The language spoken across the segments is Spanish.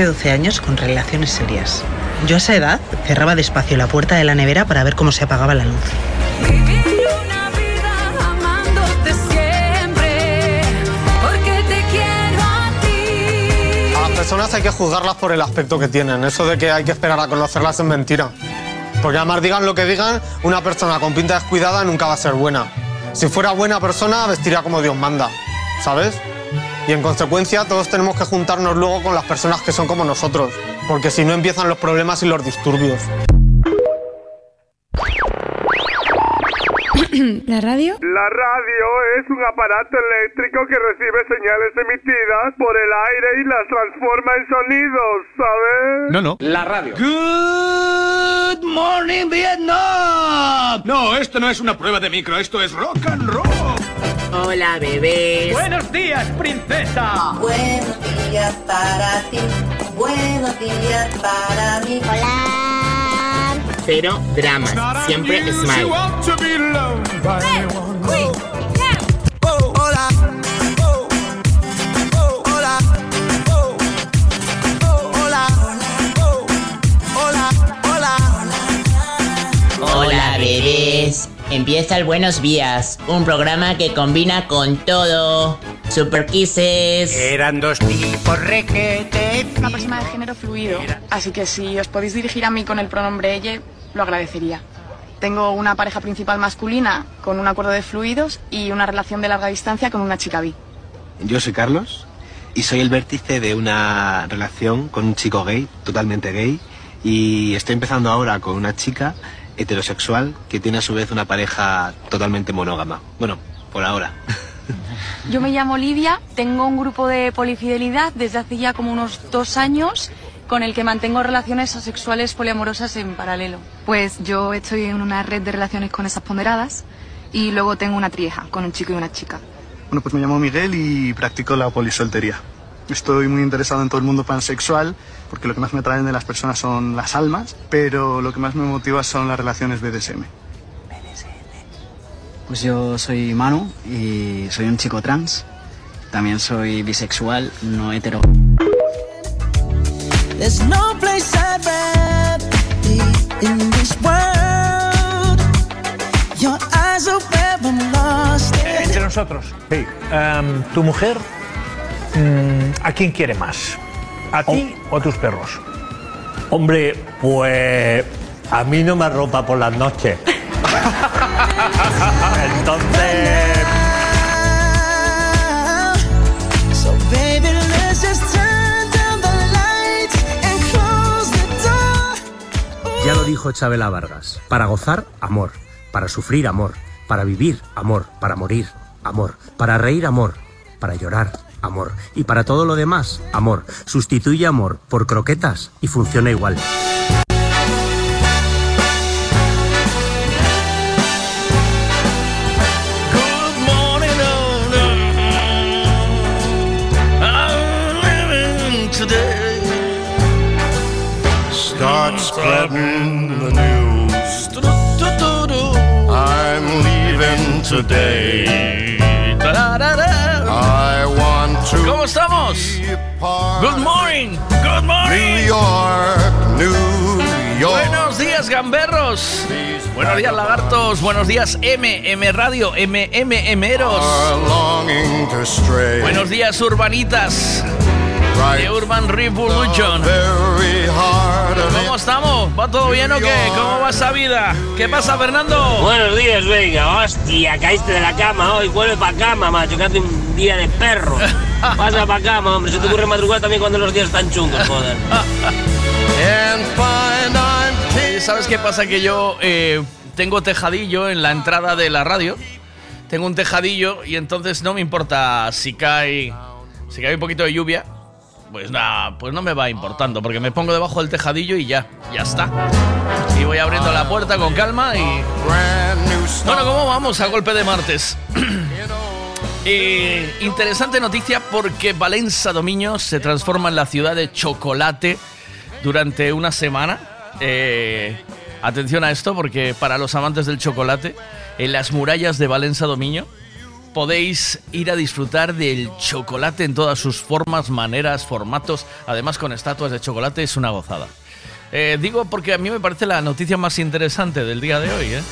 de 12 años con relaciones serias. Yo a esa edad cerraba despacio la puerta de la nevera para ver cómo se apagaba la luz. A las personas hay que juzgarlas por el aspecto que tienen. Eso de que hay que esperar a conocerlas es mentira. Porque además digan lo que digan, una persona con pinta descuidada nunca va a ser buena. Si fuera buena persona, vestiría como Dios manda, ¿sabes? Y en consecuencia todos tenemos que juntarnos luego con las personas que son como nosotros, porque si no empiezan los problemas y los disturbios. ¿La radio? La radio es un aparato eléctrico que recibe señales emitidas por el aire y las transforma en sonidos, ¿sabes? No, no. La radio. Good morning, Vietnam. No, esto no es una prueba de micro, esto es rock and roll. Hola, bebés. Buenos días, princesa. Buenos días para ti, buenos días para mí. Hola. Cero dramas, siempre smile. Hola, bebés. Empieza el Buenos Días, un programa que combina con todo. Super Kisses. Eran dos tipos requete. Una persona de género fluido, así que si os podéis dirigir a mí con el pronombre ella, lo agradecería. Tengo una pareja principal masculina con un acuerdo de fluidos y una relación de larga distancia con una chica bi. Yo soy Carlos y soy el vértice de una relación con un chico gay, totalmente gay, y estoy empezando ahora con una chica heterosexual que tiene a su vez una pareja totalmente monógama. Bueno, por ahora. Yo me llamo Lidia, tengo un grupo de polifidelidad desde hace ya como unos dos años con el que mantengo relaciones asexuales poliamorosas en paralelo. Pues yo estoy en una red de relaciones con esas ponderadas y luego tengo una trieja con un chico y una chica. Bueno, pues me llamo Miguel y practico la polisoltería. Estoy muy interesado en todo el mundo pansexual porque lo que más me atraen de las personas son las almas, pero lo que más me motiva son las relaciones BDSM. Pues yo soy Manu y soy un chico trans. También soy bisexual, no hetero. There's no place I'd rather be in this world. Your eyes are where I'm lost. Entre nosotros. Sí. Em, ¿Tu mujer a quién quiere más? ¿A ti o a tus perros? Hombre, pues a mí no me arropa por las noches. Entonces, So baby, let's just turn down the lights and close the door. Ya lo dijo Chabela Vargas. Para gozar, amor. Para sufrir, amor. Para vivir, amor. Para morir, amor. Para reír, amor. Para llorar, amor. Y para todo lo demás, amor. Sustituye amor por croquetas y funciona igual. Good morning, no. I'm living today. Start spreading the news. I'm leaving today. I want to ¿Cómo estamos? Good morning, good New morning. York, New York. Buenos días, gamberros. Buenos días, lagartos. Buenos días, M, M Radio, M, M, Emeros. Are longing to stray. Buenos días, urbanitas. De Urban Revolution. And ¿Cómo estamos? ¿Va todo bien o qué? ¿Cómo va esa vida? ¿Qué pasa, Fernando? Buenos días, venga, hostia, caíste de la cama hoy, vuelve pa' cama, macho, que hace un día de perro. Pasa pa' cama, hombre, se te ocurre madrugar también cuando los días están chungos, joder. Eh, ¿Sabes qué pasa? Que yo eh, tengo tejadillo en la entrada de la radio. Tengo un tejadillo y entonces no me importa si cae, si cae un poquito de lluvia. Pues nada, pues no me va importando, porque me pongo debajo del tejadillo y ya, ya está. Y voy abriendo la puerta con calma y... Bueno, ¿cómo vamos a golpe de martes? Interesante noticia porque Valencia Domiño se transforma en la ciudad de chocolate durante una semana. Eh, atención a esto porque para los amantes del chocolate, en las murallas de Valencia Domiño podéis ir a disfrutar del chocolate en todas sus formas, maneras, formatos. Además, con estatuas de chocolate es una gozada. Eh, digo porque a mí me parece la noticia más interesante del día de hoy. ¿eh?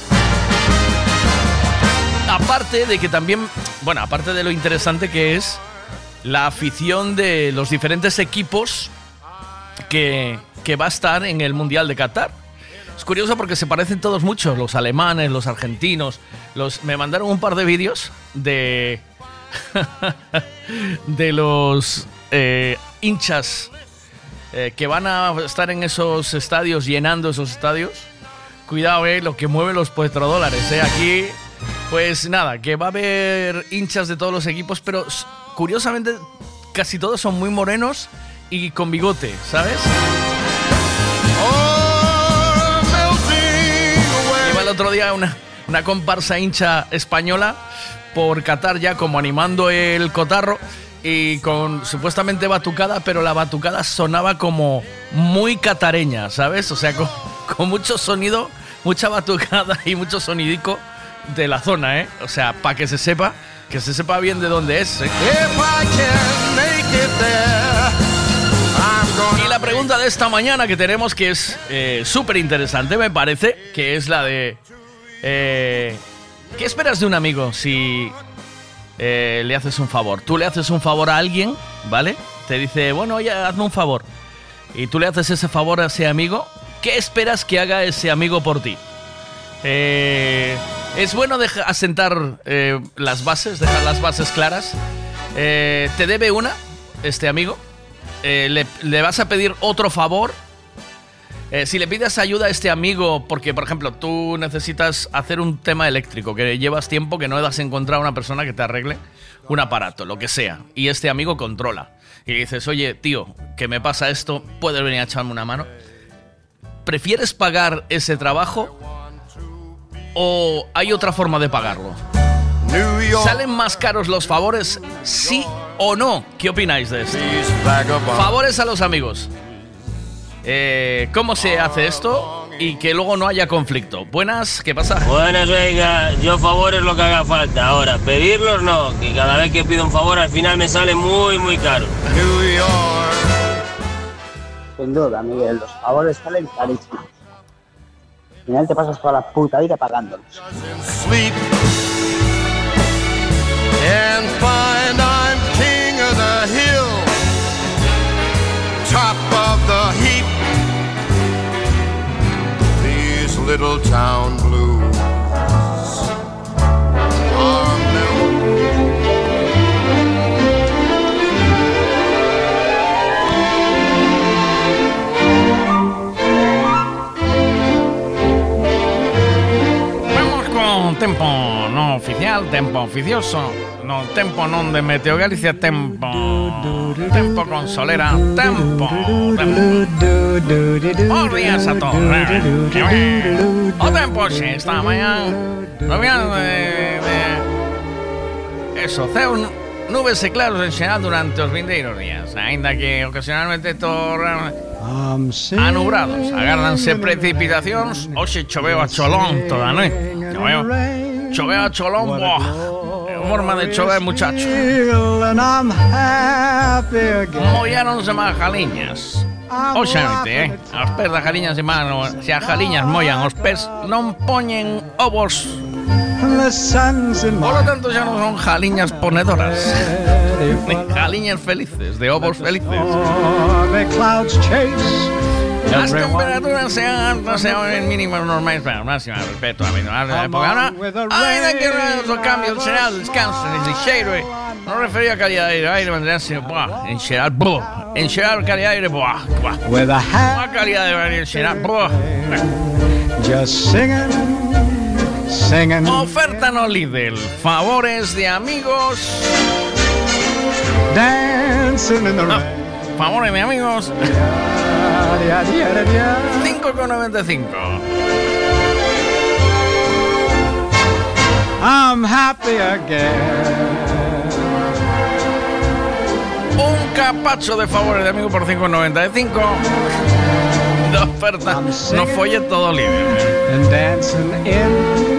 Aparte de que también, bueno, aparte de lo interesante que es la afición de los diferentes equipos que, que va a estar en el Mundial de Qatar. Es curioso porque se parecen todos mucho, los alemanes, los argentinos. Los, me mandaron un par de vídeos de, de los eh, hinchas eh, que van a estar en esos estadios, llenando esos estadios. Cuidado, eh, lo que mueve los petrodólares. Eh. Aquí, pues nada, que va a haber hinchas de todos los equipos, pero curiosamente casi todos son muy morenos y con bigote, ¿sabes? Otro día una, una comparsa hincha española por Qatar ya como animando el cotarro y con supuestamente batucada, pero la batucada sonaba como muy catareña, ¿sabes? O sea, con, con mucho sonido, mucha batucada y mucho sonidico de la zona, ¿eh? O sea, para que se sepa, que se sepa bien de dónde es. ¿eh? Pregunta de esta mañana que tenemos, que es eh, súper interesante, me parece, que es la de... eh, ¿Qué esperas de un amigo si eh, le haces un favor? Tú le haces un favor a alguien, ¿vale? Te dice, bueno, oye, hazme un favor. Y tú le haces ese favor a ese amigo. ¿Qué esperas que haga ese amigo por ti? Eh, es bueno deja- asentar eh, las bases, dejar las bases claras. Eh, ¿Te debe una, este amigo? Eh, le, le vas a pedir otro favor? Eh, si le pides ayuda a este amigo, porque por ejemplo tú necesitas hacer un tema eléctrico, que llevas tiempo que no has encontrado una persona que te arregle un aparato, lo que sea, y este amigo controla. Y dices, oye, tío, que me pasa esto, ¿puedes venir a echarme una mano? ¿Prefieres pagar ese trabajo o hay otra forma de pagarlo? ¿Salen más caros los favores, sí o no? ¿Qué opináis de esto? Favores a los amigos. Eh, ¿Cómo se hace esto? Y que luego no haya conflicto. Buenas, ¿qué pasa? Buenas, venga, yo favores lo que haga falta. Ahora, pedirlos no, que cada vez que pido un favor al final me sale muy, muy caro. Sin duda, Miguel, los favores salen carísimos. Al final te pasas toda la puta vida pagándolos. sleep and find I'm the hill, top of the heap. These little town blues are Vamos con tempo no oficial, tempo oficioso. No, tempo non de Meteo Galicia, tempo. Tempo con solera, tempo. Buenos días a todos. O tempo xe, esta mañá. No de, de... Eso, ceu nubes e claros en xeral durante os vindeiros días, aínda que ocasionalmente torran anubrados. Agárdanse precipitacións. Hoxe choveu a cholón toda a noite. A cholón. É forma de chover, muchacho. And I'm happy again. Molláronse máis jaliñas. Noite, eh? Os pés das jaliñas de mano, se as jaliñas mollan os pés, non poñen ovos. Por lo tanto, xa non son jaliñas ponedoras. Jaliñas felices, de ovos felices. Las temperaturas sean altas, sean mínimas normales, pero máxima respeto a mi de época. Ahora, ainda que o cambio general, descanso, ligeiro, eh. non refería a calidad de aire, aire mantenerse, buah, en xeral, buah, en xeral calidad de aire, buah, buah. Buah, calidad de aire en xeral, buah. Just singing, singing. Oferta no Lidl, favores de amigos. Dancing in the No, rain. favores de amigos, Yeah, yeah, yeah. 5,95. I'm happy again. Un capacho de favores de amigo por 5,95. de oferta. No folle todo libre.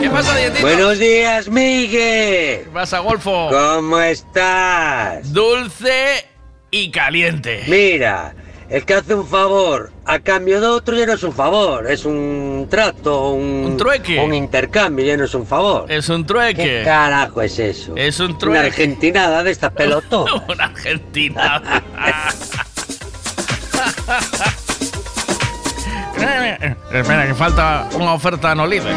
¿Qué pasa, Dietito? Buenos días, Miguel. ¿Qué pasa, Golfo? ¿Cómo estás? Dulce y caliente. Mira, el que hace un favor a cambio de otro ya no es un favor, es un trato, un, Un trueque. un intercambio, ya no es un favor. Es un trueque. ¿Qué carajo es eso? Es un Una trueque. argentinada de estas pelotonas. Una argentina. Espera, que falta una oferta no líder.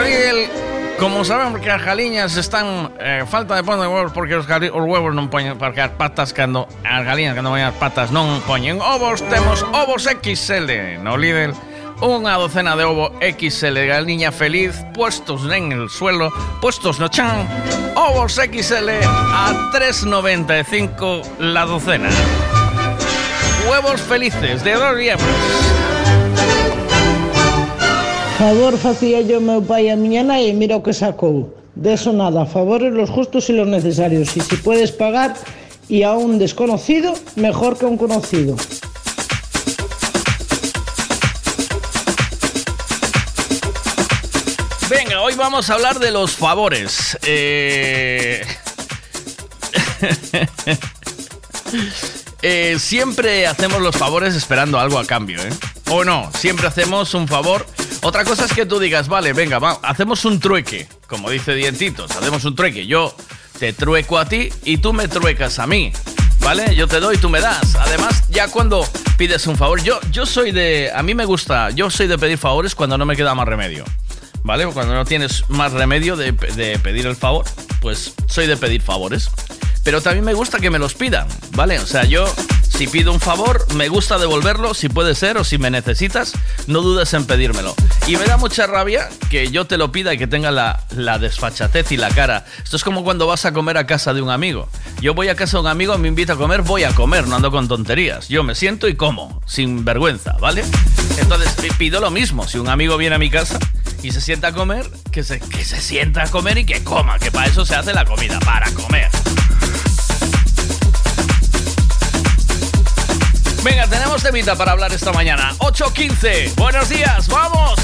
Oye, como sabemos que las galiñas están eh, falta de poner huevos porque gali- os huevos non poñen porque as patas cando as galiñas cando poñen as patas non poñen ovos. Temos ovos XL no líder unha docena de ovo XL de galiña feliz puestos en el suelo puestos no chan ovos XL a 3.95 la docena. Huevos felices de dos diablos Favor facía yo meu pai a miña nai e mira o que sacou. De eso nada, favores los justos y los necesarios. Y si puedes pagar y a un desconocido, mejor que a un conocido. Venga, hoy vamos a hablar de los favores. Eh... eh, siempre hacemos los favores esperando algo a cambio, ¿eh? O no, siempre hacemos un favor. Otra cosa es que tú digas, vale, venga, va, hacemos un trueque, como dice Dientitos, hacemos un trueque. Yo te trueco a ti y tú me truecas a mí, ¿vale? Yo te doy, tú me das. Además, ya cuando pides un favor, yo, yo soy de, a mí me gusta, yo soy de pedir favores cuando no me queda más remedio. ¿Vale? Cuando no tienes más remedio de, de pedir el favor, pues soy de pedir favores. Pero también me gusta que me los pidan, ¿vale? O sea, yo si pido un favor, me gusta devolverlo, si puede ser, o si me necesitas, no dudes en pedírmelo. Y me da mucha rabia que yo te lo pida y que tenga la, la desfachatez y la cara. Esto es como cuando vas a comer a casa de un amigo. Yo voy a casa de un amigo, me invita a comer, voy a comer, no ando con tonterías. Yo me siento y como, sin vergüenza, ¿vale? Entonces pi- pido lo mismo. Si un amigo viene a mi casa y se sienta a comer, que se, que se sienta a comer y que coma, que para eso se hace la comida, para comer. Venga, tenemos temita para hablar esta mañana. 8.15. Buenos días, vamos.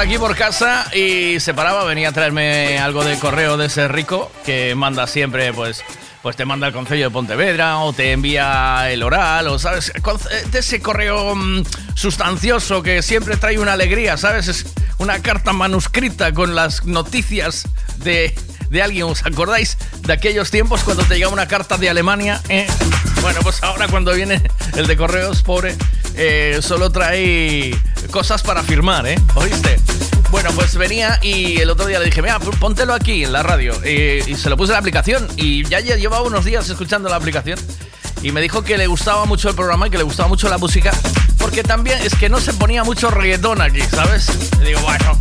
Aquí por casa y se paraba, venía a traerme algo de correo de ese rico que manda siempre, pues, pues te manda el Concello de Pontevedra o te envía el oral o, ¿sabes? Con- De ese correo mm, sustancioso que siempre trae una alegría, ¿sabes? Es una carta manuscrita con las noticias de, de alguien. ¿Os acordáis de aquellos tiempos cuando te llegaba una carta de Alemania? eh? Bueno, pues ahora cuando viene el de correos, pobre, eh, solo trae cosas para firmar, ¿eh? ¿Oíste? Bueno, pues venía y el otro día le dije, mira, póntelo aquí en la radio. Y se lo puse en la aplicación y ya lle- llevaba unos días escuchando la aplicación. Y me dijo que le gustaba mucho el programa y que le gustaba mucho la música. Porque también es que no se ponía mucho reggaetón aquí, ¿sabes? Y digo, bueno,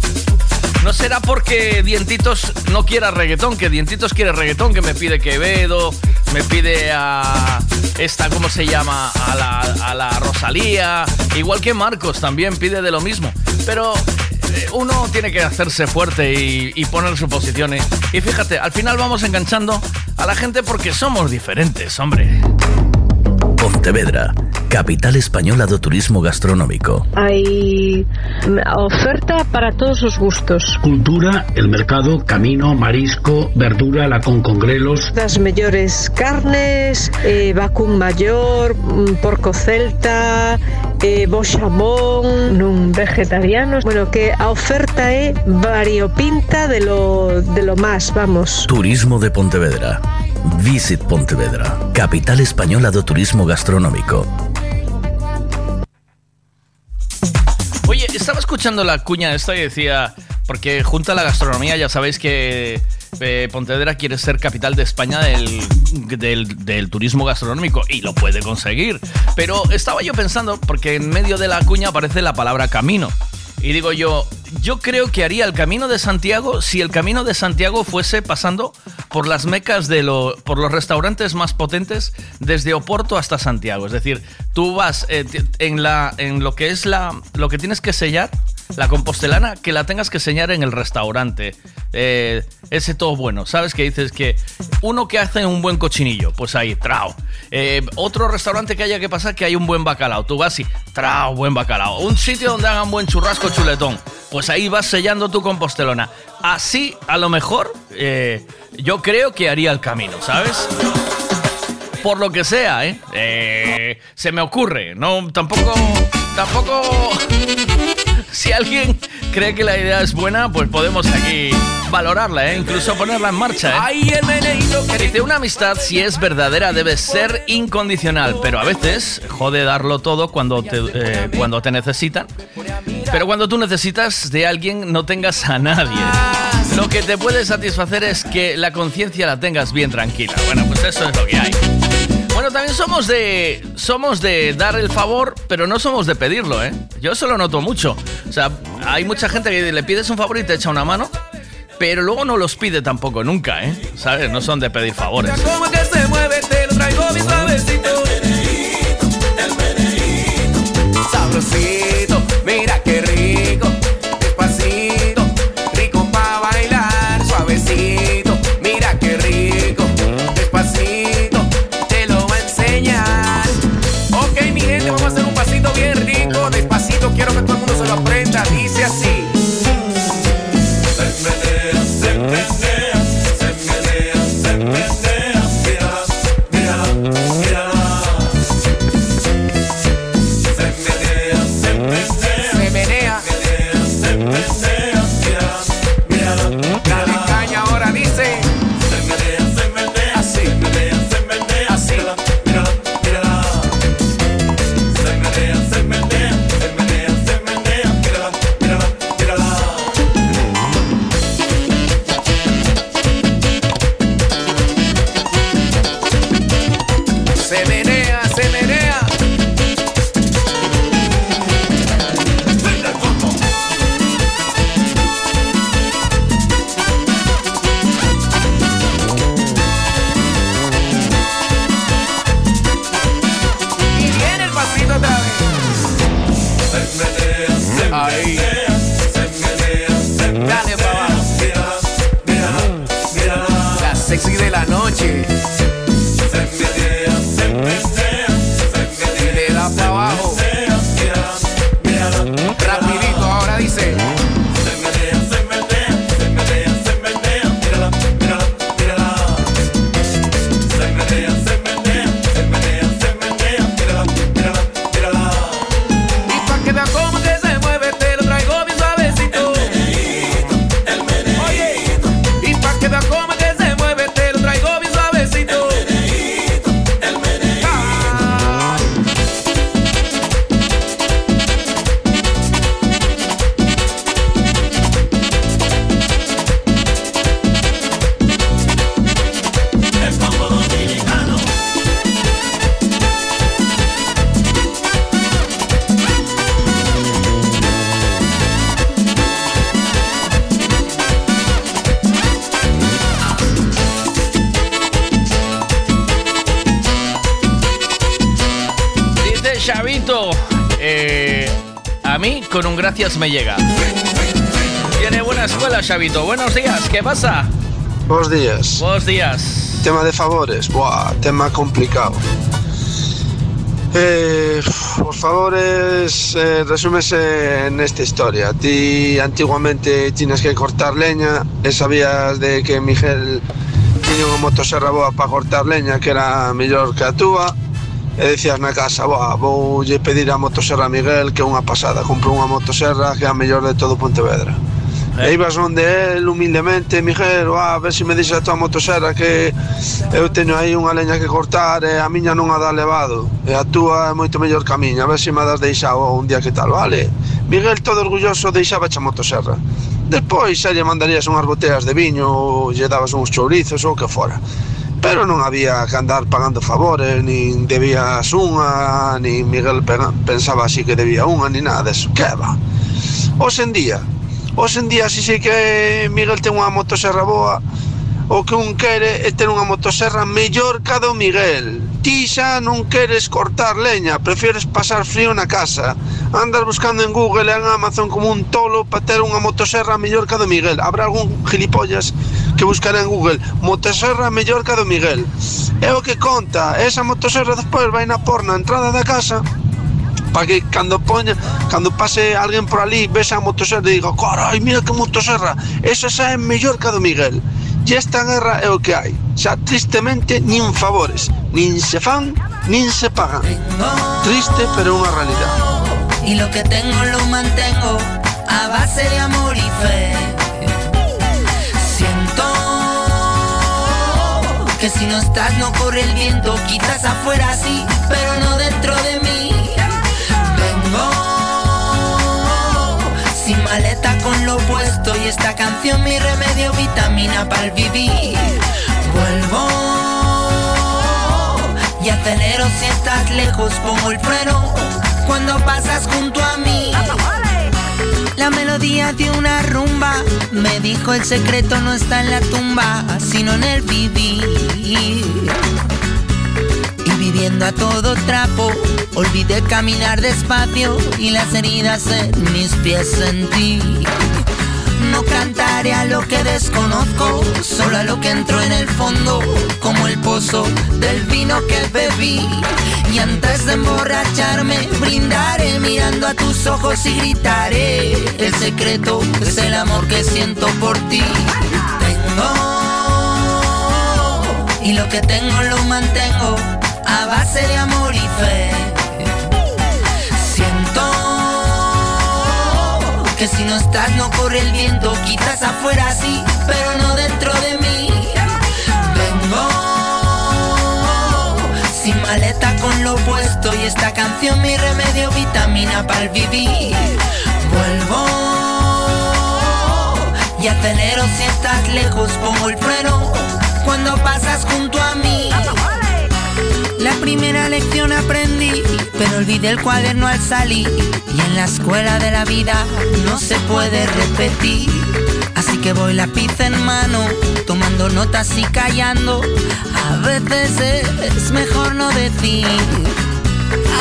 no será porque Dientitos no quiera reggaetón, que Dientitos quiere reggaetón, que me pide Quevedo, me pide a esta, ¿cómo se llama? A la, a la Rosalía, igual que Marcos también pide de lo mismo. Pero uno tiene que hacerse fuerte y, y poner su posición. ¿eh? Y fíjate, al final vamos enganchando a la gente porque somos diferentes, hombre. Pontevedra, capital española do turismo gastronómico. Hay mm, oferta para todos los gustos. Cultura, el mercado, camino, marisco, verdura, la con congrelos. Las mejores carnes, eh, vacún mayor, mm, porco celta, eh, nun vegetarianos. Bueno, que a oferta é variopinta de lo, de lo más, vamos. Turismo de Pontevedra. Visit Pontevedra, capital española do turismo gastronómico. Oye, estaba escuchando la cuña esta y decía, porque junto a la gastronomía ya sabéis que eh, Pontevedra quiere ser capital de España del, del- del turismo gastronómico y lo puede conseguir. Pero estaba yo pensando, porque en medio de la cuña aparece la palabra camino. Y digo yo, yo creo que haría el camino de Santiago si el camino de Santiago fuese pasando por las mecas de lo, por los restaurantes más potentes desde Oporto hasta Santiago. Es decir, tú vas eh, en la, en lo que es la, lo que tienes que sellar, la compostelana, que la tengas que sellar en el restaurante. Eh, ese todo bueno. ¿Sabes que dices que uno que hace un buen cochinillo? Pues ahí, trao. Eh, otro restaurante que haya que pasar que hay un buen bacalao. Tú vas y trao, buen bacalao. Un sitio donde hagan buen churrasco chuletón. Pues ahí vas sellando tu compostelona. Así, a lo mejor, eh, yo creo que haría el camino, ¿sabes? Por lo que sea. Eh, se me ocurre. No, tampoco, tampoco. Si alguien cree que la idea es buena, pues podemos aquí valorarla, ¿eh? Incluso ponerla en marcha, ¿eh? Dice, una amistad, si es verdadera, debe ser incondicional, pero a veces jode darlo todo cuando te, eh, cuando te necesitan. Pero cuando tú necesitas de alguien, no tengas a nadie. Lo que te puede satisfacer es que la conciencia la tengas bien tranquila. Bueno, pues eso es lo que hay. Bueno, también somos de somos de dar el favor, pero no somos de pedirlo, ¿eh? Yo eso lo noto mucho. O sea, hay mucha gente que le pides un favor y te echa una mano, pero luego no los pide tampoco nunca, ¿eh? ¿Sabes? No son de pedir favores. como que se mueve, te lo traigo mi suavecito. Sabrosito, gracias me llega. Tiene buena escuela, Chavito. Buenos días, ¿qué pasa? Buenos días. Buenos días. Tema de favores, buah, tema complicado. Eh, os favores eh, resúmese en esta historia. Ti antiguamente tienes que cortar leña sabías de que Miguel tiña unha motoserra boa para cortar leña que era mellor que a túa e decías na casa, Boa, voulle pedir a motoserra a Miguel que é unha pasada, comprou unha motoserra que é a mellor de todo Pontevedra. Eh. E ibas onde el humildemente, Miguel, a ver se me deixa a tua motoserra que eu teño aí unha leña que cortar e a miña non a dá levado. E a túa é moito mellor que a miña, a ver se me das deixado un día que tal, vale? Miguel todo orgulloso deixaba a motoserra. Despois xa lle mandarías unhas boteas de viño, ou lle dabas uns chourizos ou que fora pero non había que andar pagando favores, nin debías unha, nin Miguel pensaba así que debía unha, ni nada deso. Que va? Hoxe en día, hoxe en día si sei que Miguel ten unha motoserra boa, o que un quere é ter unha motoserra mellor ca do Miguel. Ti xa non queres cortar leña, prefieres pasar frío na casa. Andas buscando en Google e en Amazon como un tolo para ter unha motoserra mellor ca do Miguel. Habrá algún gilipollas que buscar en Google motoserra mellor que a do Miguel. É o que conta, esa motoserra despois vai na porna entrada da casa para que cando poña, cando pase alguén por ali, vexa a motoserra e diga, carai, mira que motoserra, esa xa é mellor que a do Miguel. E esta guerra é o que hai. Xa tristemente nin favores, nin se fan, nin se pagan. Triste, pero unha realidade. Y lo que tengo lo mantengo a base de amor y fe. Que si no estás no corre el viento, quizás afuera sí, pero no dentro de mí. Vengo sin maleta con lo puesto y esta canción mi remedio vitamina para el vivir. Vuelvo y acelero si estás lejos, pongo el freno cuando pasas junto a mí. La melodía de una rumba me dijo el secreto no está en la tumba, sino en el vivir. Y viviendo a todo trapo, olvidé caminar despacio y las heridas en mis pies sentí. No cantaré a lo que desconozco, solo a lo que entró en el fondo, como el pozo del vino que bebí. Y antes de emborracharme, brindaré mirando a tus ojos y gritaré. El secreto es el amor que siento por ti. Tengo, y lo que tengo lo mantengo a base de amor y fe. Que si no estás no corre el viento, quizás afuera sí, pero no dentro de mí. Vengo sin maleta con lo puesto y esta canción mi remedio vitamina para el vivir. Vuelvo y acelero si estás lejos, pongo el freno cuando pasas junto a mí. Primera lección aprendí, pero olvidé el cuaderno al salir. Y en la escuela de la vida no se puede repetir. Así que voy lápiz en mano, tomando notas y callando. A veces es mejor no decir.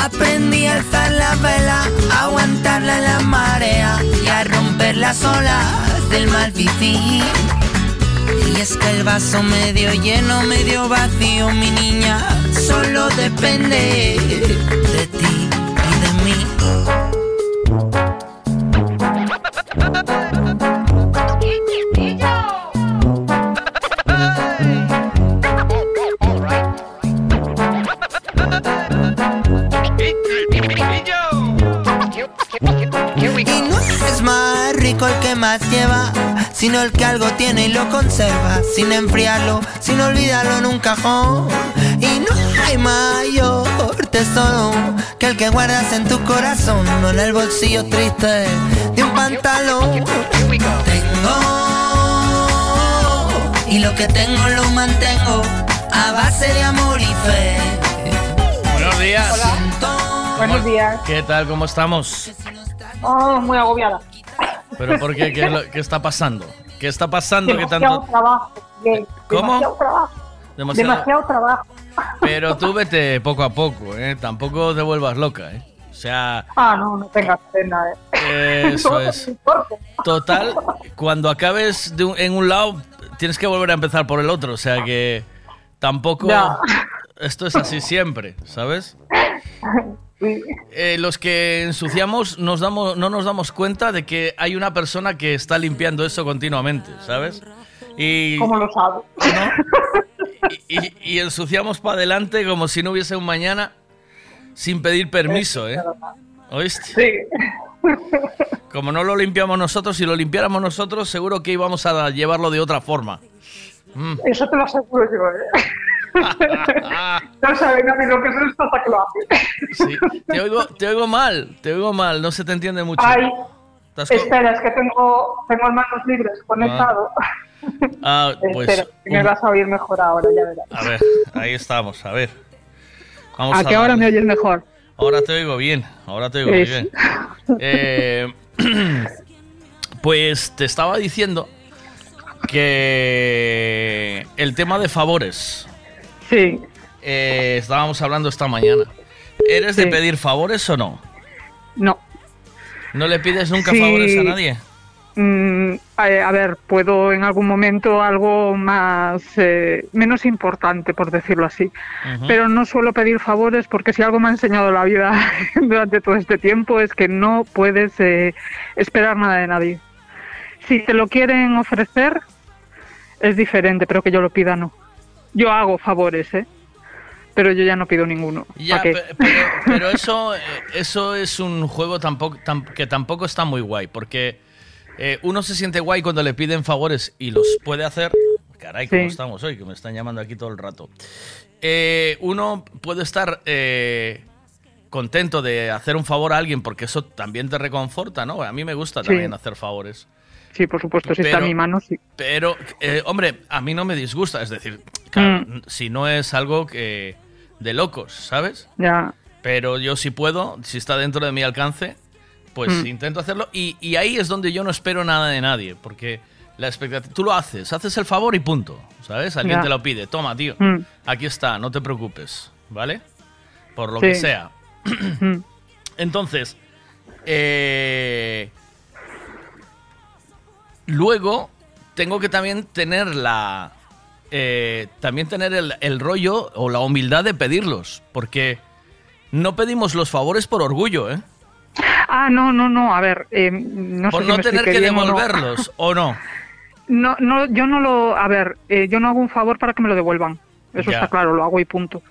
Aprendí a alzar la vela, a aguantarla en la marea y a romper las olas del mal vivir. Y es que el vaso medio lleno, medio vacío, mi niña, solo depende de ti y de mí. Y no es más rico el que más lleva, sino el que algo tiene y lo conserva, sin enfriarlo, sin olvidarlo en un cajón. Y no hay mayor tesoro que el que guardas en tu corazón, no en el bolsillo triste de un pantalón. Tengo, y lo que tengo lo mantengo a base de amor y fe. Buenos días. Buenos días. ¿Qué tal? ¿Cómo estamos? Oh, muy agobiada. ¿Pero por qué? ¿Qué, es lo- qué está pasando? ¿Qué está pasando que Demasiado tanto...? trabajo. de- ¿Cómo? Demasiado trabajo. Demasiado- Demasiado trabajo. Pero tú vete poco a poco, ¿eh? Tampoco te vuelvas loca, ¿eh? O sea, Ah, no, no tengas pena. eh. Eso es. Total, cuando acabes de un- en un lado, tienes que volver a empezar por el otro. O sea que tampoco. Ya. Esto es así siempre, ¿sabes? Eh, los que ensuciamos nos damos, no nos damos cuenta de que hay una persona que está limpiando eso continuamente, ¿sabes? Y, ¿Cómo lo sabes? y, y ensuciamos para adelante como si no hubiese un mañana sin pedir permiso, ¿eh? ¿Oíste? Sí. Como no lo limpiamos nosotros, si lo limpiáramos nosotros, seguro que íbamos a llevarlo de otra forma. Mm. Eso te lo aseguro yo, ¿eh? no saben a mí lo que es esto hasta que lo hacen. Sí. Te oigo, te oigo mal, te oigo mal, no se te entiende mucho. Ay, espera, es que tengo, tengo las manos libres conectado. Ah, pues, espera, que me vas a oír mejor ahora, ya verás. a ver, ahí estamos, a ver. Vamos ¿A a qué ahora darle. me oyes mejor? Ahora te oigo bien, ahora te oigo muy bien. Eh, pues te estaba diciendo que el tema de favores. Sí. Eh, estábamos hablando esta mañana. ¿Eres de pedir favores o no? No. ¿No le pides nunca Sí. favores a nadie? Mm, a, a ver, puedo en algún momento algo más, eh, menos importante, por decirlo así. Pero no suelo pedir favores porque si algo me ha enseñado la vida durante todo este tiempo es que no puedes eh, esperar nada de nadie. Si te lo quieren ofrecer, es diferente, pero que yo lo pida no. Yo hago favores, ¿eh? Pero yo ya no pido ninguno. Pero, pero eso, eh, eso es un juego tampoco, tam- que tampoco está muy guay, porque eh, uno se siente guay cuando le piden favores y los puede hacer. Caray, ¿cómo Sí. estamos hoy? Que me están llamando aquí todo el rato. Eh, uno puede estar eh, contento de hacer un favor a alguien porque eso también te reconforta, ¿no? A mí me gusta Sí. también hacer favores. Sí, por supuesto, si está en mi mano, sí. Pero, eh, hombre, a mí no me disgusta, es decir, claro, Mm. si no es algo que de locos, ¿sabes? Ya. Pero yo si puedo, si está dentro de mi alcance, pues Mm. intento hacerlo. Y, y ahí es donde yo no espero nada de nadie, porque la expectativa... Tú lo haces, haces el favor y punto, ¿sabes? Alguien Ya. te lo pide, toma, tío, Mm. aquí está, no te preocupes, ¿vale? Por lo Sí. que sea. Entonces, eh, luego tengo que también tener la... eh, también tener el, el rollo o la humildad de pedirlos, porque no pedimos los favores por orgullo, ¿eh? Ah, no, no, no, a ver, eh, no por sé no tener que devolverlos, ¿o no? No, no, yo no lo, a ver, eh, yo no hago un favor para que me lo devuelvan. Eso Ya. está claro, lo hago y punto.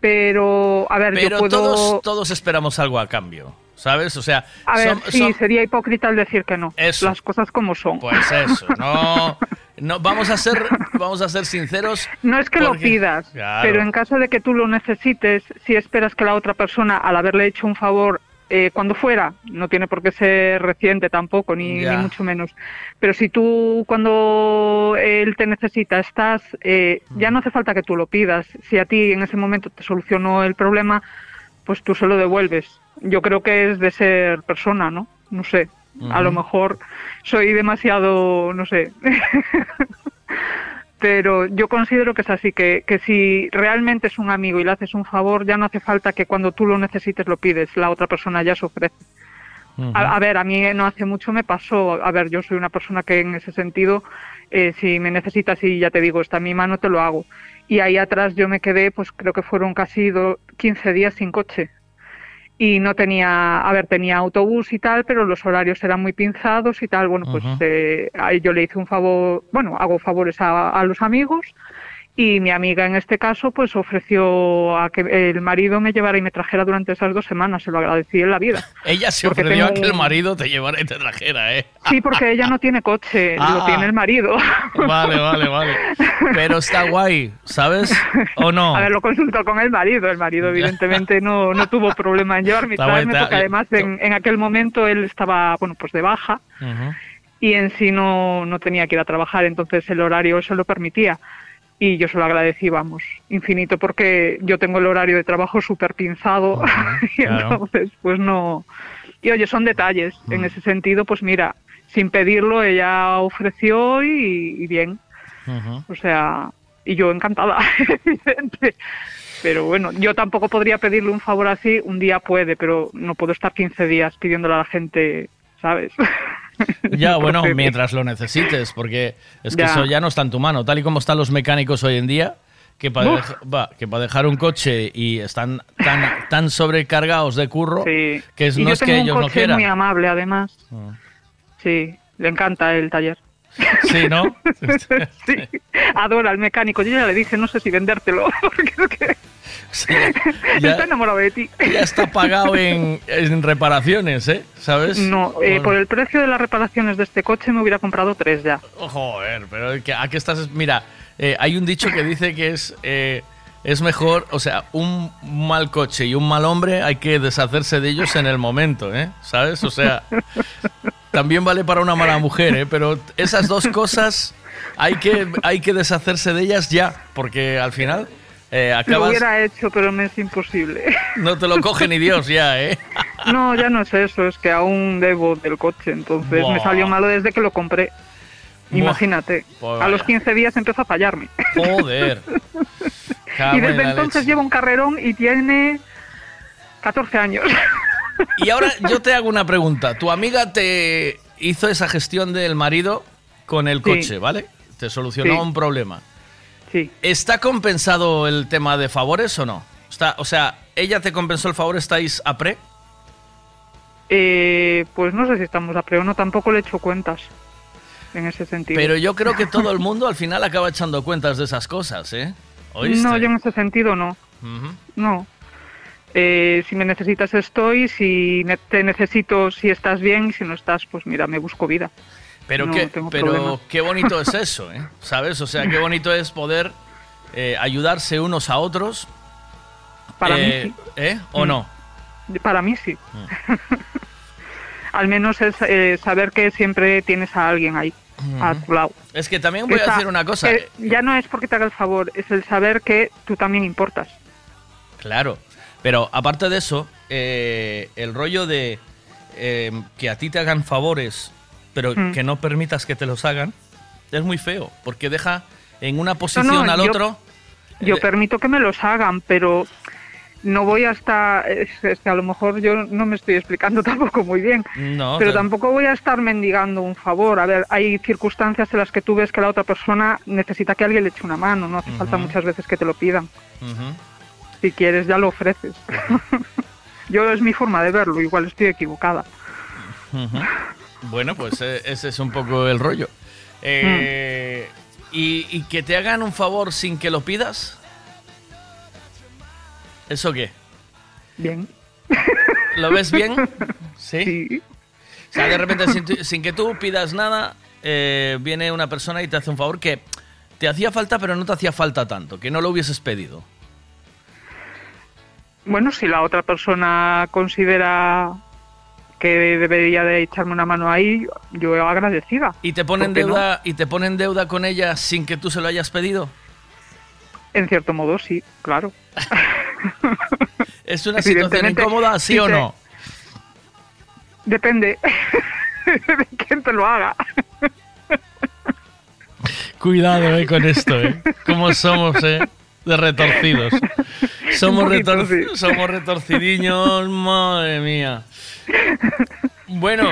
Pero, a ver, Pero yo puedo... todos, todos esperamos algo a cambio, ¿sabes? O sea, A ver, sí, sería hipócrita el decir que no. Eso. Las cosas como son. pues eso, no, no vamos a ser, vamos a ser sinceros. No es que lo pidas, Claro. pero en caso de que tú lo necesites, si esperas que la otra persona, al haberle hecho un favor, eh, cuando fuera, no tiene por qué ser reciente tampoco, ni, ni mucho menos, pero si tú cuando él te necesita estás, eh, ya no hace falta que tú lo pidas. Si a ti en ese momento te solucionó el problema, pues tú se lo devuelves. Yo creo que es de ser persona, ¿no? No sé. A lo mejor soy demasiado, no sé, pero yo considero que es así, que, que si realmente es un amigo y le haces un favor, ya no hace falta que cuando tú lo necesites lo pides, la otra persona ya se ofrece. A, a ver, a mí no hace mucho me pasó, a ver, yo soy una persona que en ese sentido, eh, si me necesitas y ya te digo, está en mi mano, te lo hago. Y ahí atrás yo me quedé, pues creo que fueron casi do- 15 días sin coche. Y no tenía, a ver, tenía autobús y tal, pero los horarios eran muy pinzados y tal. Bueno, pues eh, ahí yo le hice un favor, bueno, hago favores a, a los amigos y mi amiga en este caso pues ofreció a que el marido me llevara y me trajera durante esas dos semanas, se lo agradecí en la vida. Ella se Porque ofreció a que el marido te llevara y te trajera, ¿eh? Sí, porque ella no tiene coche, Ah. lo tiene el marido. Vale, vale, vale. Pero está guay, ¿sabes? ¿O no? A ver, lo consultó con el marido. El marido, evidentemente, no, no tuvo problema en llevarme y traerme, porque además en, en aquel momento él estaba, bueno, pues de baja y en sí no, no tenía que ir a trabajar, entonces el horario eso lo permitía. Y yo se lo agradecí, vamos, infinito, porque yo tengo el horario de trabajo súper pinzado y claro. entonces, pues no. Y oye, son detalles. En ese sentido, pues mira, sin pedirlo, ella ofreció y, y bien. O sea, y yo encantada, evidente. Pero bueno, yo tampoco podría pedirle un favor así, un día puede, pero no puedo estar 15 días pidiéndole a la gente, ¿sabes? Ya, bueno, mientras lo necesites, porque es que Ya. eso ya no está en tu mano. Tal y como están los mecánicos hoy en día, que para, va, que para dejar un coche y están tan, tan sobrecargados de curro que es, y no yo es que tengo ellos un no coche quieran. muy amable, además. Mm. Sí, le encanta el taller. Sí, ¿no? sí, adora al mecánico. Yo ya le dije, no sé si vendértelo, porque es que ya- está enamorado de ti. Ya está pagado en, en reparaciones, ¿eh? ¿Sabes? No, eh, por el precio de las reparaciones de este coche me hubiera comprado tres ya. Oh, Joder, pero que- ¿a qué estás? Mira, eh, hay un dicho que dice que es, eh, es mejor, o sea, un mal coche y un mal hombre hay que deshacerse de ellos en el momento, ¿eh? ¿Sabes? O sea, también vale para una mala mujer, ¿eh? Pero esas dos cosas hay que, hay que deshacerse de ellas ya, porque al final eh, Lo acabas... hubiera hecho, pero me es imposible. No te lo coge ni Dios ya, ¿eh? No, ya no es eso, es que aún debo del coche, entonces Buah. me salió malo desde que lo compré. Imagínate, a los vaya. 15 días empezó a fallarme. Joder. Y desde entonces leche. lleva un carrerón y tiene 14 años. Y ahora yo te hago una pregunta. Tu amiga te hizo esa gestión del marido con el Sí. coche, ¿vale? Te solucionó Sí. un problema. Sí. ¿Está compensado el tema de favores o no? Está, o sea, ¿ella te compensó el favor? ¿Estáis a pre? Eh, pues no sé si estamos a pre o no, tampoco le he hecho cuentas en ese sentido. Pero yo creo que todo el mundo al final acaba echando cuentas de esas cosas, ¿eh? ¿Oíste? No, yo en ese sentido no. No. Eh, si me necesitas estoy, si te necesito si estás bien, si no estás, pues mira, me busco vida. Pero, No qué, pero problema. qué bonito es eso, ¿eh? ¿Sabes? O sea, qué bonito es poder eh, ayudarse unos a otros. Para mí Eh, sí. ¿Eh? ¿O Mm. no? Para mí sí. Al menos es saber que siempre tienes a alguien ahí, a tu lado. Es que también voy a decir una cosa. ya no es porque te haga el favor, es el saber que tú también importas. Claro, pero aparte de eso, eh, el rollo de eh, que a ti te hagan favores, pero Mm. que no permitas que te los hagan, es muy feo, porque deja en una posición no, al yo- otro. Yo eh, permito que me los hagan, pero no voy hasta... Es, es que a lo mejor yo no me estoy explicando tampoco muy bien. no, Pero tampoco voy a estar mendigando un favor. A ver, hay circunstancias en las que tú ves que la otra persona necesita que alguien le eche una mano. No hace falta muchas veces que te lo pidan. Ujú. Si quieres, ya lo ofreces. Yo es mi forma de verlo, igual estoy equivocada. Bueno, pues eh, ese es un poco el rollo. Eh, y, y que te hagan un favor sin que lo pidas. ¿Eso qué? Bien. ¿Lo ves bien? Sí. O sea, de repente, sin que tú pidas nada, eh, viene una persona y te hace un favor que te hacía falta, pero no te hacía falta tanto, que no lo hubieses pedido. Bueno, si la otra persona considera que debería de echarme una mano ahí, yo agradecida. ¿Y te ponen deuda y te ponen deuda con ella sin que tú se lo hayas pedido? En cierto modo, sí, claro. ¿Es una situación incómoda, sí si o te- no? Depende de quién te lo haga. Cuidado eh, con esto, ¿eh? ¿Cómo somos, eh? De retorcidos. Somos, Un poquito, retor- sí. somos retorcidiños, madre mía. Bueno,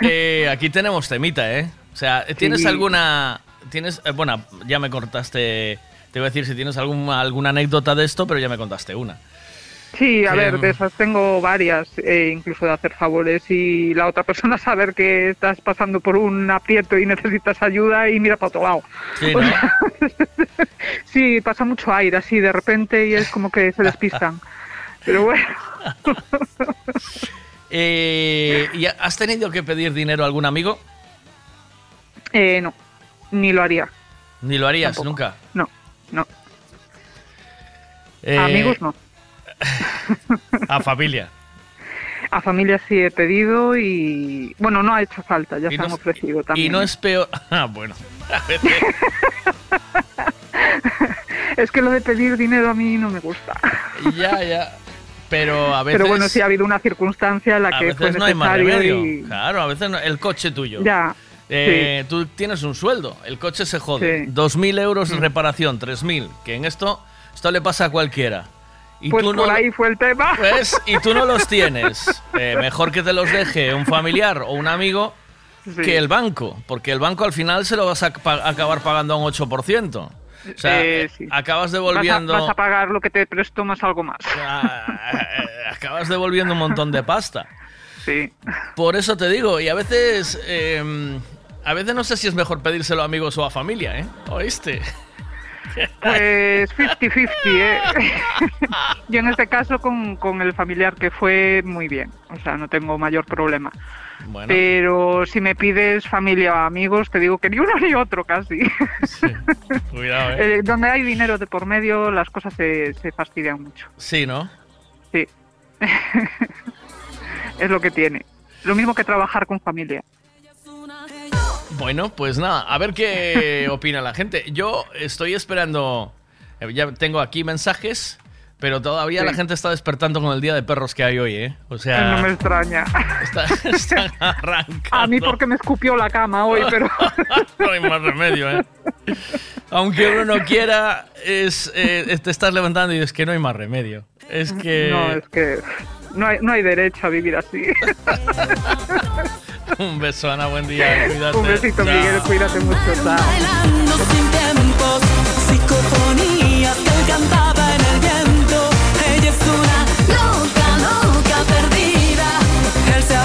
eh, aquí tenemos temita, ¿eh? O sea, ¿tienes Sí. alguna... Tienes, eh, bueno, ya me contaste... Te voy a decir si tienes alguna, alguna anécdota de esto, pero ya me contaste una. Sí, a Que, ver, de esas tengo varias, eh, incluso de hacer favores y la otra persona saber que estás pasando por un aprieto y necesitas ayuda y mira para otro lado. Sí, ¿no? Sí, pasa mucho aire así de repente y es como que se despistan. Pero bueno, Eh, ¿y ¿Has tenido que pedir dinero a algún amigo? eh, no, ni lo haría. Ni lo harías Tampoco. nunca. No, no. Eh, amigos no. A familia. A familia sí he pedido y bueno, no ha hecho falta, ya Y se no han ofrecido también. Y no es peor. Ah, bueno. A veces- Es que lo de pedir dinero a mí no me gusta. ya, ya. Pero a veces. Pero bueno, sí ha habido una circunstancia en la que fue veces no hay remedio. y Claro, a veces no- el coche tuyo. ya. Eh, Tú tienes un sueldo, el coche se jode. Sí. 2.000 euros de Mm. reparación, 3.000. Que en esto, esto le pasa a cualquiera. Y Pues tú por no- ahí fue el tema. Pues, y tú no los tienes. Eh, mejor que te los deje un familiar o un amigo Sí. que el banco, porque el banco al final se lo vas a pa- acabar pagando a un 8%. O sea, Eh, eh, sí. acabas Vas a- devolviendo Vas a, pagar lo que te presto más algo más. acabas devolviendo un montón de pasta. Sí. Por eso te digo, y a veces eh, a veces no sé si es mejor pedírselo a amigos o a familia, ¿eh? ¿Oíste? Pues 50-50, ¿eh? Yo en este caso con, con el familiar que fue muy bien, o sea, no tengo mayor problema. Bueno, Pero si me pides familia o amigos, te digo que ni uno ni otro casi. cuidado, ¿eh? Eh, donde hay dinero de por medio, las cosas se, se fastidian mucho. Sí, ¿no? Sí. es lo que tiene. Lo mismo que trabajar con familia. Bueno, pues nada, a ver qué opina la gente. Yo estoy esperando, eh, ya tengo aquí mensajes, pero todavía Sí. la gente está despertando con el día de perros que hay hoy, ¿eh? O sea, no me extraña. está- están arrancando. A mí porque me escupió la cama hoy, pero... no hay más remedio, ¿eh? Aunque uno no quiera, es, eh, te estás levantando y dices que no hay más remedio. Es que... No, es que no hay, no hay derecho a vivir así. Un beso, Ana, buen día. Cuídate. Un besito, Chao. Miguel, cuídate mucho. Chao. Bailando sin tiempos, psicofonías que él cantaba en el viento. Ella es una loca, loca perdida. Él se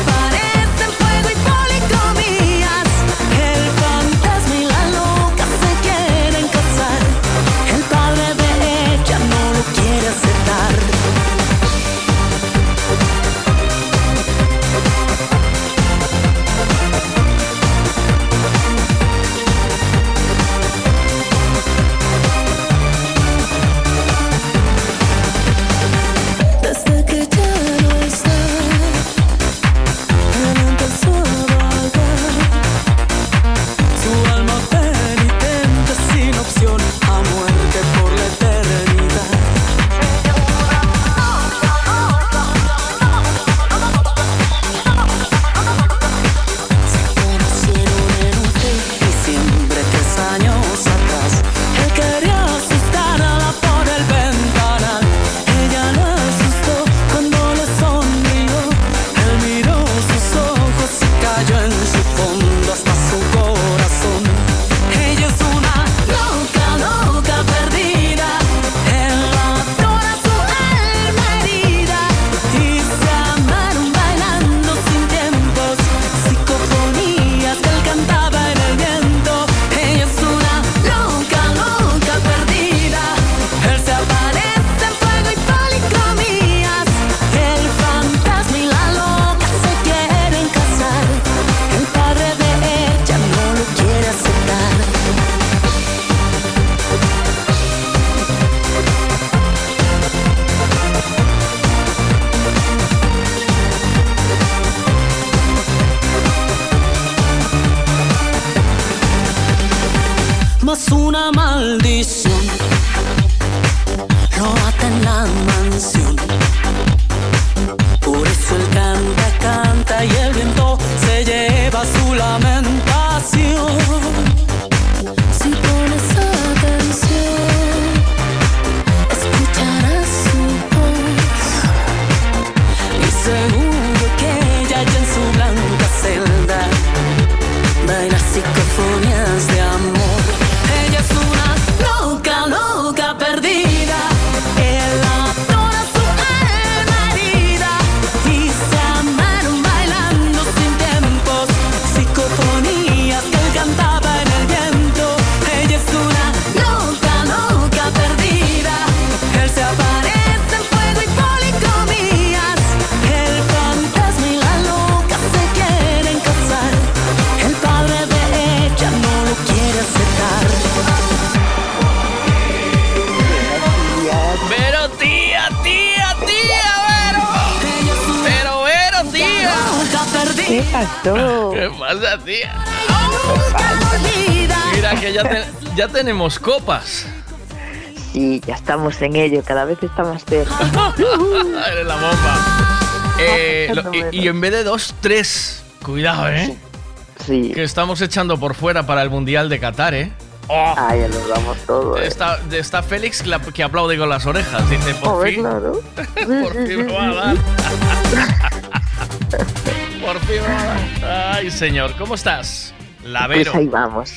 estamos en ello, cada vez está más cerca. Eres la bomba. Eh, lo- y, y en vez de dos, tres. Cuidado, ¿eh? Sí. Que estamos echando por fuera para el Mundial de Qatar, ¿eh? Oh. Ay, ya nos damos todo. ¿eh? Está, está Félix que, la- que aplaude con las orejas. Dice, por Joder, fin. claro. por fin me va a dar. por fin me va a dar. Ay, señor, ¿cómo estás? Lavero. Pues ahí vamos.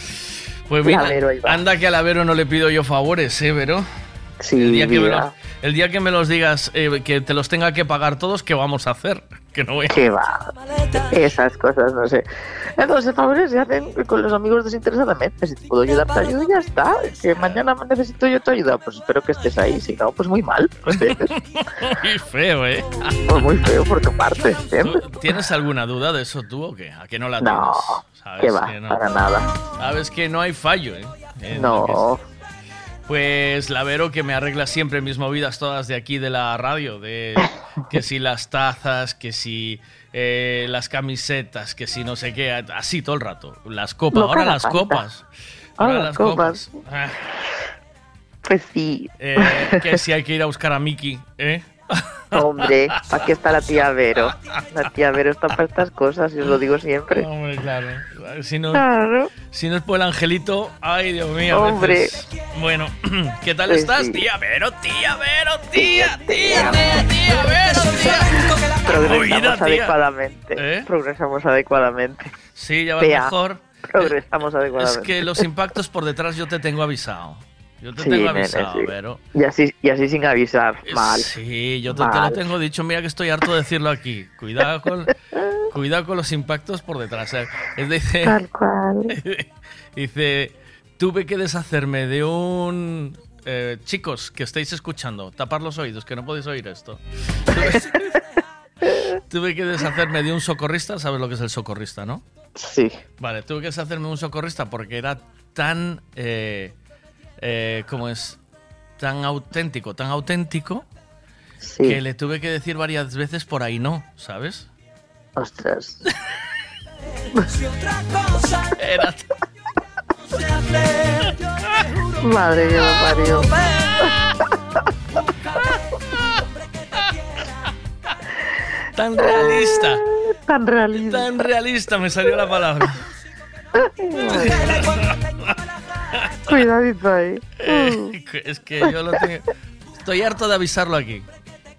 Pues mira, Lavero, ahí va. anda que a Lavero no le pido yo favores, ¿eh, Vero? Sí, el día, que me los, el día que me los digas, eh, que te los tenga que pagar todos, ¿qué vamos a hacer? Que no voy a... ¿Qué va? Esas cosas, no sé. Entonces, favores se hacen con los amigos desinteresadamente. Si te puedo ayudar, te ayudo y ya está. Que mañana necesito yo tu ayuda. Pues espero que estés ahí. Si no, pues muy mal. Muy feo, ¿eh? pues muy feo por tu parte. ¿entiendes? ¿Tú ¿Tienes alguna duda de eso tú o qué? ¿A que no la tienes? No, ¿Sabes que va, que no? para nada. Sabes que no hay fallo, ¿eh? En No. Pues la Vero que me arregla siempre mis movidas todas de aquí de la radio, de que si las tazas, que si eh, las camisetas, que si no sé qué, así todo el rato. Las copas, No ahora las copas. Ahora las copas. Ah, Pues sí. eh, que si hay que ir a buscar a Miki, ¿eh? Hombre, aquí está la tía Vero. La tía Vero está para estas cosas y os lo digo siempre. Hombre, claro. Si no, Claro. si no es por el angelito, ay Dios mío. Hombre. veces. Bueno, ¿qué tal Pues estás, sí. tía Vero? Tía Vero, tía, tía, tía, tía Vero, tía. Progresamos tía. adecuadamente. ¿Eh? Progresamos adecuadamente. Sí, ya Tía, mejor. Progresamos Es adecuadamente. que los impactos por detrás yo te tengo avisado. Yo te Sí, tengo nene, avisado, sí. Vero. Y así, y así sin avisar. Mal. Sí, yo te, te lo tengo dicho. Mira que estoy harto de decirlo aquí. Cuidado con, cuidado con los impactos por detrás. eh. Es de, Tal cual. Dice, tuve que deshacerme de un... eh, chicos, que estáis escuchando, tapar los oídos, que no podéis oír esto. Tuve, tuve que deshacerme de un socorrista, ¿sabes lo que es el socorrista, no? Sí. Vale, tuve que deshacerme de un socorrista porque era tan... Eh, eh, ¿Cómo es? Tan auténtico, tan auténtico, Sí. que le tuve que decir varias veces por ahí no, ¿sabes? Ostras. Era... Madre mía, me parió. Tan realista. Tan realista. Tan realista me salió la palabra. Cuidadito ahí. Eh, es que yo lo tengo. Estoy harto de avisarlo aquí.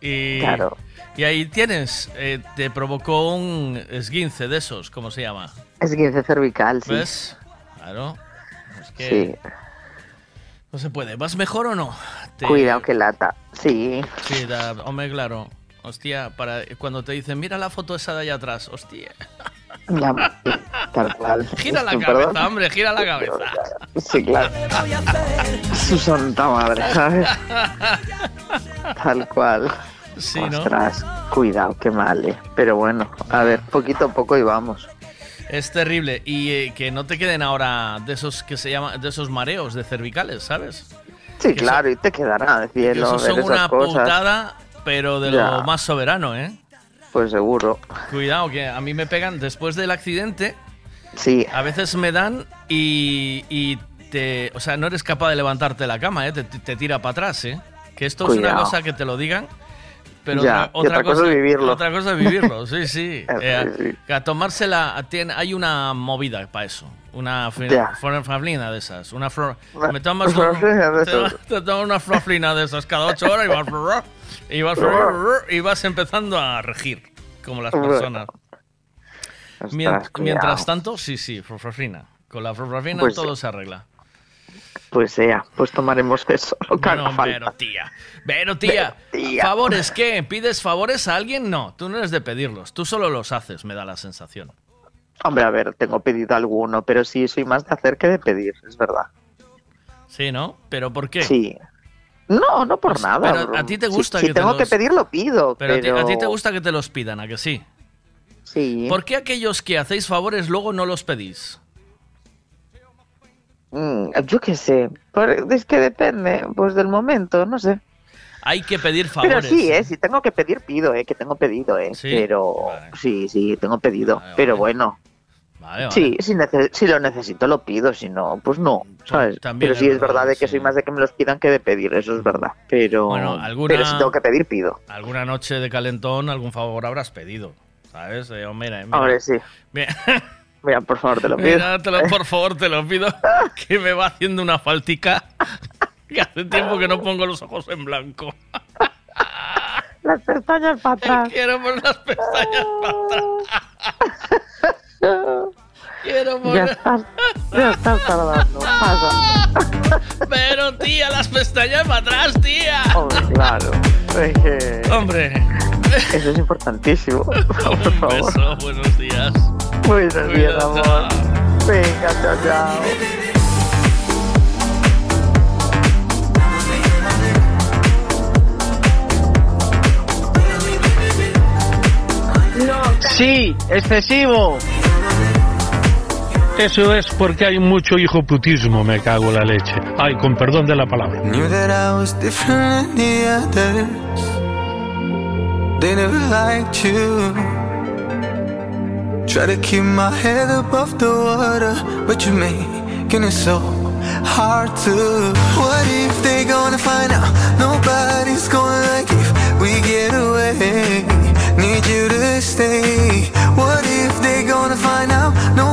Y, Claro. y ahí tienes, eh, te provocó un esguince de esos, ¿cómo se llama? Es 15 cervical, sí. ¿Ves? Claro. Es que Sí. no se puede. ¿Vas mejor o no? Te- Cuidado que lata. Sí. Sí, da- hombre, claro. Hostia, para cuando te dicen, mira la foto esa de allá atrás, hostia. La- tal cual. Gira la Perdón. cabeza, hombre, gira la cabeza. Sí, claro. Su santa madre, ¿sabes? Tal cual. Sí, ¿no? Ostras, cuidado, qué mal, eh. Pero bueno, a ver, poquito a poco y vamos. Es terrible. Y eh, que no te queden ahora de esos que se llaman, de esos mareos de cervicales, ¿sabes? Sí, Que claro, y te quedará Que cielo esos ver son esas una cosas. putada, pero de Ya. lo más soberano, ¿eh? Pues seguro. Cuidado, que a mí me pegan después del accidente. Sí. A veces me dan y, y te. O sea, no eres capaz de levantarte de la cama, ¿eh? Te, te tira para atrás, ¿eh? Que esto es una cosa que te lo digan. Pero Ya, otra, cosa es vivirlo. Otra cosa es vivirlo, sí, sí. Eh, a tomársela. tiene- hay una movida para eso. Una fraflina de esas. Una flor. Me tomas una te, te tomas una de esas cada ocho horas y vas. Y vas, y vas empezando a regir, como las personas. Cuidado. mientras tanto, sí, sí, frofrafrina. Con la frofrafrina Pues todo se arregla. Pues sea, pues tomaremos eso, Bueno, falta. pero tía. Pero tía, Pero, tía. ¿favores qué? ¿Pides favores a alguien? No, tú no eres de pedirlos, tú solo los haces, me da la sensación. Hombre, a ver, tengo pedido alguno, pero sí soy más de hacer que de pedir, es verdad. Sí, ¿no? ¿Pero por qué? Sí. No, no por Pues, nada. pero bro. a ti te Si- gusta si, que te tengo que los- pedir, lo pido. Pero, Pero, a, ti, a ti te gusta que te los pidan, ¿a que sí? Sí. ¿Por qué aquellos que hacéis favores luego no los pedís? Mm, yo qué sé. Es que depende, pues del momento, no sé. Hay que pedir favores. Pero sí, eh, si tengo que pedir, pido, eh, que tengo pedido, eh. Sí, Pero sí, sí, tengo pedido. pero bueno. Vale, vale. Sí, si, si lo necesito lo pido, si no, pues no, ¿sabes? también Pero sí es verdad, verdad de que soy más de que me los pidan que de pedir, eso es verdad. Pero, Bueno, alguna- pero si tengo que pedir, pido. Alguna noche de calentón, algún favor habrás pedido, ¿sabes? Eh, oh, mira, mira. Ahora sí. Mira, Mira, por favor, te lo pido. Mira, te lo- por favor, te lo pido, que me va haciendo una faltica. Que hace tiempo que no pongo los ojos en blanco. Las pestañas para atrás. Quiero poner las pestañas para atrás. Quiero Ya poner... estás, ya estás tardando. Pasa. Pero, tía, las pestañas para atrás, tía. Hombre, claro. Es que- Hombre. Eso es importantísimo. Por Un favor. beso, buenos días. Buenos días, Cuídate. amor. Venga, chao, chao. Sí, excesivo. Eso es porque hay mucho hijoputismo, me cago en la leche. Ay, con perdón de la palabra. Knew that I was different than the others. They never liked you. Try to keep my head above the water, but you're making it so hard to. What if they gonna find out? Nobody's gonna like if we get away. Need you to stay. What if they gonna find out? Nobody's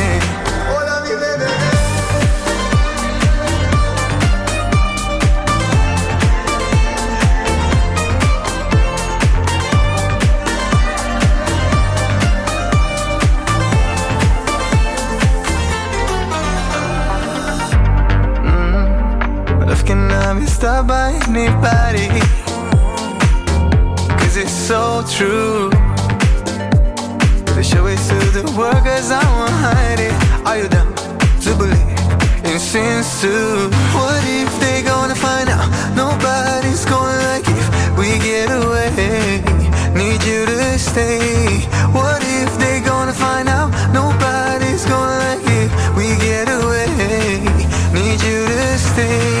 Stopped by anybody. Cause it's so true. They show it to the cause I won't hide it. Are you down to believe in sins too? What if they gonna find out? Nobody's gonna like if we get away. Need you to stay. What if they gonna find out? Nobody's gonna like it. We get away. Need you to stay.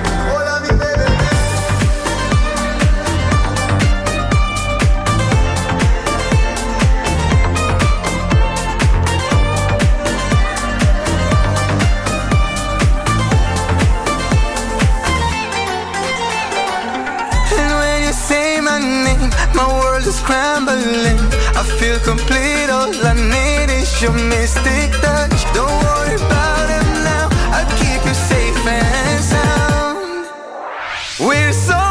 my world is crumbling. I feel complete, all I need is your mystic touch. Don't worry about it now, I'll keep you safe and sound. We're so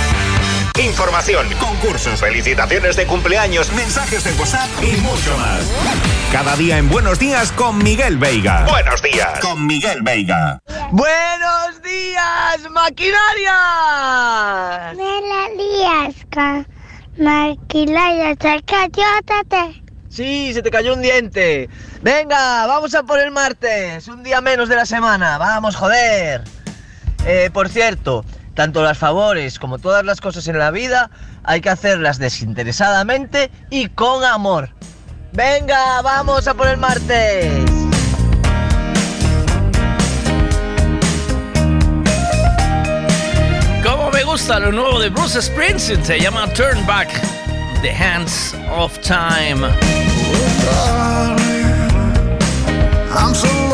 Información, concursos, felicitaciones de cumpleaños, mensajes de WhatsApp y mucho más. Cada día en Buenos Días con Miguel Veiga. Buenos días con Miguel Veiga. ¡Buenos días, maquinaria! Buenos días, con maquinaria. Se cayó, tate. Sí, se te cayó un diente. Venga, vamos a por el martes, un día menos de la semana. Vamos, joder. Eh, por cierto, tanto las favores como todas las cosas en la vida hay que hacerlas desinteresadamente y con amor. Venga, vamos a por el martes. Como me gusta lo nuevo de Bruce Springsteen, se llama Turn Back, The Hands of Time. I'm so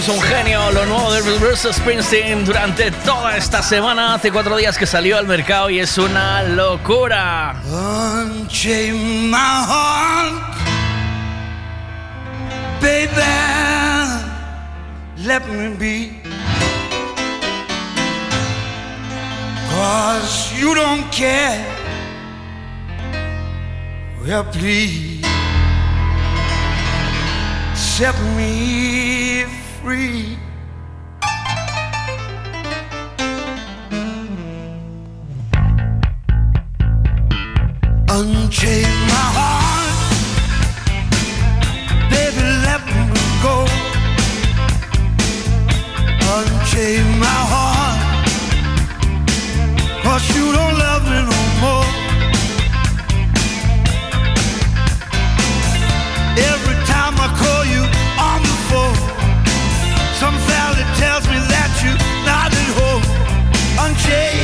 Desde luego es un genio lo nuevo de Bruce Springsteen durante toda esta semana. Hace cuatro días que salió al mercado y es una locura. Baby. Let me be. Cause you don't care. Well, please set me free. Unchain my heart, baby, let me go. Unchain my heart, Cause you don't love me no more. Every time I call you won't change.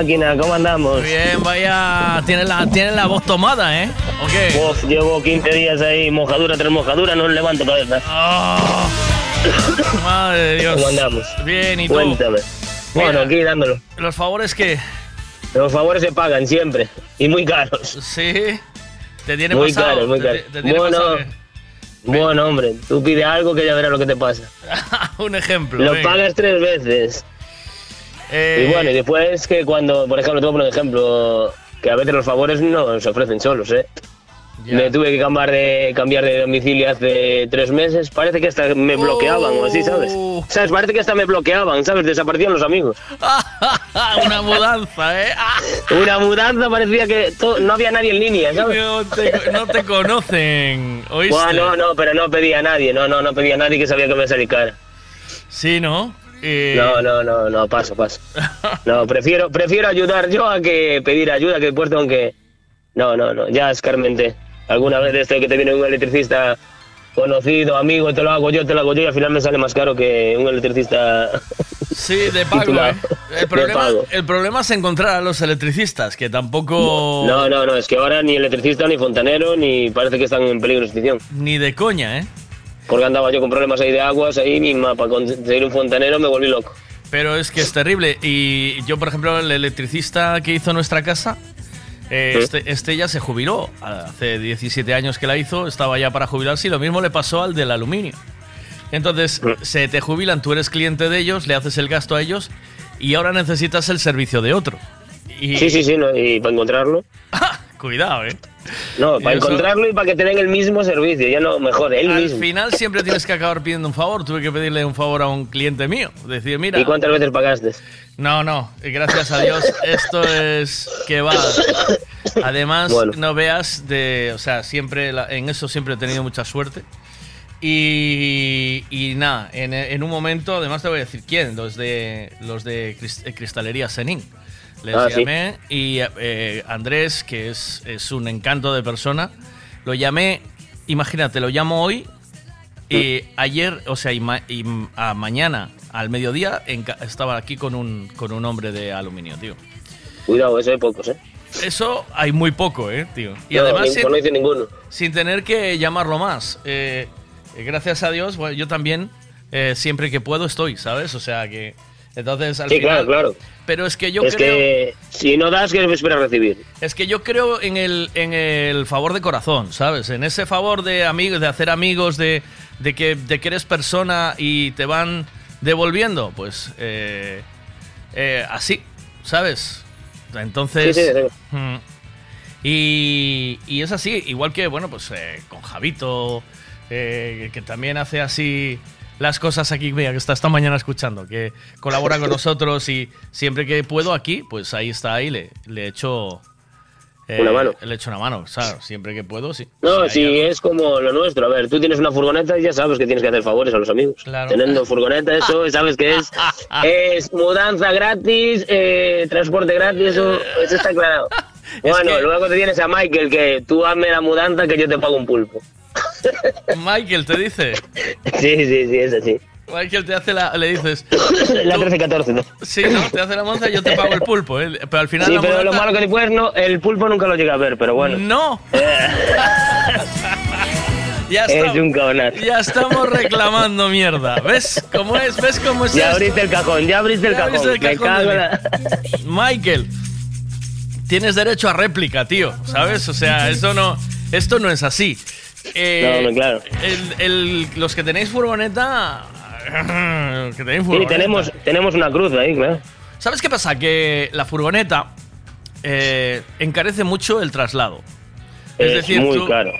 Máquina? ¿Cómo andamos? Bien, vaya. Tiene la, tiene la voz tomada, ¿eh? ¿O qué? Uf, llevo 15 días ahí, mojadura tras mojadura, no levanto cabeza. Ah. Madre de Dios. ¿Cómo andamos? Bien, ¿y tú? Cuéntame. Bueno, aquí dándolo. ¿Los favores qué? Los favores se pagan siempre. Y muy caros. Sí. Te tiene Muy pasado. caros, muy te- caros. te tiene Bueno, pasado bueno, hombre, tú pide algo que ya verás lo que te pasa. Un ejemplo. Lo venga. pagas tres veces. Eh, Y bueno, y después que cuando, por ejemplo, te voy a poner un ejemplo, que a veces los favores no se ofrecen solos, ¿eh? Me tuve que cambiar de, cambiar de domicilio hace tres meses. Parece que hasta me bloqueaban o así, ¿sabes? Oh. ¿Sabes? Parece que hasta me bloqueaban, ¿sabes? Desaparecían los amigos. Una mudanza, ¿eh? Una mudanza parecía que no había nadie en línea, ¿sabes? no, te, no te conocen. ¿Oíste? Bueno, no, no, pero no pedía a nadie, no, no, no pedía a nadie que sabía que me salía cara. Sí, ¿no? Eh, No, no, no, no, paso, paso. No, prefiero, prefiero ayudar yo a que pedir ayuda, que después tengo que... No, no, no, ya escarmenté. Alguna vez esto de que te viene un electricista conocido, amigo, te lo hago yo, te lo hago yo, y al final me sale más caro que un electricista... Sí, de pago. ¿eh? El problema, pago. el problema es encontrar a los electricistas, que tampoco... No, no, no, es que ahora ni electricista, ni fontanero, ni parece que están en peligro de extinción. Ni de coña, ¿eh? Porque andaba yo con problemas ahí de aguas, ahí misma, para conseguir un fontanero me volví loco. Pero es que es terrible. Y yo, por ejemplo, el electricista que hizo nuestra casa, eh, ¿Sí? este, este ya se jubiló. Hace 17 años que la hizo, estaba ya para jubilarse y lo mismo le pasó al del aluminio. Entonces, se te jubilan, tú eres cliente de ellos, le haces el gasto a ellos y ahora necesitas el servicio de otro. Y, Sí, sí, sí, no, y para encontrarlo. Cuidado, ¿eh? No, para eso- encontrarlo y para que te den el mismo servicio, ya no, mejor, él Al mismo. final siempre tienes que acabar pidiendo un favor. Tuve que pedirle un favor a un cliente mío. Decir, mira. ¿Y cuántas veces pagaste? No, no, gracias a Dios, esto es que va. Además, Bueno. no veas de. O sea, siempre la- en eso siempre he tenido mucha suerte. Y, y nada, en, en un momento, además te voy a decir quién, los de los de Cris- Cristalería Senin. Les Ah, sí. llamé y eh, Andrés, que es, es un encanto de persona, lo llamé, imagínate, lo llamo hoy y ayer, o sea, y, ma- y m- a mañana, al mediodía, estaba aquí con un, con un hombre de aluminio, tío. Cuidado, eso hay pocos, ¿eh? Eso hay muy poco, ¿eh, tío? Y No, además sin, no hice ninguno. sin tener que llamarlo más. Eh, eh, gracias a Dios, bueno, yo también, eh, siempre que puedo, estoy, ¿sabes? O sea que... Entonces, al Sí, final... claro, claro. Pero es que yo es creo... que si no das, ¿qué esperas recibir? Es que yo creo en el, en el favor de corazón, ¿sabes? En ese favor de amigos, de hacer amigos, de, de que, de que eres persona y te van devolviendo, pues eh, eh, así, ¿sabes? Entonces... Sí, sí, sí. mm, y, y es así, igual que, bueno, pues eh, con Javito, eh, que también hace así las cosas aquí, mira, que está esta mañana escuchando, que colabora con nosotros y siempre que puedo aquí, pues ahí está, ahí le, le echo... eh, Una mano. Le echo una mano, claro, siempre que puedo, sí. No, Sí, si es como lo nuestro. A ver, tú tienes una furgoneta y ya sabes que tienes que hacer favores a los amigos. Claro. Teniendo furgoneta, eso, sabes que es, es mudanza gratis, eh, transporte gratis, eso, eso está claro. Bueno, luego te tienes a Michael, que tú hazme la mudanza que yo te pago un pulpo. Michael te dice, Sí, sí, sí, es así. Michael te hace la, le dices, La 13-14, ¿no? sí, no, te hace la monza y yo te pago el pulpo, ¿eh? pero al final Sí, la pero lo mudanza- malo que después no, el pulpo nunca lo llega a ver, pero bueno. No. ya Es estamos, un cabonazo. ya estamos reclamando mierda, ¿ves cómo es? ¿Ves cómo es Ya esto? abriste el cajón, ya abriste el Ya cajón. abriste el Me cajón cago en la... Michael, tienes derecho a réplica, tío, ¿sabes? O sea, esto no, esto no es así. Eh, No, no, claro. el- el- los que tenéis furgoneta, que tenéis Sí, furgoneta. tenemos, tenemos una cruz ahí, claro. ¿Sabes qué pasa? Que la furgoneta eh, encarece mucho el traslado. Es, Es decir, muy tú- caro.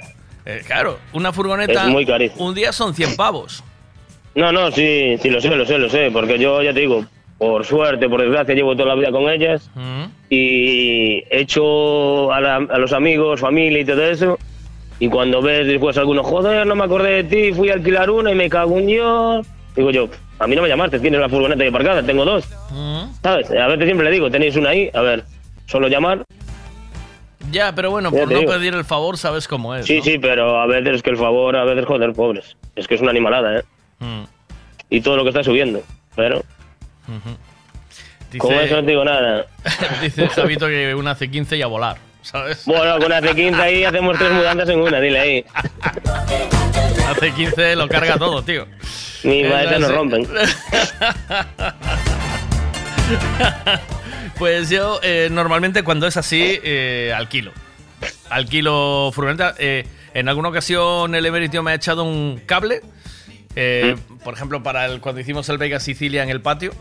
eh, claro, una furgoneta Es muy carísimo. un día son 100 pavos. No, no, sí, sí, lo sé, lo sé, lo sé, porque yo ya te digo, por suerte, por desgracia, llevo toda la vida con ellas y he hecho a, la- a los amigos, familia y todo eso. Y cuando ves después algunos, joder, no me acordé de ti, fui a alquilar una y me cago en Dios. Digo yo, a mí no me llamaste, tienes la furgoneta ahí aparcada, tengo dos. ¿Sabes? A veces siempre le digo, tenéis una ahí, a ver, solo llamar. Ya, pero bueno, Ya por no digo. pedir el favor, sabes cómo es. Sí, ¿no? sí, pero a veces es que el favor, a veces, joder, pobres. Es que es una animalada, ¿eh? Mm, Y todo lo que está subiendo, pero... ujú. Con eso no te digo nada. Dice Javito que una C15 y a volar, ¿sabes? Bueno, con la C15 ahí hacemos tres mudanzas en una, dile ahí. La C15 lo carga todo, tío. Ni madre nos rompen. Pues yo eh, normalmente cuando es así, eh, alquilo. Alquilo furgoneta. Eh, en alguna ocasión el Emeritio me ha echado un cable. eh, Por ejemplo, para el, cuando hicimos el Vega Sicilia en el patio.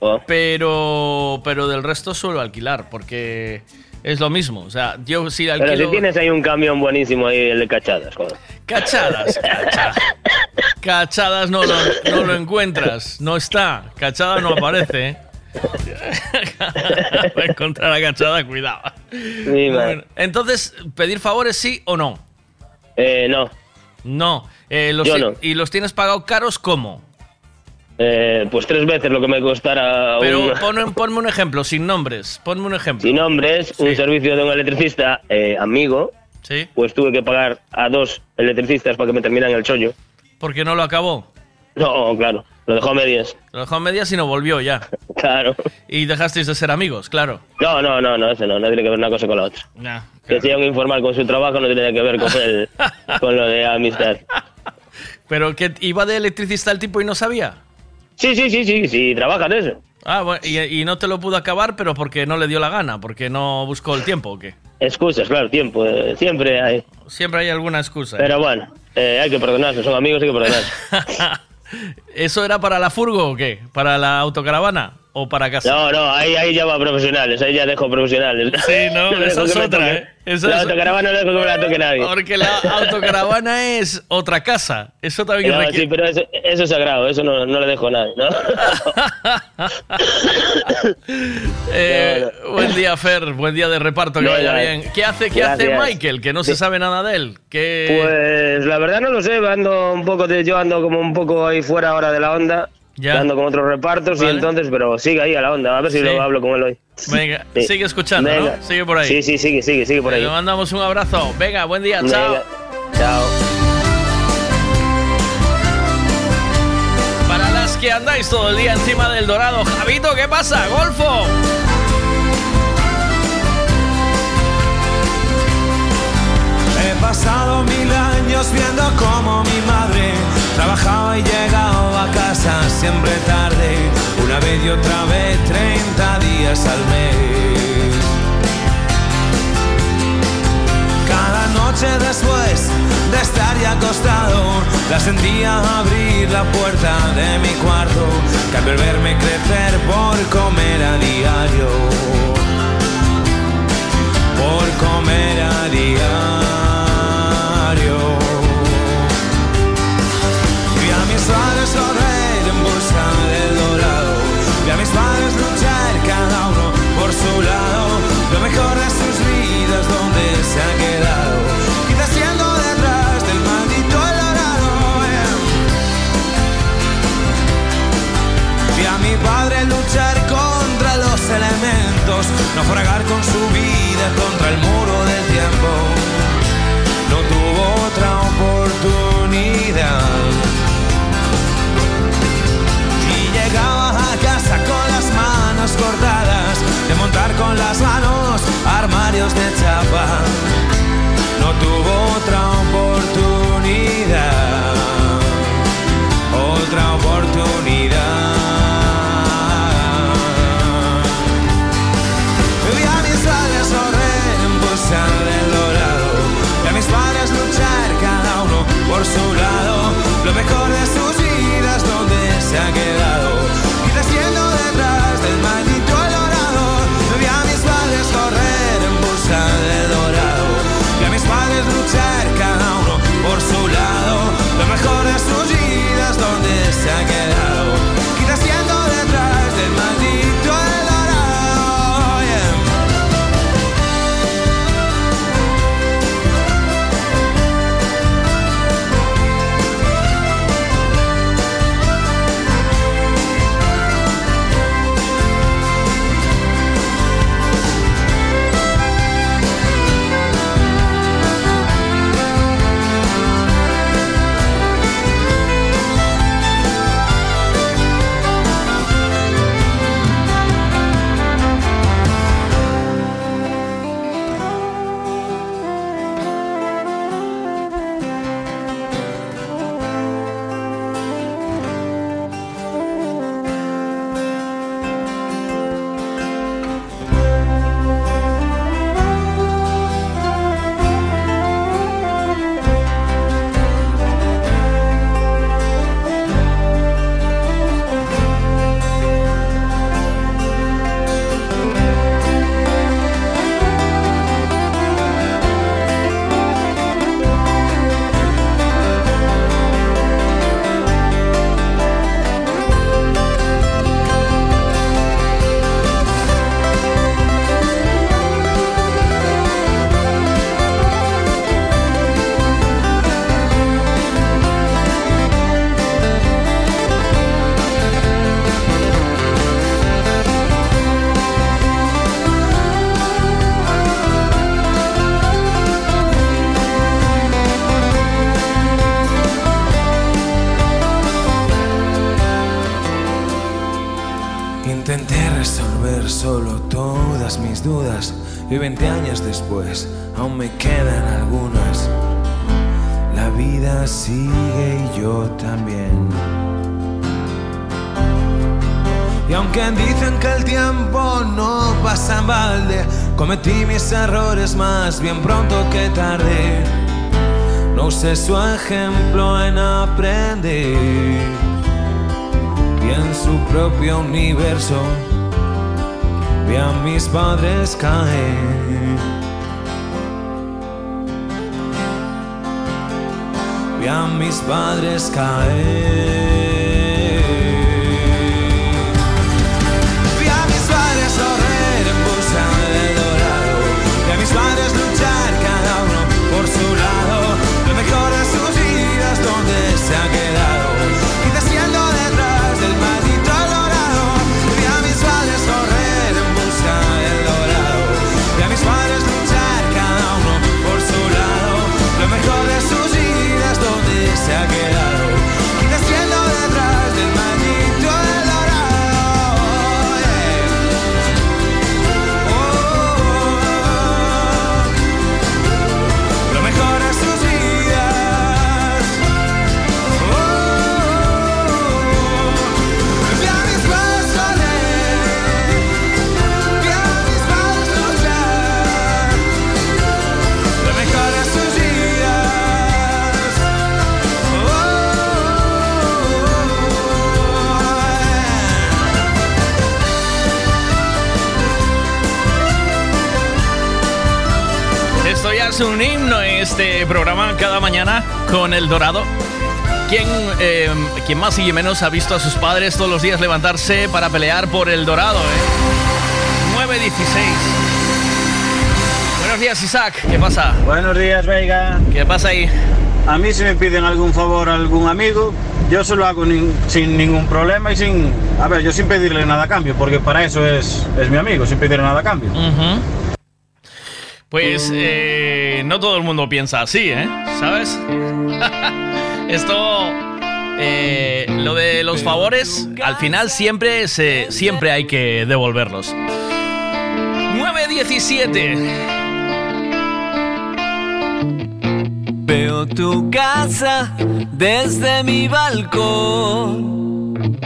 Oh. Pero, pero del resto suelo alquilar, porque es lo mismo. O sea, yo sí Pero alquilo. si tienes ahí un camión buenísimo ahí, el de cachadas, joder. Cachadas, cachadas. Cachadas no lo, no lo encuentras, no está. Cachada no aparece. Para encontrar a cachada, cuidado. Sí, man. Bueno, entonces, ¿pedir favores sí o no? Eh, no. No. Eh, los- Yo no. ¿Y los tienes pagados caros cómo? Eh, pues tres veces lo que me costara Pero un... pon- ponme un ejemplo, sin nombres. Ponme un ejemplo. Sin nombres, un servicio de un electricista eh, amigo. Sí. Pues tuve que pagar a dos electricistas para que me terminaran el chollo. Porque no lo acabó. No, claro, lo dejó a medias. Lo dejó a medias y no volvió ya. Claro. Y dejasteis de ser amigos, claro. No, no, no, no, ese no, no tiene que ver una cosa con la otra. Nah, Que sea un informal con su trabajo no tiene que ver con, el, con lo de amistad. Pero que iba de electricista el tipo y no sabía. Sí, sí, sí, sí, sí, trabaja de eso. Ah, bueno, y, y no te lo pudo acabar, pero porque no le dio la gana, porque no buscó el tiempo o qué. Excusas, claro, tiempo, eh, siempre hay. Siempre hay alguna excusa. ¿eh? Pero bueno, eh, hay que perdonarse, son amigos, hay que perdonarse. ¿Eso era para la furgo o qué? ¿Para la autocaravana? ¿O para casa? No, no, ahí, ahí ya va profesionales, ahí ya dejo profesionales. Sí, no, esa es otra. ¿eh? Esa la es- autocaravana no dejo que me la toque nadie. Porque la autocaravana es otra casa. Eso también No, requiere... sí, pero eso, eso es sagrado, eso no, no le dejo a nadie, ¿no? Eh, buen día, Fer. Buen día de reparto, que vaya bien. ¿Qué hace, qué hace. Michael? Que no se sabe nada de él. ¿Qué... Pues la verdad no lo sé, ando un poco de, yo ando como un poco ahí fuera ahora de la onda, Ya. con otros repartos Vale. y entonces, pero sigue ahí a la onda, a ver si Sí. lo hablo con él hoy. Venga, Sí. sigue escuchando, Venga. ¿no? Sigue por ahí. Sí, sí, sigue, sigue, sigue por ahí. Le mandamos un abrazo. Venga, buen día. Chao. Venga, Chao. Para las que andáis todo el día encima del dorado, Javito, ¿qué pasa? ¡Golfo! He pasado mil años viendo como mi madre trabajaba y llegaba a casa siempre tarde, una vez y otra vez, 30 días al mes. Cada noche después de estar ya acostado, la sentía abrir la puerta de mi cuarto, que al verme crecer por comer a diario por comer a diario. Luchar cada uno por su lado, lo mejor de sus vidas donde se ha quedado, quizás siendo detrás del maldito el dorado. Vi a mi padre luchar contra los elementos, naufragar con su vida contra el muro con las manos armarios de chapa. No tuvo otra oportunidad otra oportunidad. Vi a mis padres correr busca del dorado, vi a mis padres luchar cada uno por su lado, lo mejor padres El Dorado. ¿Quién, eh, ¿Quién más y menos ha visto a sus padres todos los días levantarse para pelear por El Dorado? Eh? 9.16. Buenos días, Isaac. ¿Qué pasa? Buenos días, Veiga. ¿Qué pasa ahí? A mí si me piden algún favor a algún amigo, yo se lo hago sin ningún problema y sin... A ver, yo sin pedirle nada a cambio, porque para eso es, es mi amigo, sin pedirle nada a cambio. Pues eh, no todo el mundo piensa así, ¿eh? ¿Sabes? Esto, eh, lo de los favores, al final siempre, se, siempre hay que devolverlos. 9.17. Veo tu casa desde mi balcón.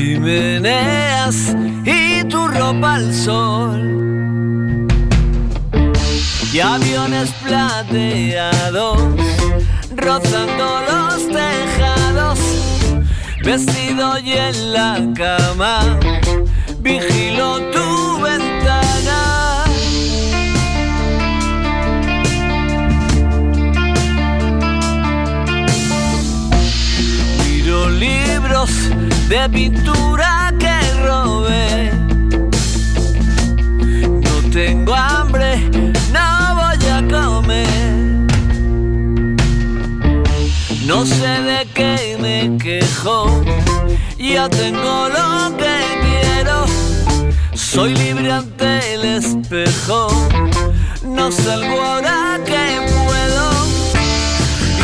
Chimeneas y tu ropa al sol. Y aviones plateados rozando los tejados. Vestido y en la cama, vigilo tu ventana. Libros de pintura que robé. No tengo hambre, no voy a comer. No sé de qué me quejo, ya tengo lo que quiero. Soy libre ante el espejo, no salgo ahora que puedo.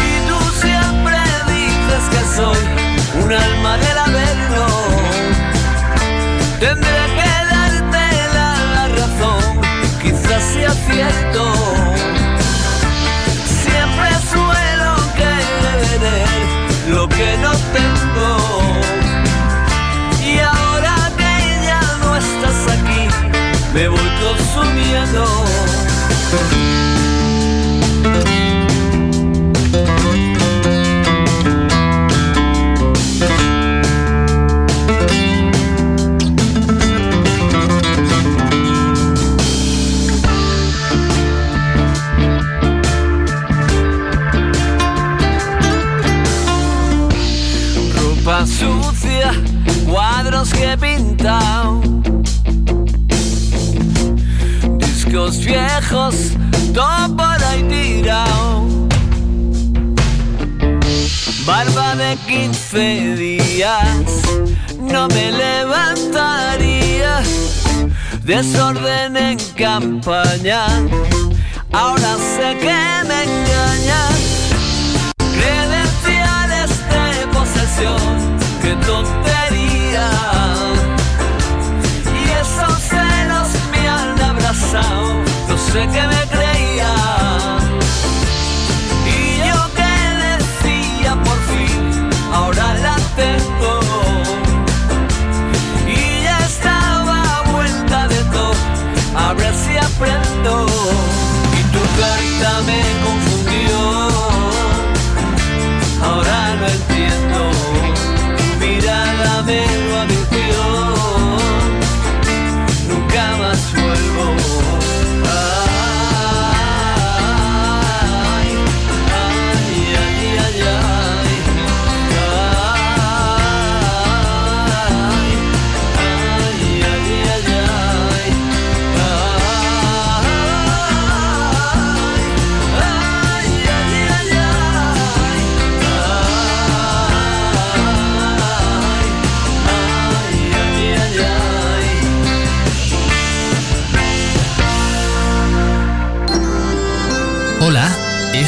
Y tú siempre dices que soy un alma del averno. Siempre suelo querer lo que no tengo. Y ahora que ya no estás aquí, me voy consumiendo. me pintado. Discos viejos, todo por ahí tirado. Barba de 15 días, no me levantaría. Desorden en campaña, ahora sé que me engañas. Credenciales de posesión, que todo no sé qué me creía. Y yo que decía por fin, ahora la tengo. Y ya estaba vuelta de todo, a ver si aprendo. Y tu carita me confundió, ahora no entiendo.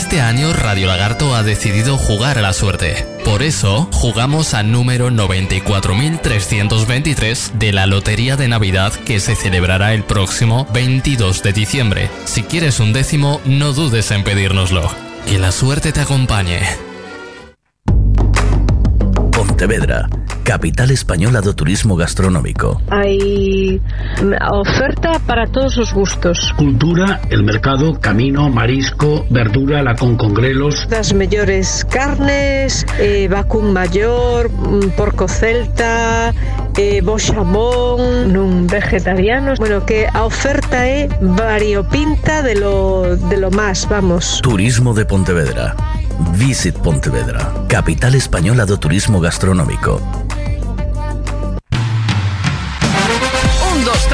Este año Radio Lagarto ha decidido jugar a la suerte. Por eso, jugamos al número 94.323 de la Lotería de Navidad que se celebrará el próximo 22 de diciembre. Si quieres un décimo, no dudes en pedírnoslo. Que la suerte te acompañe. Pontevedra, capital española do turismo gastronómico. Hay oferta para todos los gustos. Cultura, el mercado, camino, marisco, verdura, la con congrelos. Las mejores carnes, eh, vacún mayor, mm, porco celta, eh, bochamón, nun vegetarianos. Bueno, que a oferta é variopinta de lo, de lo más, vamos. Turismo de Pontevedra. Visit Pontevedra, capital española do turismo gastronómico.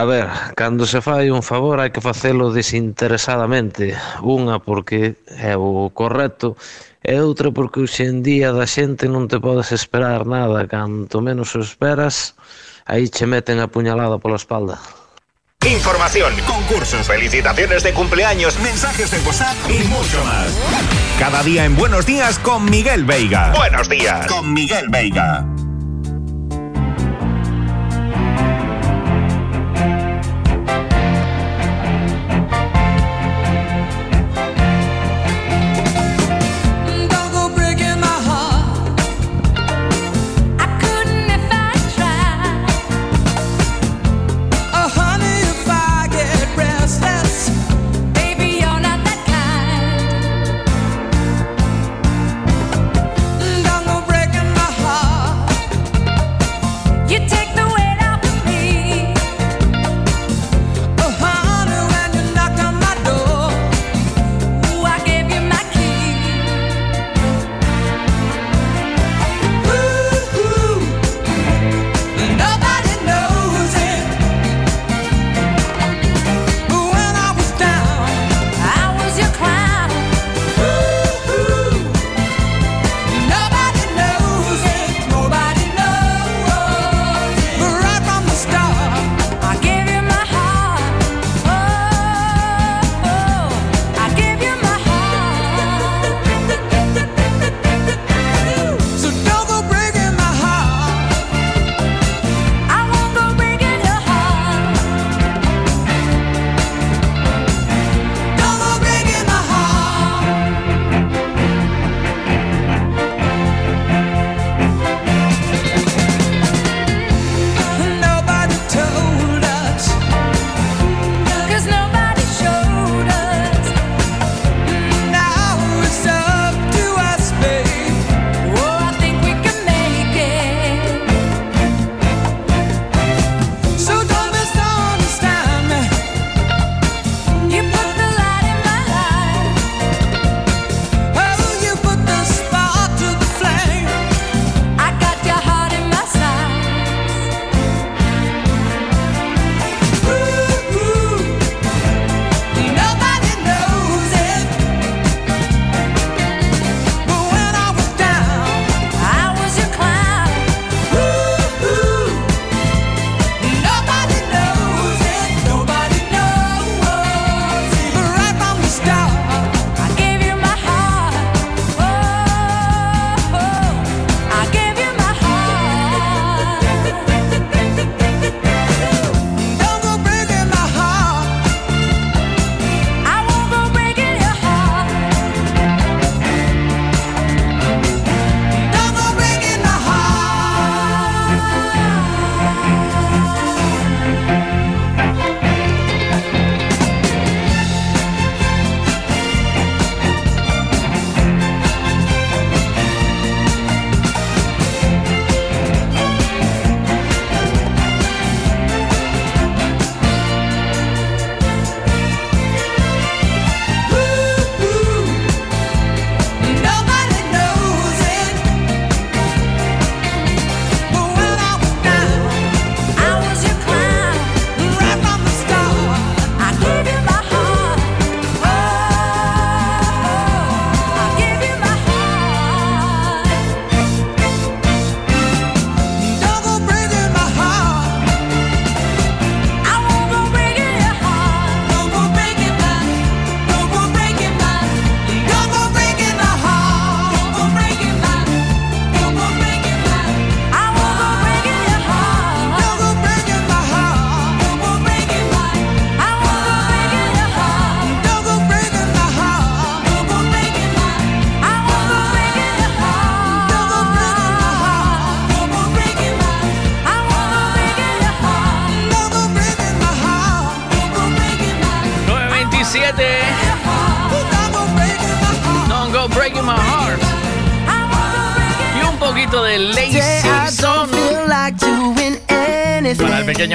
A ver, cando se fai un favor hai que facelo desinteresadamente. Unha porque é o correcto e outra porque hoxe en día da xente non te podes esperar nada. Canto menos o esperas, aí che meten a puñalada pola espalda. Información, concursos, felicitaciones de cumpleaños, mensajes de WhatsApp y mucho más. Cada día en Buenos Días con Miguel Veiga. Buenos días. Con Miguel Veiga.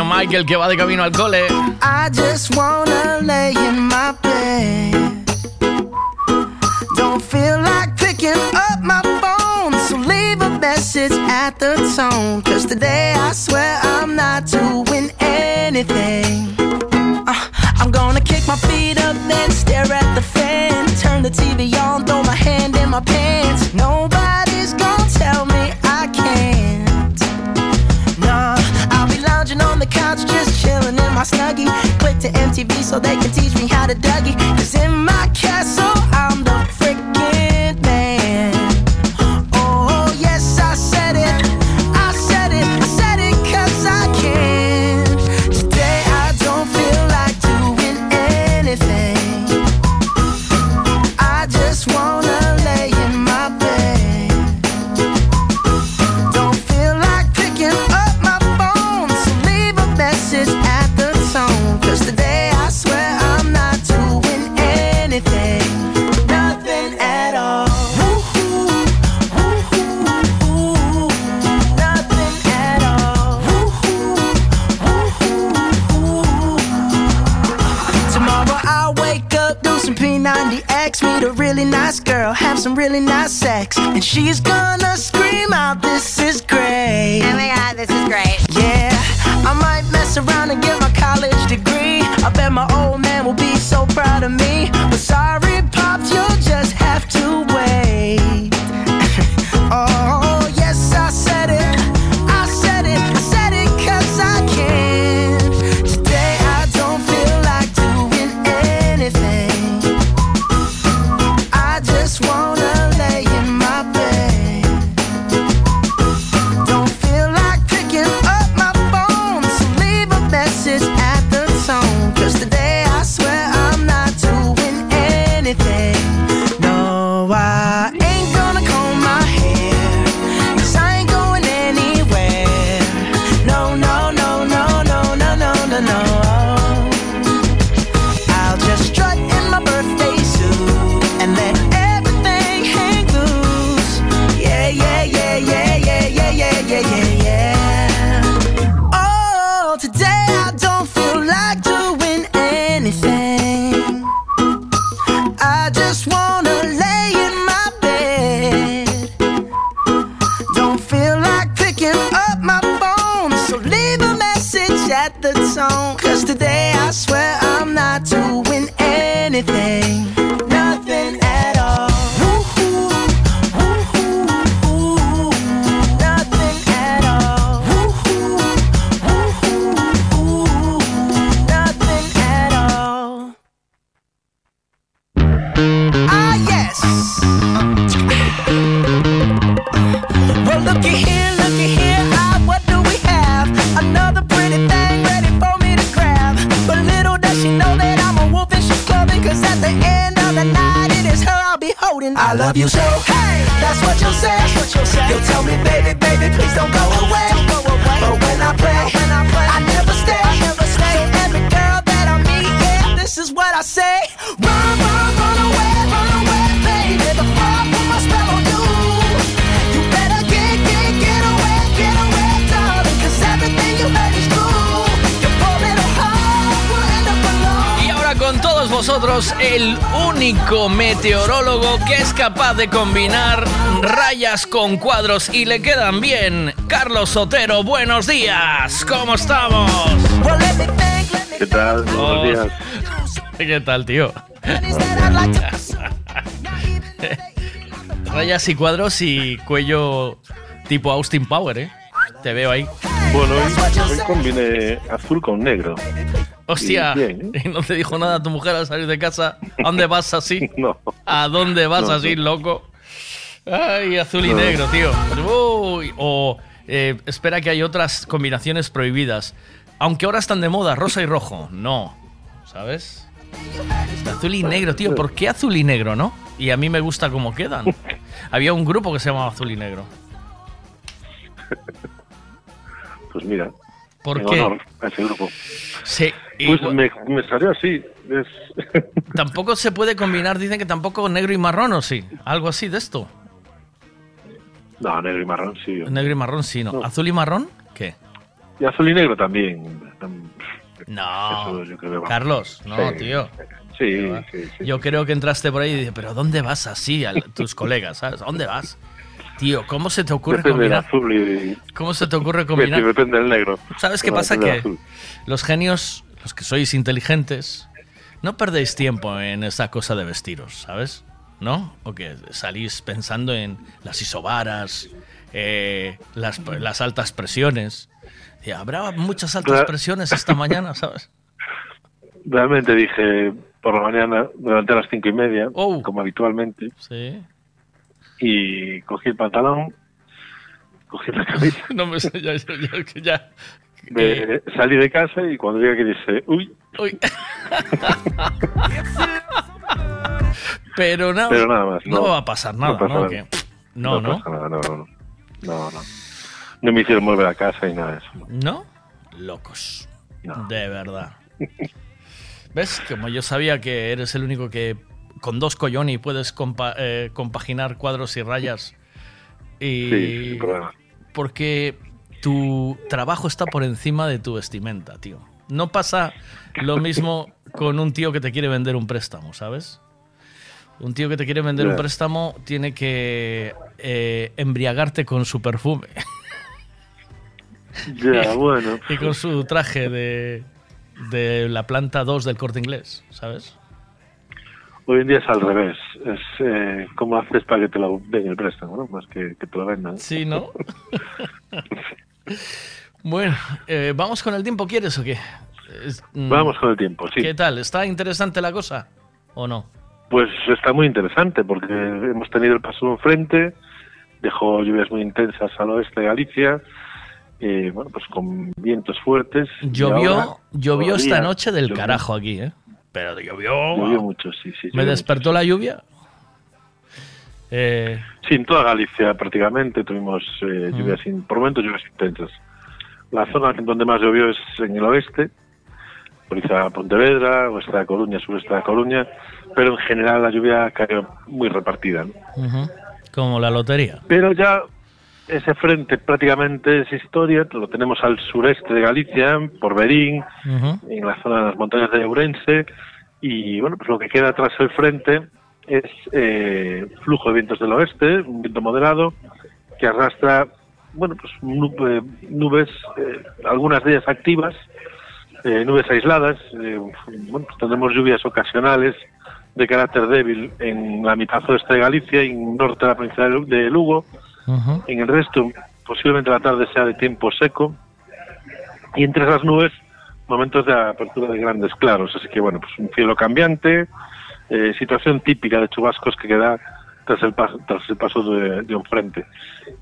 Michael que va de camino al cole. so they can de combinar rayas con cuadros y le quedan bien. Carlos Sotero, buenos días, ¿cómo estamos? ¿Qué tal? Buenos oh. días. ¿Qué tal, tío? rayas y cuadros y cuello tipo Austin Power, ¿eh? Te veo ahí. Bueno, hoy, azul con negro. Hostia, y, ¿eh? no te dijo nada tu mujer al salir de casa. ¿A dónde vas así? no. ¿A dónde vas no, así, loco? Ay, azul y negro, tío. Uy, o eh, espera que hay otras combinaciones prohibidas. Aunque ahora están de moda, rosa y rojo. No, ¿sabes? Este azul y negro, tío. ¿Por qué azul y negro, no? Y a mí me gusta cómo quedan. Había un grupo que se llamaba azul y negro. Pues mira. ¿Por en a ese grupo. Sí. Pues me, salió así. Tampoco se puede combinar, dicen que tampoco negro y marrón, ¿o sí? Algo así de esto. No, negro y marrón sí. Negro y marrón sí, no. ¿Azul y marrón? ¿Qué? Y azul y negro también. No, Carlos, no, tío. Sí, sí, sí, Yo creo que entraste por ahí y dije, pero ¿dónde vas así a tus colegas? ¿Sabes? ¿Dónde vas? Tío, ¿cómo se te ocurre Depende del combinar? azul y... ¿Cómo se te ocurre combinar? depende del negro. ¿Sabes qué pasa? Que los genios, los que sois inteligentes, no perdéis tiempo en esa cosa de vestiros, ¿sabes? ¿No? O que salís pensando en las isobaras, eh, las, las altas presiones. Y habrá muchas altas Claro. presiones esta mañana, ¿sabes? Realmente dije por la mañana, a las cinco y media, Oh. como habitualmente, Sí. Y cogí el pantalón, cogí la camisa, No me sé, ya, ya, ya, que ya. me- salí de casa y cuando llegué aquí dije, uy, Uy. Pero no, pero nada más. no va a pasar nada, pasa ¿no? nada. Que- no, no. pasa nada, no, no, no, no. No me hicieron volver a casa y nada de eso. ¿No? Locos. De verdad. ¿Ves? Como yo sabía que eres el único que con dos colloni puedes compa- eh, compaginar cuadros y rayas. Y Sí, sin problema. porque tu trabajo está por encima de tu vestimenta, tío. No pasa lo mismo con un tío que te quiere vender un préstamo, ¿sabes? Un tío que te quiere vender un préstamo tiene que eh, embriagarte con su perfume. Ya, bueno. Y con su traje de, de la planta 2 del corte inglés, ¿sabes? Hoy en día es al revés. Es eh, cómo haces para que te lo den el préstamo, ¿no? Más que, que te lo vendan. Sí, ¿no? bueno, eh, ¿vamos con el tiempo, quieres o qué? Mm, Vamos con el tiempo, sí. ¿Qué tal? ¿Está interesante la cosa o no? Pues está muy interesante porque hemos tenido el paso de un frente, dejó lluvias muy intensas al oeste de Galicia, eh, bueno, pues con vientos fuertes. Llovió, ahora llovió esta noche del llovió. carajo aquí, ¿eh? Pero llovió. Llovió mucho, sí, sí. ¿Me despertó la lluvia? Eh. Sí, en toda Galicia prácticamente tuvimos eh, Mm. lluvias, in- por momentos lluvias intensas. La zona en donde más llovió es en el oeste, por quizá Pontevedra, oeste de Coruña, sureste de Coruña, pero en general la lluvia cayó muy repartida. ¿no? Como la lotería. Pero ya ese frente prácticamente es historia, lo tenemos al sureste de Galicia, por Berín, en la zona de las montañas de Ourense, y bueno, pues lo que queda tras el frente es eh, flujo de vientos del oeste, un viento moderado, que arrastra, bueno, pues nu- eh, nubes, eh, algunas de ellas activas, eh, nubes aisladas, eh, bueno, pues tendremos lluvias ocasionales de carácter débil en la mitad oeste de Galicia y en norte de la provincia de de En el resto, posiblemente la tarde sea de tiempo seco. Y entre esas nubes, momentos de apertura de grandes claros. Así que, bueno, pues un cielo cambiante, eh, situación típica de chubascos que queda tras el paso, tras el paso de, de un frente.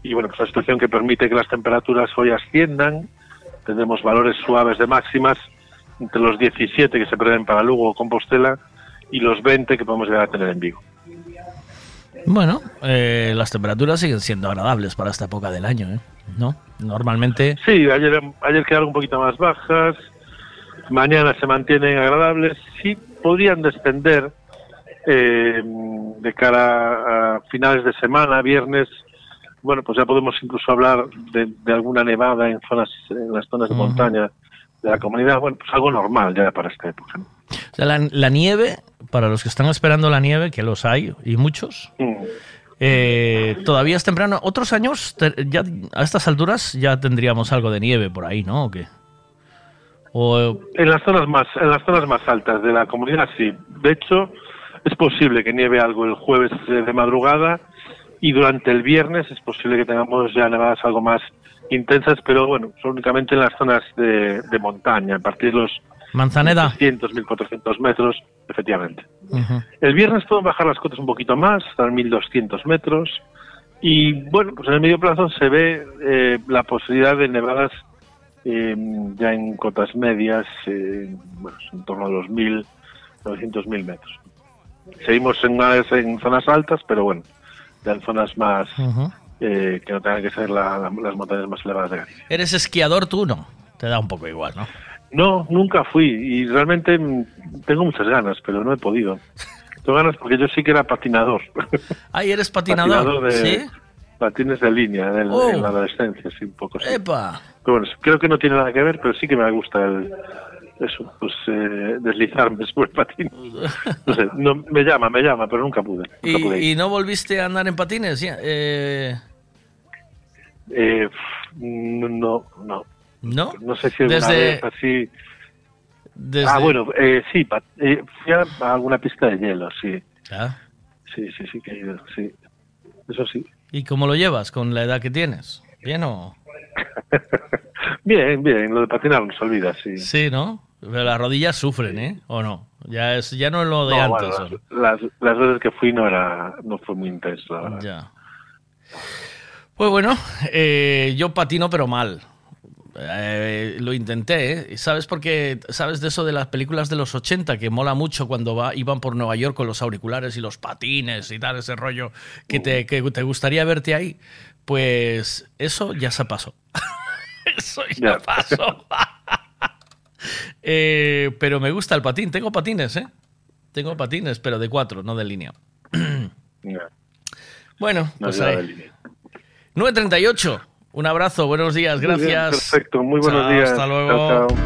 Y, bueno, pues la situación que permite que las temperaturas hoy asciendan. Tendremos valores suaves de máximas entre los 17 que se prevén para Lugo o Compostela y los 20 que podemos llegar a tener en Vigo. Bueno, eh, las temperaturas siguen siendo agradables para esta época del año, ¿eh? ¿No? Normalmente. Sí, ayer, ayer quedaron un poquito más bajas, mañana se mantienen agradables, sí podrían descender eh, de cara a finales de semana, viernes, bueno, pues ya podemos incluso hablar de, de alguna nevada en zonas, en las zonas de montaña de la comunidad, bueno, pues algo normal ya para esta época. ¿no? O sea, la, la nieve, para los que están esperando la nieve, que los hay, y muchos, Mm. eh, todavía es temprano. Otros años, te- ya a estas alturas, ya tendríamos algo de nieve por ahí, ¿no? ¿O qué? O, En las zonas más, en las zonas más altas de la comunidad sí. De hecho, es posible que nieve algo el jueves eh, de madrugada y durante el viernes es posible que tengamos ya nevadas algo más intensas, pero bueno, son únicamente en las zonas de, de montaña, a partir de los Manzaneda. 300, 1400 metros, efectivamente. El viernes pueden bajar las cotas un poquito más, hasta 1200 metros. Y bueno, pues en el medio plazo se ve eh, la posibilidad de nevadas eh, ya en cotas medias, eh, bueno, en torno a los 1000, 900.000 metros. Seguimos en, en zonas altas, pero bueno, ya en zonas más. Eh, que no tengan que ser la- la- las montañas más elevadas de Galicia. ¿Eres esquiador tú? No. Te da un poco igual, ¿no? No, nunca fui y realmente mm, tengo muchas ganas, pero no he podido. Tengo ganas porque yo sí que era patinador. Ay, eres patinador. de, ¿Sí? patines de línea en, Oh. en la adolescencia, sí, un poco. Sí. ¡Epa! Pero bueno, creo que no tiene nada que ver, pero sí que me gusta el, eso, pues eh, deslizarme sobre el patín. No sé, no, me llama, me llama, pero nunca pude. Nunca pude ir. ¿Y, y no volviste a andar en patines? Eh, Eh, no, no, no. ¿No? Sé si alguna Desde- vez así. desde- Ah, bueno, eh, sí, eh, fui a, alguna pista de hielo, sí. Ah. Sí, sí, sí que he ido, sí. Eso sí. ¿Y cómo lo llevas con la edad que tienes? ¿Bien o...? Bien, bien, lo de patinar no se olvida, sí. Sí, ¿no? Pero las rodillas sufren, ¿eh? ¿O no? Ya, es, ya no es lo de No, antes. bueno, ¿o? las, las, las veces que fui no era no fue muy intenso, la verdad. Ya. Pues bueno, eh, yo patino pero mal. Eh, lo intenté, ¿eh? ¿Y ¿Sabes por qué? ¿Sabes de eso de las películas de los 80 que mola mucho cuando va, iban por Nueva York con los auriculares y los patines y tal, ese rollo que te, que te gustaría verte ahí? Pues eso ya se pasó. eso ya, pasó. Eh, pero me gusta el patín. Tengo patines, ¿eh? Tengo patines, pero de cuatro, no de línea. Bueno, No, pues ahí. de línea. 938. Un abrazo, buenos días, bien, gracias. perfecto, muy buenos Chao, días. Hasta luego. Chao, chao.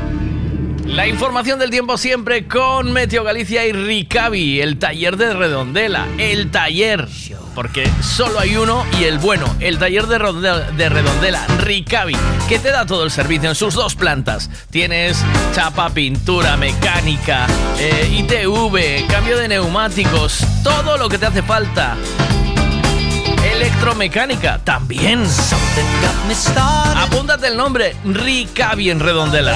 La información del tiempo siempre con Meteo Galicia y Ricavi, el taller de Redondela. El taller, porque solo hay uno y el bueno, el taller de Redondela, de Redondela Ricavi, que te da todo el servicio en sus dos plantas. Tienes chapa, pintura, mecánica, eh, ITV, cambio de neumáticos, todo lo que te hace falta. Electromecánica también. Apúntate el nombre, Ricavi en Redondela.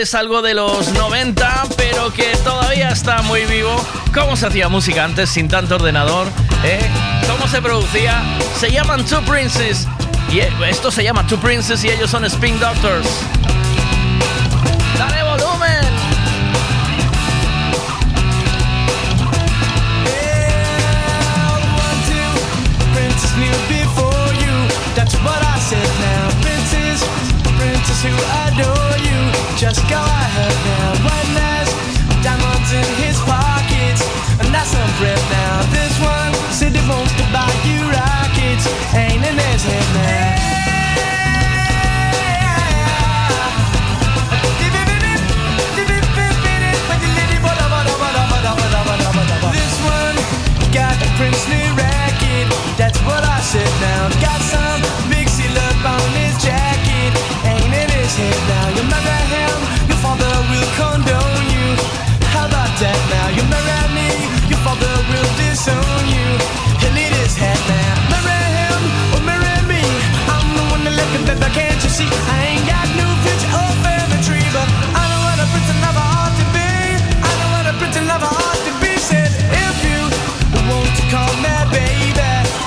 Es algo de los 90, pero que todavía está muy vivo. ¿Cómo se hacía música antes sin tanto ordenador? ¿Eh? ¿Cómo se producía? Se llaman Two Princes. Y eh, esto se llama Two Princes y ellos son Spin Doctors. Yeah.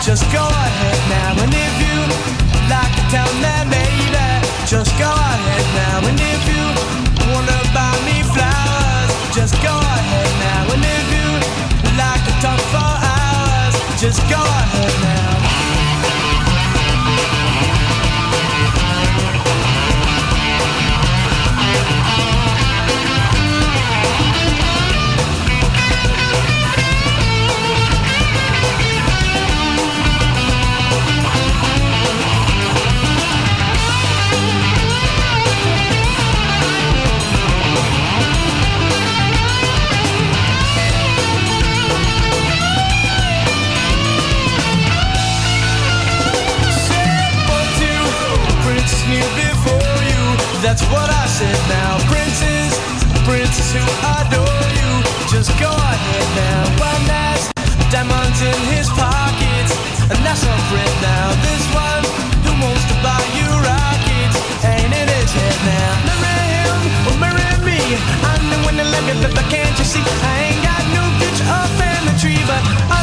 Just go ahead now. And if you like to tell me maybe, just go ahead now. And if you wanna buy me flowers, just go ahead hours, just That's what I said now. Princess, princess who adore you. Just go ahead now. One has diamonds in his pockets, and that's not bread now. This one who wants to buy you rockets ain't in his head now. Marry him or marry me. I'm the one that love you, but can't you see? I ain't got no future or family tree, but I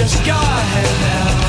just go ahead now.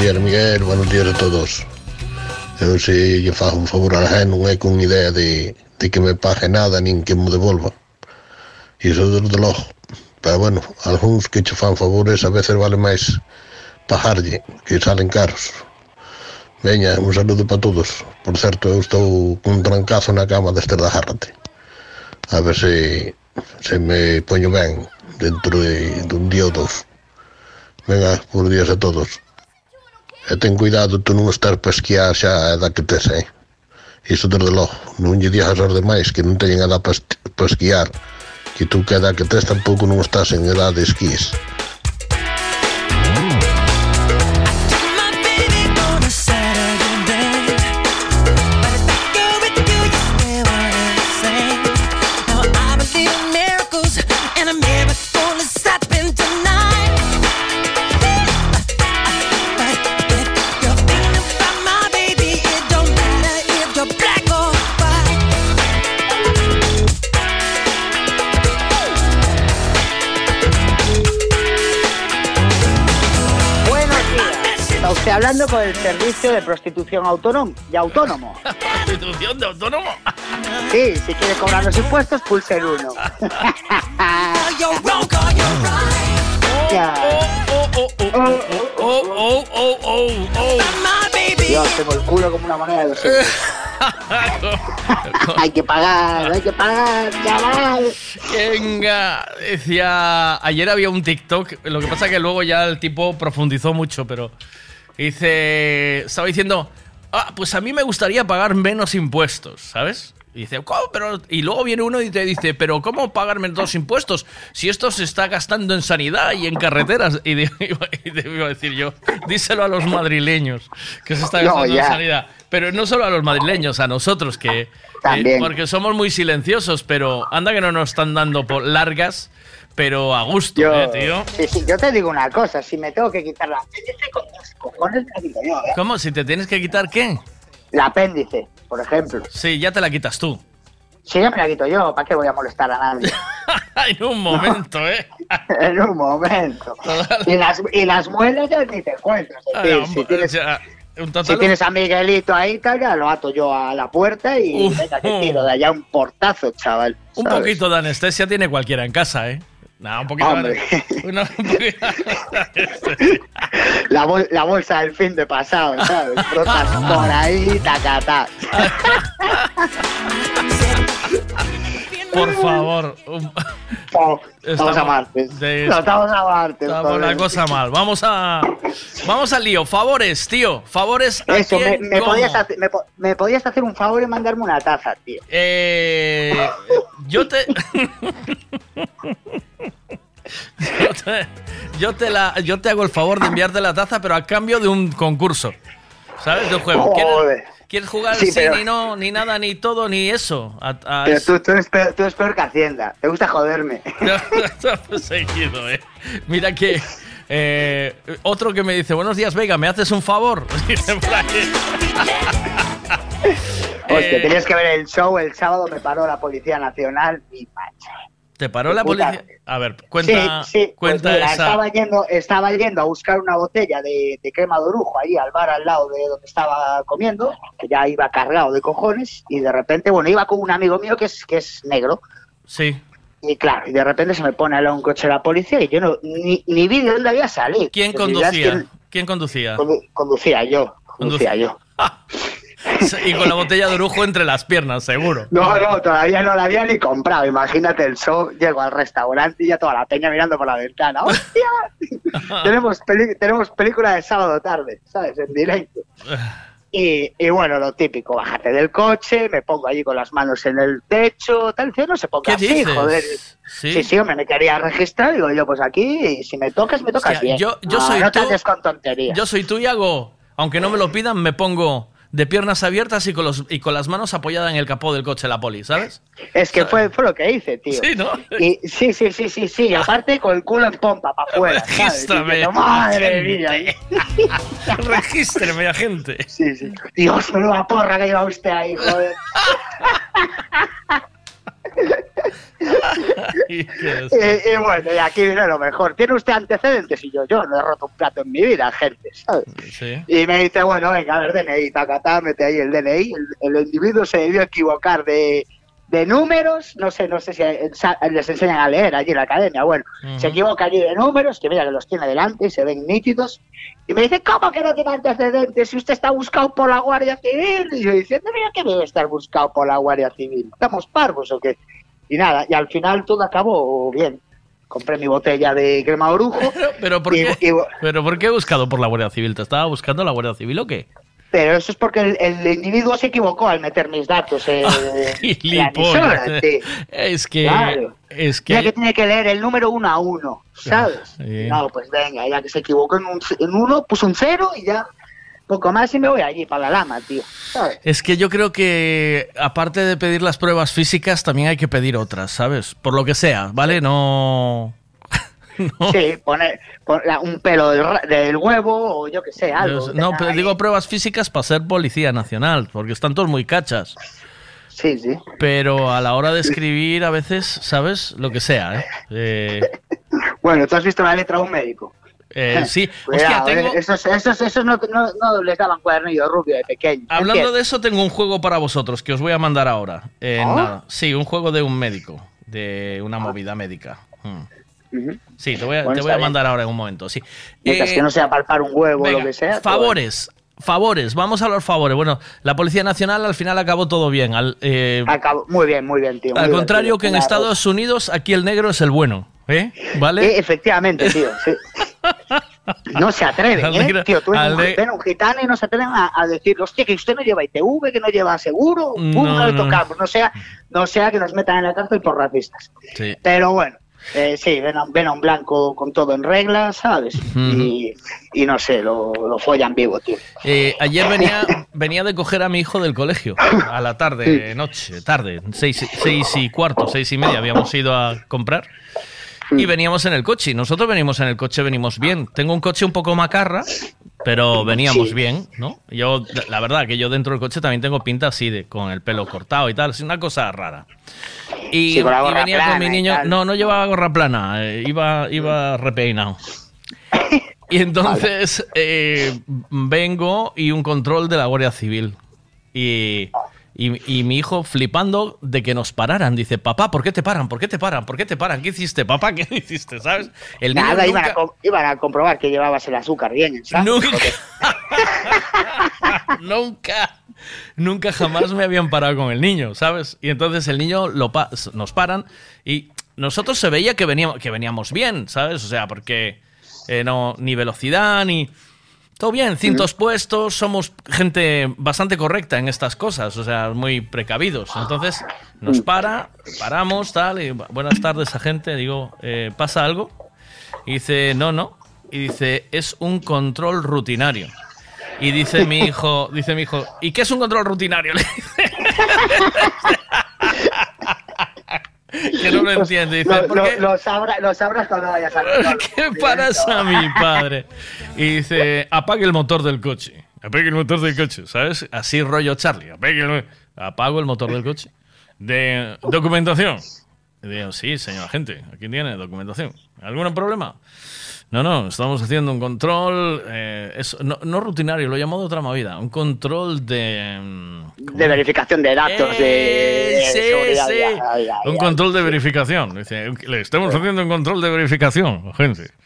días, Miguel, buenos días a todos. Eu se lle fago un favor a gente non é con idea de, de que me pague nada nin que me devolva. E iso desde logo. Pero bueno, algúns que che fan favores a veces vale máis pagarlle, que salen caros. Veña, un saludo para todos. Por certo, eu estou cun trancazo na cama deste da Járrate. A ver se, se me poño ben dentro de, dun día ou dos. Venga, por días a todos. E ten cuidado tú non estar pa esquiar xa a edad que tes, eh? Iso desde logo, non lle digas aos demais que non teñen edad pa, pa esquiar, que tú que edad que tes tampouco non estás en edad de esquís. Con el servicio de prostitución autónomo y autónomo. ¿Prostitución de autónomo? Sí, si quiere cobrar los impuestos, pulse el uno. Ya. Oh, oh, oh, oh, oh, oh, oh. Dios, tengo el culo como una moneda de hay que pagar, hay que pagar, chaval. Venga, decía. Ayer había un TikTok, lo que pasa que luego ya el tipo profundizó mucho, pero. Dice. Estaba diciendo. Ah, pues a mí me gustaría pagar menos impuestos, ¿sabes? Y dice, ¿cómo? Pero, y luego viene uno y te dice, pero ¿cómo pagar menos impuestos si esto se está gastando en sanidad y en carreteras? Y, de- y te iba a decir yo, díselo a los madrileños que se está No, gastando en sanidad. Pero no solo a los madrileños, a nosotros que... También. eh, porque somos muy silenciosos, pero anda que no nos están dando por largas, pero a gusto, Yo, eh, tío. sí, sí, yo te digo una cosa, si me tengo que quitar la apéndice, con los cojones me la quito yo, ¿eh? ¿Cómo? ¿Si te tienes que quitar qué? La apéndice, por ejemplo. Sí, ya te la quitas tú. Si ya me la quito yo, ¿para qué voy a molestar a nadie? en un momento, ¿eh? en un momento. Y las, y las muelas ya ni te encuentras. Ah, Sí, si, tienes, si a Miguelito ahí, tal, ya lo ato yo a la puerta y Uf. venga, que tiro de allá un portazo, chaval. Un poquito de anestesia tiene cualquiera en casa, ¿eh? Nada, un poquito Hombre. de una- La, bol- la bolsa del fin de pasado, ¿sabes? Por ahí, tacatá. Por favor. un- Estamos a martes. de- No, estamos a martes. Estamos la cosa mal. Vamos a. Vamos al lío. Favores, tío. Favores. ¿a Eso, me, quién, me podías hacer, me, po- me podías hacer un favor y mandarme una taza, tío. Eh, yo te. yo te. Yo te, la, yo te hago el favor de enviarte la taza, pero a cambio de un concurso. ¿Sabes? De un juego. ¿Quieres, Joder. quieres jugar Sí, pero- ni no, ni nada, ni todo, ni eso? A- a- Pero tú, tú, eres peor, tú eres peor que Hacienda. Te gusta joderme. Seguido, eh. Mira que. eh, otro que me dice, buenos días, Vega, ¿me haces un favor? Hostia, Eh, tenías que ver el show. El sábado me paró la Policía Nacional y macho. ¿Te paró la policía? A ver, cuenta, sí, sí. Pues cuenta mira, esa. estaba, yendo, estaba yendo a buscar una botella de, de crema de orujo ahí al bar al lado de donde estaba comiendo, que ya iba cargado de cojones, y de repente, bueno, iba con un amigo mío que es, que es negro. Sí. Y claro, y de repente se me pone lado un coche de la policía y yo no, ni, ni vi de dónde había salido. ¿Quién Pues, conducía? quién ¿Quién conducía? condu- conducía yo, conducía yo. Y con la botella de orujo entre las piernas, seguro. No, no, todavía no la había ni comprado. Imagínate el show, llego al restaurante y ya toda la peña mirando por la ventana. ¡Hostia! tenemos, tenemos película de sábado tarde, ¿sabes? En directo. Y, y bueno, lo típico, bájate del coche, me pongo allí con las manos en el techo, tal, tío, no se ponga ¿Qué así, dices? joder. Sí. Sí, sí, hombre, me quería registrar, digo yo, pues aquí, y si me tocas, me tocas Hostia, bien. yo- yo No, soy no te tú. andes con tonterías. Yo soy tú y hago, aunque no me lo pidan, me pongo de piernas abiertas y con, los, y con las manos apoyadas en el capó del coche de la poli, ¿sabes? Es que fue, fue lo que hice, tío. Sí, ¿no? Y, sí, sí, sí, sí, sí. Y aparte con el culo en pompa para afuera. Regístrame, Madre gente". mía. Regístreme, agente. Sí, sí. Dios, menuda porra que lleva usted ahí, joder. Y Y, y bueno, y aquí viene lo mejor. ¿Tiene usted antecedentes? Y yo, yo no he roto un plato en mi vida, gente, ¿sabes? Sí. Y me dice, bueno, venga, a ver, DNI, tacatá, mete ahí el DNI. El, el individuo se debió equivocar de, de números, no sé, no sé si les enseñan a leer allí en la academia. Bueno, se equivoca allí de números, que mira que los tiene delante y se ven nítidos. Y me dice, ¿cómo que no tiene antecedentes si usted está buscado por la Guardia Civil? Y yo diciendo, mira que debe estar buscado por la Guardia Civil. ¿Estamos parvos o qué? Y nada, y al final todo acabó bien. Compré mi botella de crema orujo. Pero ¿por, y- qué, y- ¿Pero por qué he buscado por la Guardia Civil? ¿Te estaba buscando la Guardia Civil o qué? Pero eso es porque el, el individuo se equivocó al meter mis datos emisora, tío. Es que. Claro. Es que que. tiene que leer el número uno a uno, ¿sabes? Sí. No, pues venga, ya que se equivocó en, un, en uno, puso un cero y ya poco más y me voy allí para la lama, tío. ¿sabes? Es que yo creo que, aparte de pedir las pruebas físicas, también hay que pedir otras, ¿sabes? Por lo que sea, ¿vale? No. Sí, poner, un pelo del, huevo o yo que sé, algo. Yo- no, pero ahí. digo pruebas físicas para ser policía nacional, porque están todos muy cachas. Sí, sí. Pero a la hora de escribir, a veces, ¿sabes? Lo que sea, ¿eh? Eh, Bueno, ¿tú has visto la letra de un médico? Eh, sí, Cuidado, hostia, tengo, eh, esos, esos, esos no, no, no les daban cuadernillo rubio de pequeño. hablando de eso, tengo un juego para vosotros que os voy a mandar ahora. Eh, ¿Oh? nada. Sí, un juego de un médico, de una movida médica. Mm. Sí, te voy a, Bueno, te voy a bien. mandar ahora en un momento, sí. Mientras Eh, que no sea palpar un huevo o lo que sea. pues, favores, favores, vamos a los favores. Bueno, la Policía Nacional al final acabó todo bien. Al, eh, muy bien, muy bien, tío. muy al bien, contrario tío. que en. Estados Unidos, aquí el negro es el bueno. ¿Eh? ¿Vale? Eh, efectivamente, tío. sí. No se atreven, ¿eh? negro- Tío, tú eres un, un gitano y no se atreven a, a decir, hostia, que usted no lleva ITV, que no lleva seguro. Pum, No, no, le tocamos. No sea, no sea que nos metan en la cárcel por racistas. Sí. Pero bueno, eh, sí, ven a, ven a un blanco con todo en regla, ¿sabes? y, y no sé, lo, lo follan vivo, tío. Eh, ayer venía, venía de coger a mi hijo del colegio, a la tarde, noche, tarde, seis, seis y cuarto, seis y media, habíamos ido a comprar. Y veníamos en el coche, nosotros venimos en el coche, venimos bien. Tengo un coche un poco macarra, pero veníamos Sí. bien, ¿no? Yo, la verdad, que yo dentro del coche también tengo pinta así de, con el pelo cortado y tal, es una cosa rara. Y, Sí, con la y gorra venía con mi niño, no, no llevaba gorra plana, eh, iba, iba repeinado. Y entonces eh, vengo y un control de la Guardia Civil. Y, y- y mi hijo flipando de que nos pararan. Dice, papá, ¿por qué te paran? ¿Por qué te paran? ¿Por qué te paran? ¿Qué hiciste, papá? ¿Qué hiciste? ¿Sabes? El Nada, iban, a nunca- com- iban a comprobar que llevabas el azúcar bien, ¿sabes? Nunca. nunca, nunca jamás me habían parado con el niño, ¿sabes? Y entonces el niño lo pa- nos paran y nosotros se veía que veníamos, que veníamos bien, ¿sabes? O sea, porque eh, no, ni velocidad, ni... Todo bien, cintos puestos, somos gente bastante correcta en estas cosas, o sea, muy precavidos. Entonces nos para, paramos, tal, y bu- buenas tardes, agente, digo, eh, ¿pasa algo? Y dice, no, no. Y dice, es un control rutinario. Y dice mi hijo, dice mi hijo, ¿y qué es un control rutinario? Que no lo entiende. Dice, Lo, ¿por lo- sabrá- lo sabrás cuando vayas a ¿Qué paras a mi padre? Y dice, apague el motor del coche. Apague el motor del coche, ¿sabes? Así rollo Charlie. Apague el- apago el motor del coche. De documentación. Y digo, sí, señor agente, aquí tiene documentación. ¿Algún problema? No, no, estamos haciendo un control, eh, es- no, no rutinario, lo llamo de otra movida, un control de... mm, De verificación de datos, de, de sí, seguridad. sí. ya, ya, ya, Un control de verificación. Dice, le estamos haciendo un control de verificación, gente.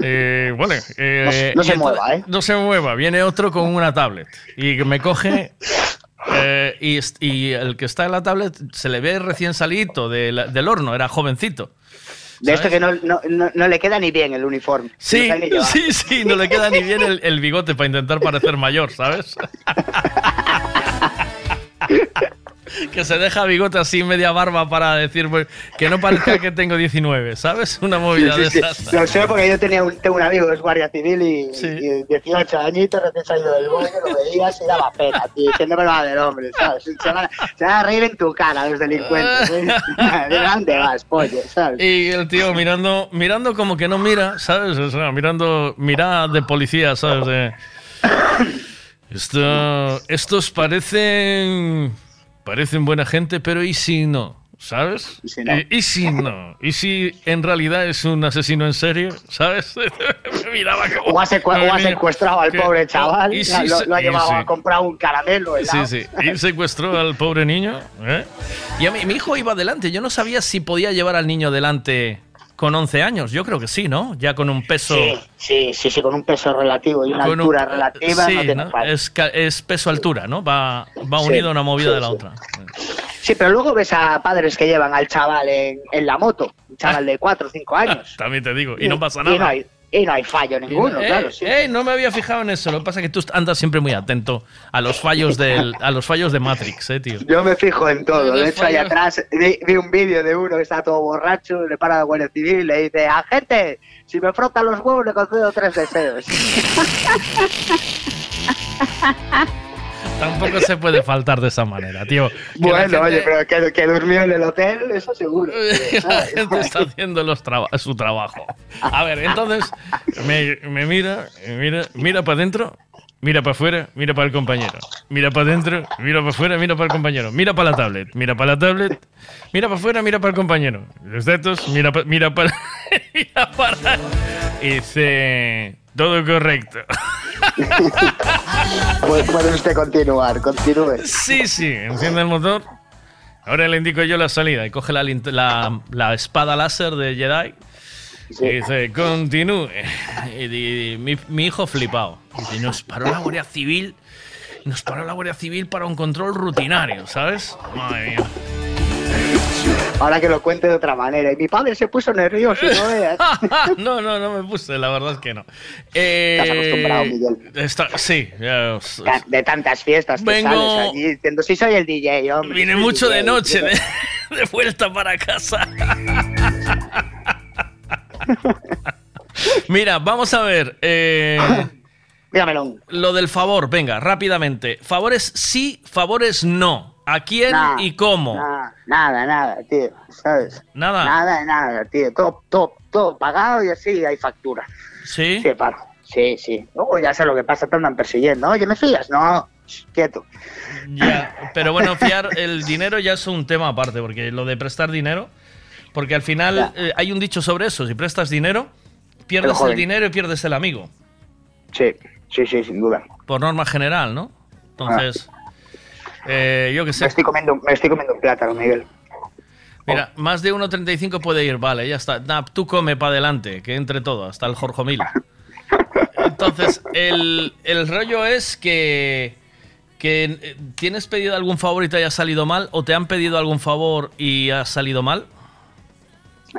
Eh, vale. eh, No se- no mueva, ¿eh? No se mueva. Viene otro con una tablet y que me coge. eh, y, el que está en la tablet se le ve recién salido del, del horno, era jovencito. De esto que no, no, no, no le queda ni bien el uniforme. Sí, sí, sí, no le queda ni bien el, el bigote para intentar parecer mayor, ¿sabes? que se deja bigote así media barba para decir pues, que no parezca que tengo 19, ¿sabes? Una movida Sí, de esas. sí. Lo sé porque yo tenía un, tengo un amigo que es guardia civil y, y 18 añitos, recién salido del bote, lo veías y daba pena, tío, diciendo me va del hombre, ¿sabes? Se van, a, se van a reír en tu cara los delincuentes, ¿eh? ¿De dónde vas, pollo, sabes? Y el tío mirando, mirando como que no mira, ¿sabes? O sea, mirando, mira de policía, ¿sabes? De, esto, estos parecen, parecen buena gente, pero ¿y si no? ¿Sabes? ¿Y si no? ¿Y si no? ¿Y si en realidad es un asesino en serie? ¿Sabes? Me miraba como... O ha, o secuestrado al que- pobre chaval, ¿Y si lo, ha y llevado si- a comprar un caramelo helado. Sí, sí. Y secuestró al pobre niño. ¿eh? Y a mí, mi hijo iba adelante. Yo no sabía si podía llevar al niño delante con 11 años. Yo creo que sí, ¿no? Ya con un peso. Sí, sí, sí, sí, con un peso relativo y una un- altura relativa sí, no ¿no? Es, es peso-altura, ¿no? Va, va unido una movida de la otra. Sí, pero luego ves a padres que llevan al chaval en, en la moto, un chaval de 4 o 5 años. También te digo. Y no pasa Y no nada. hay, y no hay fallo ninguno, Eh, claro. Sí. eh, no me había fijado en eso. Lo que pasa es que tú andas siempre muy atento a los fallos del, a los fallos de Matrix, eh, tío. Yo me fijo en todo. De hecho, ahí fallos. atrás vi, vi un vídeo de uno que está todo borracho, le para la Guardia Civil y le dice, agente, si me frotan los huevos le concedo tres deseos. Tampoco se puede faltar de esa manera, tío. Bueno, gente- oye, pero que, que durmió en el hotel, eso seguro. la gente está haciendo los traba- su trabajo. A ver, entonces me, me mira, mira, mira para adentro, mira para afuera, mira para el compañero. Mira para adentro, mira para afuera, mira para el compañero. Mira para la tablet, mira para la tablet, mira para afuera, mira para el compañero. Los datos, mira, pa- mira para. mira para. Y dice, todo correcto. Puede usted continuar, continúe. Sí, sí, enciende el motor. Ahora le indico yo la salida y coge la, lint- la, la espada láser de Jedi. Y dice, continúe. Y, mi hijo flipado. Dice, nos paró la Guardia Civil. Nos paró la Guardia Civil para un control rutinario, ¿sabes? Madre mía. Ahora que lo cuente de otra manera. Y mi padre se puso nervioso, no veas. no, no, no me puse, la verdad es que no. Eh, Estás acostumbrado, Miguel. está- sí, ya De tantas fiestas que Vengo- sales allí diciendo, sí soy el DJ, hombre. Vine mucho de DJ". noche, de, de vuelta para casa. Mira, vamos a ver. eh, Dígamelo. lo del favor, venga, rápidamente. Favores sí, favores no. ¿A quién y cómo? Nada, nada, nada, tío, ¿sabes? Nada. Nada, nada, tío. Todo, todo, todo pagado y así hay factura. ¿Sí? Sí, paro. Sí, sí. Ya sé lo que pasa, te andan persiguiendo. Oye, ¿me fías? No, quieto. Ya, pero bueno, fiar el dinero ya es un tema aparte, porque lo de prestar dinero, porque al final eh, hay un dicho sobre eso, si prestas dinero, pierdes el dinero y pierdes el amigo, Sí, sí, sí, sin duda. por norma general, ¿no? Entonces, eh, yo qué sé. Me estoy comiendo, me estoy comiendo un plátano, Miguel. Mira, más de 1.35 puede ir, vale, ya está. Nah, tú come para adelante, que entre todo, hasta el Jorge Mil. Entonces, el, el rollo es que, que eh, tienes pedido algún favor y te haya salido mal, o te han pedido algún favor y ha salido mal.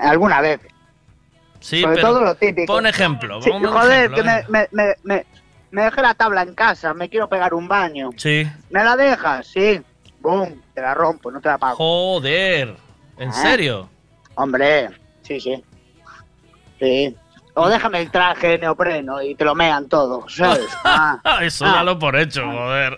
Alguna vez. Sí, Sobre pero todo lo típico. Pon ejemplo. Sí, joder, ejemplo, que me, venga. me, me, me, dejé la tabla en casa, me quiero pegar un baño. Sí. ¿Me la dejas? Sí. Boom, te la rompo, no te la pago. Joder. ¿En Ah. serio? Hombre, sí, sí. Sí. O déjame el traje de neopreno y te lo mean todo, ¿sabes? Ah, Eso ah. dalo por hecho, joder.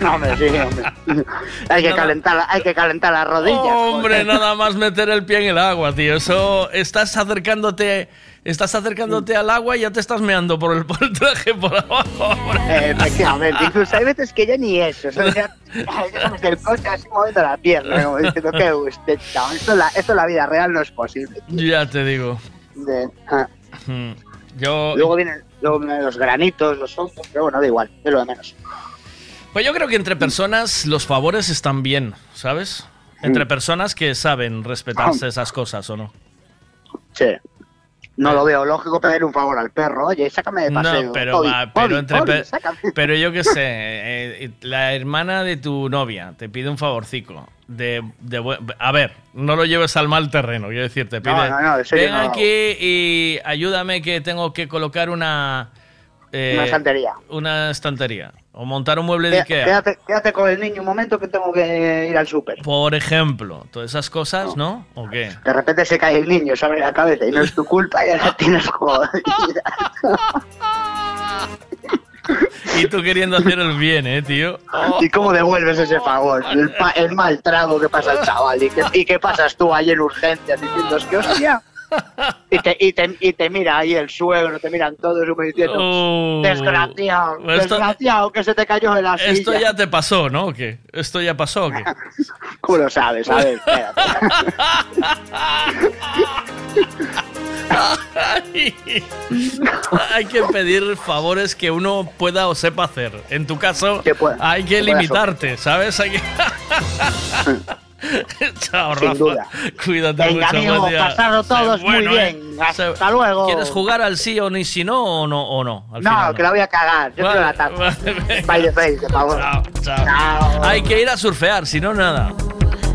No, hombre, sí, hombre. hay, que Nada. calentar, hay que calentar las rodillas. Hombre, joder. nada más meter el pie en el agua, tío. Eso estás acercándote, estás acercándote al agua y ya te estás meando por el, por el traje por abajo. Efectivamente, incluso hay veces que ya ni eso, ¿sabes? Ya, ya como que el coche así moviendo la pierna, como diciendo que usted, esto, en la, esto en la vida real no es posible. Ya te digo. De- ah. Hmm. Yo, Luego vienen, luego vienen los granitos, los otros, pero bueno, da igual, es lo de menos. pues yo creo que entre personas los favores están bien, ¿sabes? Entre personas que saben respetarse esas cosas o no. Sí. No lo veo lógico pedir un favor al perro. Oye, sácame de paseo. No, pero, Obi, va, pero Obi, entre Obi, pero yo qué sé, eh, la hermana de tu novia te pide un favorcico. De, a ver, no lo lleves al mal terreno, quiero decir, te pide. No, no, no, Ven no lo hago". aquí y ayúdame que tengo que colocar una. eh, Una estantería. Una estantería. O montar un mueble de Qué- Ikea. Quédate, quédate con el niño un momento que tengo que ir al súper. Por ejemplo, todas esas cosas, ¿no? ¿O qué? De repente se cae el niño, se abre la cabeza y no es tu culpa y ahora tienes jodida. Y tú queriendo hacer el bien, ¿eh, tío? ¿Y cómo devuelves ese favor? El, pa- el mal trago que pasa el chaval. ¿Y qué, y qué pasas tú ahí en urgencias diciendo, es que hostia? Y te, y, te, y te mira ahí el suegro, te miran todos como diciendo, Oh. desgraciado, Esto- desgraciado, que se te cayó en la silla. Esto ya te pasó, ¿no? ¿O qué? ¿Esto ya pasó o qué? ¿Cómo lo sabes? A ver, espérate. hay que pedir favores que uno pueda o sepa hacer. En tu caso, hay que limitarte, ¿sabes? Hay que... Chao, Sin Rafa. duda. Cuídate Venga, mucho. amigo, buen día. pasarlo todos bueno, muy ¿eh? bien. Hasta luego. ¿Quieres jugar al sí o ni si no o no? O no, al No, final que la voy a cagar. Yo quiero la taza. By the face, por favor. Chao. Hay que ir a surfear, si no, nada.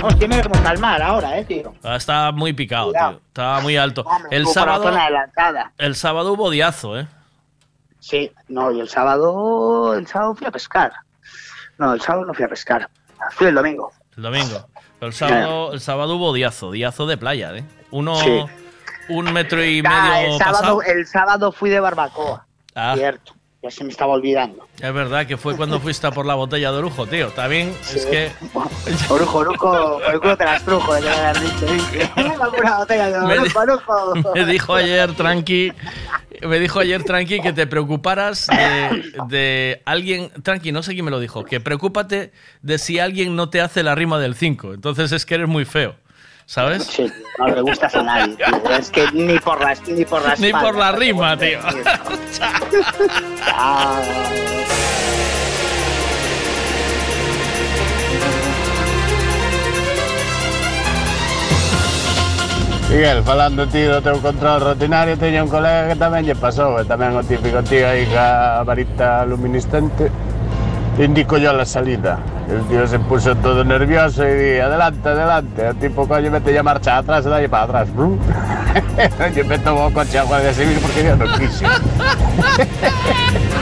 Hostia, cómo está el mar ahora, eh, tío. Ah, Está muy picado, Cuidado. tío. Está muy alto. El sábado, el sábado hubo diazo, ¿eh? Sí, no, y el sábado, el sábado fui a pescar. No, el sábado no fui a pescar. Fui el domingo. El domingo. Pero el sábado, el sábado hubo diazo, diazo de playa, ¿eh? Uno, Sí. un metro y Ah, medio el, sábado, pasado. el sábado fui de barbacoa. Ah. Cierto, ya se me estaba olvidando. Es verdad que fue cuando fuiste por la botella de orujo, tío. También es que Orujo, orujo, por el culo te las trujo, de haber dicho. ¿eh? Una botella de Me di- orujo, orujo. me dijo ayer tranqui, me dijo ayer tranqui que te preocuparas de, de alguien, tranqui, no sé quién me lo dijo, que preocúpate de si alguien no te hace la rima del 5. Entonces es que eres muy feo. ¿sabes? Sí, no le gustas a nadie, tío. Es que ni por la, ni por la Ni espalda, por la rima, tío. Miguel, falando ti do teu control rutinario, teño un colega que tamén lle pasou, e tamén o típico tío aí ca varita luminiscente, indico yo la salida. El tío se puso todo nervioso y di, adelante, adelante. El tipo coño mete ya marcha atrás, dalle para atrás. Yo me tomo coche a Guardia Civil porque yo no quise.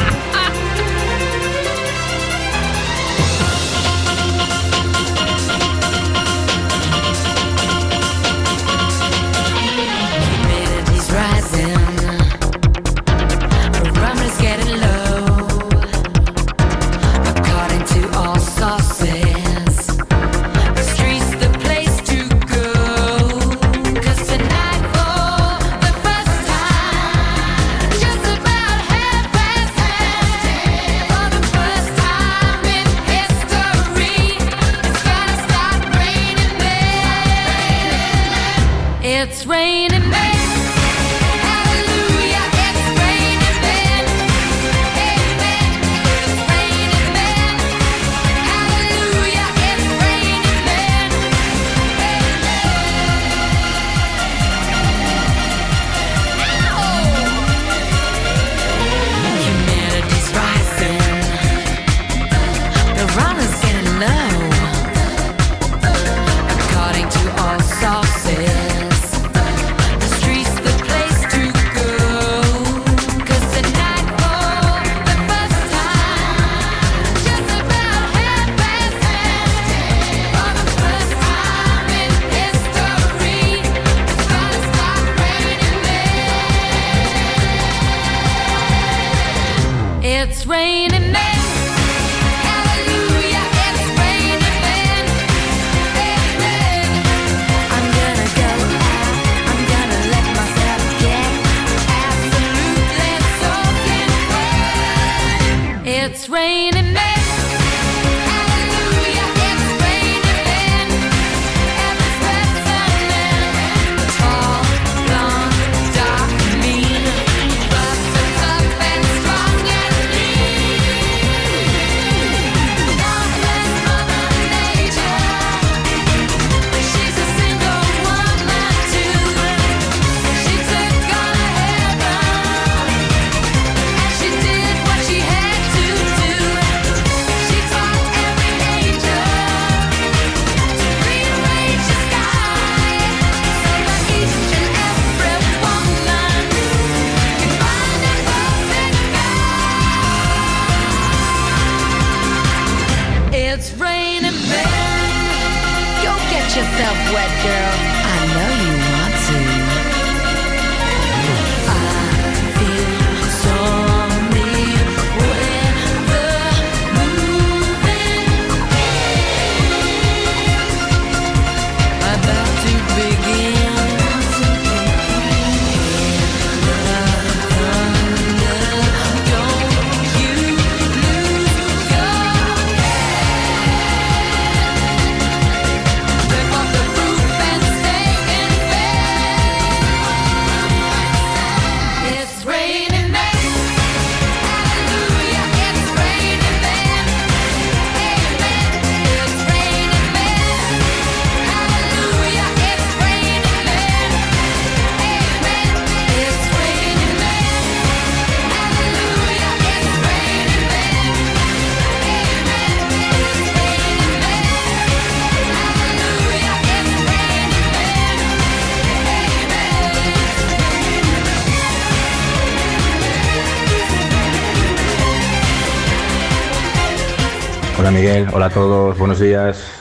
Hola a todos, buenos días.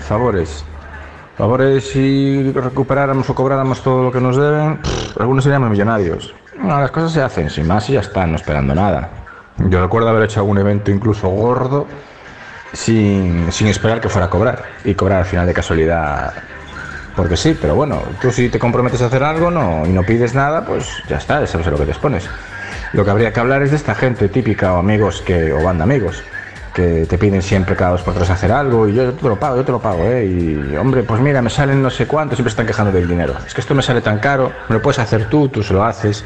Favores. Favores si recuperáramos o cobráramos todo lo que nos deben, algunos seríamos millonarios. Las cosas se hacen sin más y ya están, no esperando nada. Yo recuerdo haber hecho algún evento incluso gordo sin, sin esperar que fuera a cobrar y cobrar al final de casualidad porque sí, pero bueno, tú si te comprometes a hacer algo no, y no pides nada, pues ya está, sabes a lo que te expones. Lo que habría que hablar es de esta gente típica o amigos que, o banda amigos que te piden siempre cada dos por tres hacer algo y yo, yo te lo pago, yo te lo pago, ¿eh? Y hombre, pues mira, me salen no sé cuánto, siempre están quejando del dinero. Es que esto me sale tan caro, me lo puedes hacer tú, tú se lo haces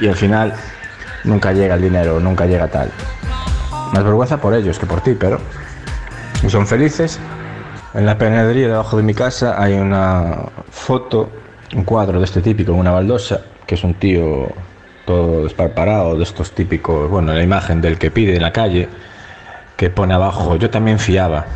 y al final nunca llega el dinero, nunca llega tal. Más vergüenza por ellos que por ti, pero y son felices. En la panadería debajo de mi casa hay una foto, un cuadro de este típico una baldosa, que es un tío todo desparparado, de estos típicos, bueno, la imagen del que pide en la calle, que pone abajo, yo también fiaba.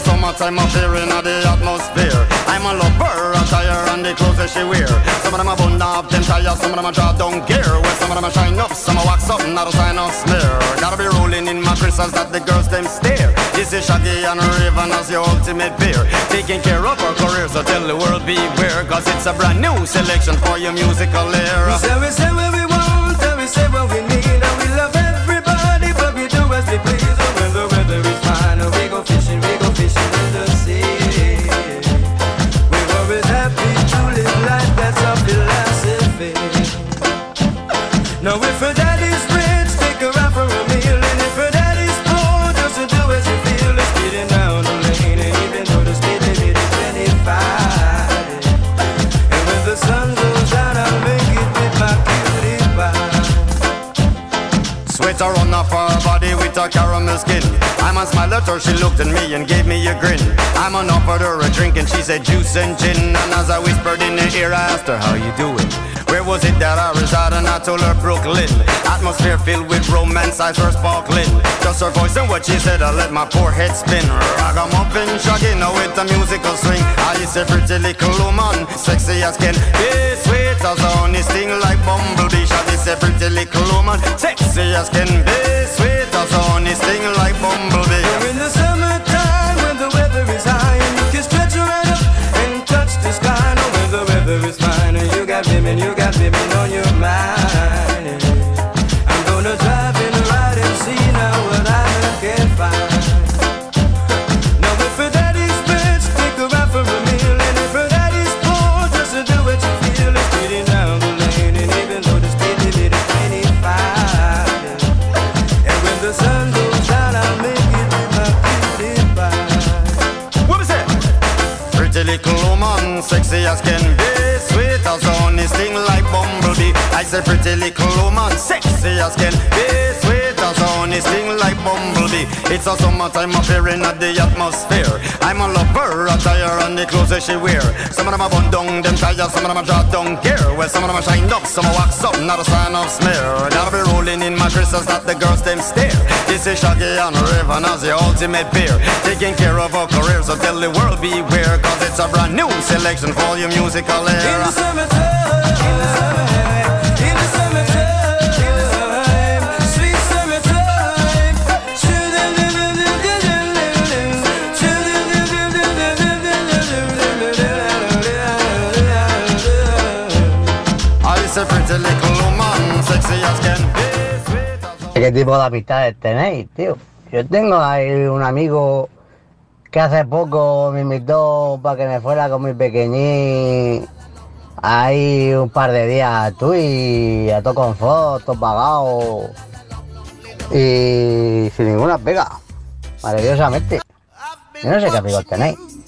A summertime affair in the atmosphere. I'm a lover, attire and the clothes that she wear. Some of them are bun up, them tires, some of them are drop down gear. Well, some of them shine up, some are wax up, not a sign of smear. Gotta be rolling in my crystals that the girls them stare. This is Shaggy and Raven as your ultimate beer. Taking care of our career, so tell the world beware. Cause it's a brand new selection for your musical era. We say, we say we a caramel skin. I'm a smile at her, she looked at me and gave me a grin. I'm on offered her a drink and she said juice and gin. And as I whispered in her ear, I asked her, how you doing? Where was it that I resided? And I told her Brooklyn. Atmosphere filled with romance, eyes were sparkling. Just her voice and what she said, I let my poor head spin. Ragamuffin, shaggy, now with a musical swing. I is a pretty little woman, sexy as can be, sweet as honey, sting like bumblebee. Shaggy is a pretty little woman, sexy as can be, sweet as honey, sting like bumblebee. We're in the summertime when the weather is high and you can stretch right up and touch the sky. Now when the weather is fine and you got women, you got women on sexy as can be, sweet as honey, sting like bumblebee. I said pretty little woman, sexy as can be, sweet as honey, sting like. It's a summertime affair in the atmosphere. I'm a lover, attire and the clothes that she wear. Some of them are bun down, them tires, some of them are drop down gear. Well, some of them are shined up, some are wax up, not a sign of smear. Gotta be rolling in my crystals that the girls them stare. This is Shaggy and Raven as the ultimate beer. Taking care of our careers, so tell the world beware. Cause it's a brand new selection for your musical era. In the summertime, in the summertime, ¿Qué tipo de amistades tenéis, tío? Yo tengo ahí un amigo que hace poco me invitó para que me fuera con mi pequeñín ahí un par de días a Tui, a todo con fotos, pagado y sin ninguna pega, maravillosamente. Yo no sé qué amigos tenéis.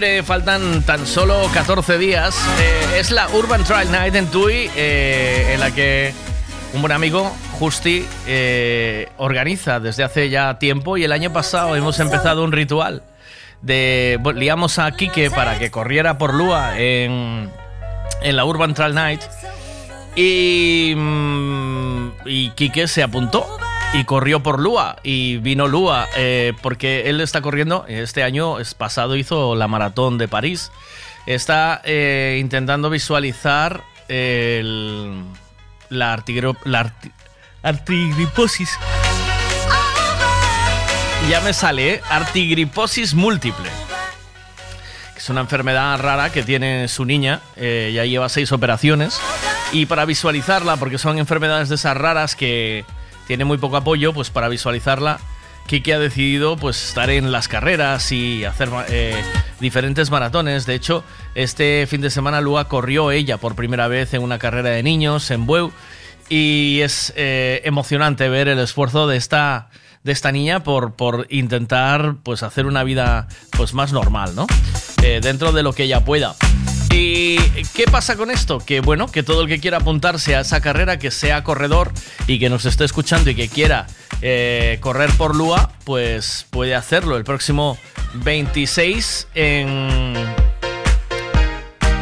noviembre, faltan tan solo 14 días, eh, es la Urban Trial Night en Tui, eh, en la que un buen amigo, Justi, eh, organiza desde hace ya tiempo y el año pasado hemos empezado un ritual. De, bueno, liamos a Quique para que corriera por Lua en, en la Urban Trail Night y, mm, y Quique se apuntó y corrió por Lua y vino Lua eh, porque él está corriendo, este año es pasado hizo la maratón de París, está eh, intentando visualizar el- la, la arti- artigriposis. Ya me sale, ¿eh? artigriposis múltiple. Es una enfermedad rara que tiene su niña. eh, ya lleva seis operaciones. Y para visualizarla, porque son enfermedades de esas raras que tiene muy poco apoyo, pues para visualizarla, Kike ha decidido pues estar en las carreras y hacer eh, diferentes maratones. De hecho, este fin de semana Lua corrió ella por primera vez en una carrera de niños en Bueu. Y es eh, emocionante ver el esfuerzo de esta, de esta niña por, por intentar pues, hacer una vida pues, más normal, ¿no? Eh, dentro de lo que ella pueda. ¿Y qué pasa con esto? Que bueno, que todo el que quiera apuntarse a esa carrera, que sea corredor y que nos esté escuchando y que quiera eh, correr por Lua, pues puede hacerlo el próximo 26 en...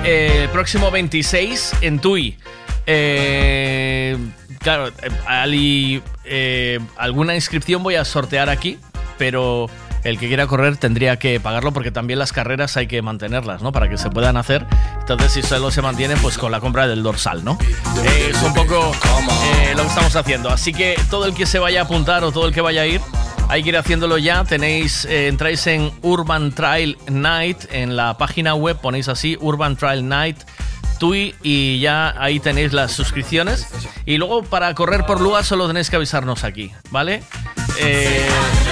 eh, el próximo 26 en Tui. Eh, claro, eh, Ali, eh, alguna inscripción voy a sortear aquí, pero el que quiera correr tendría que pagarlo porque también las carreras hay que mantenerlas, ¿no? Para que se puedan hacer. Entonces, si solo se mantienen, pues con la compra del dorsal, ¿no? Eh, es un poco eh, lo que estamos haciendo. Así que todo el que se vaya a apuntar o todo el que vaya a ir, hay que ir haciéndolo ya. Tenéis, eh, entráis en Urban Trail Night en la página web, ponéis así Urban Trail Night. TUI y ya ahí tenéis las suscripciones. Y luego para correr por Lua solo tenéis que avisarnos aquí, ¿vale? Eh,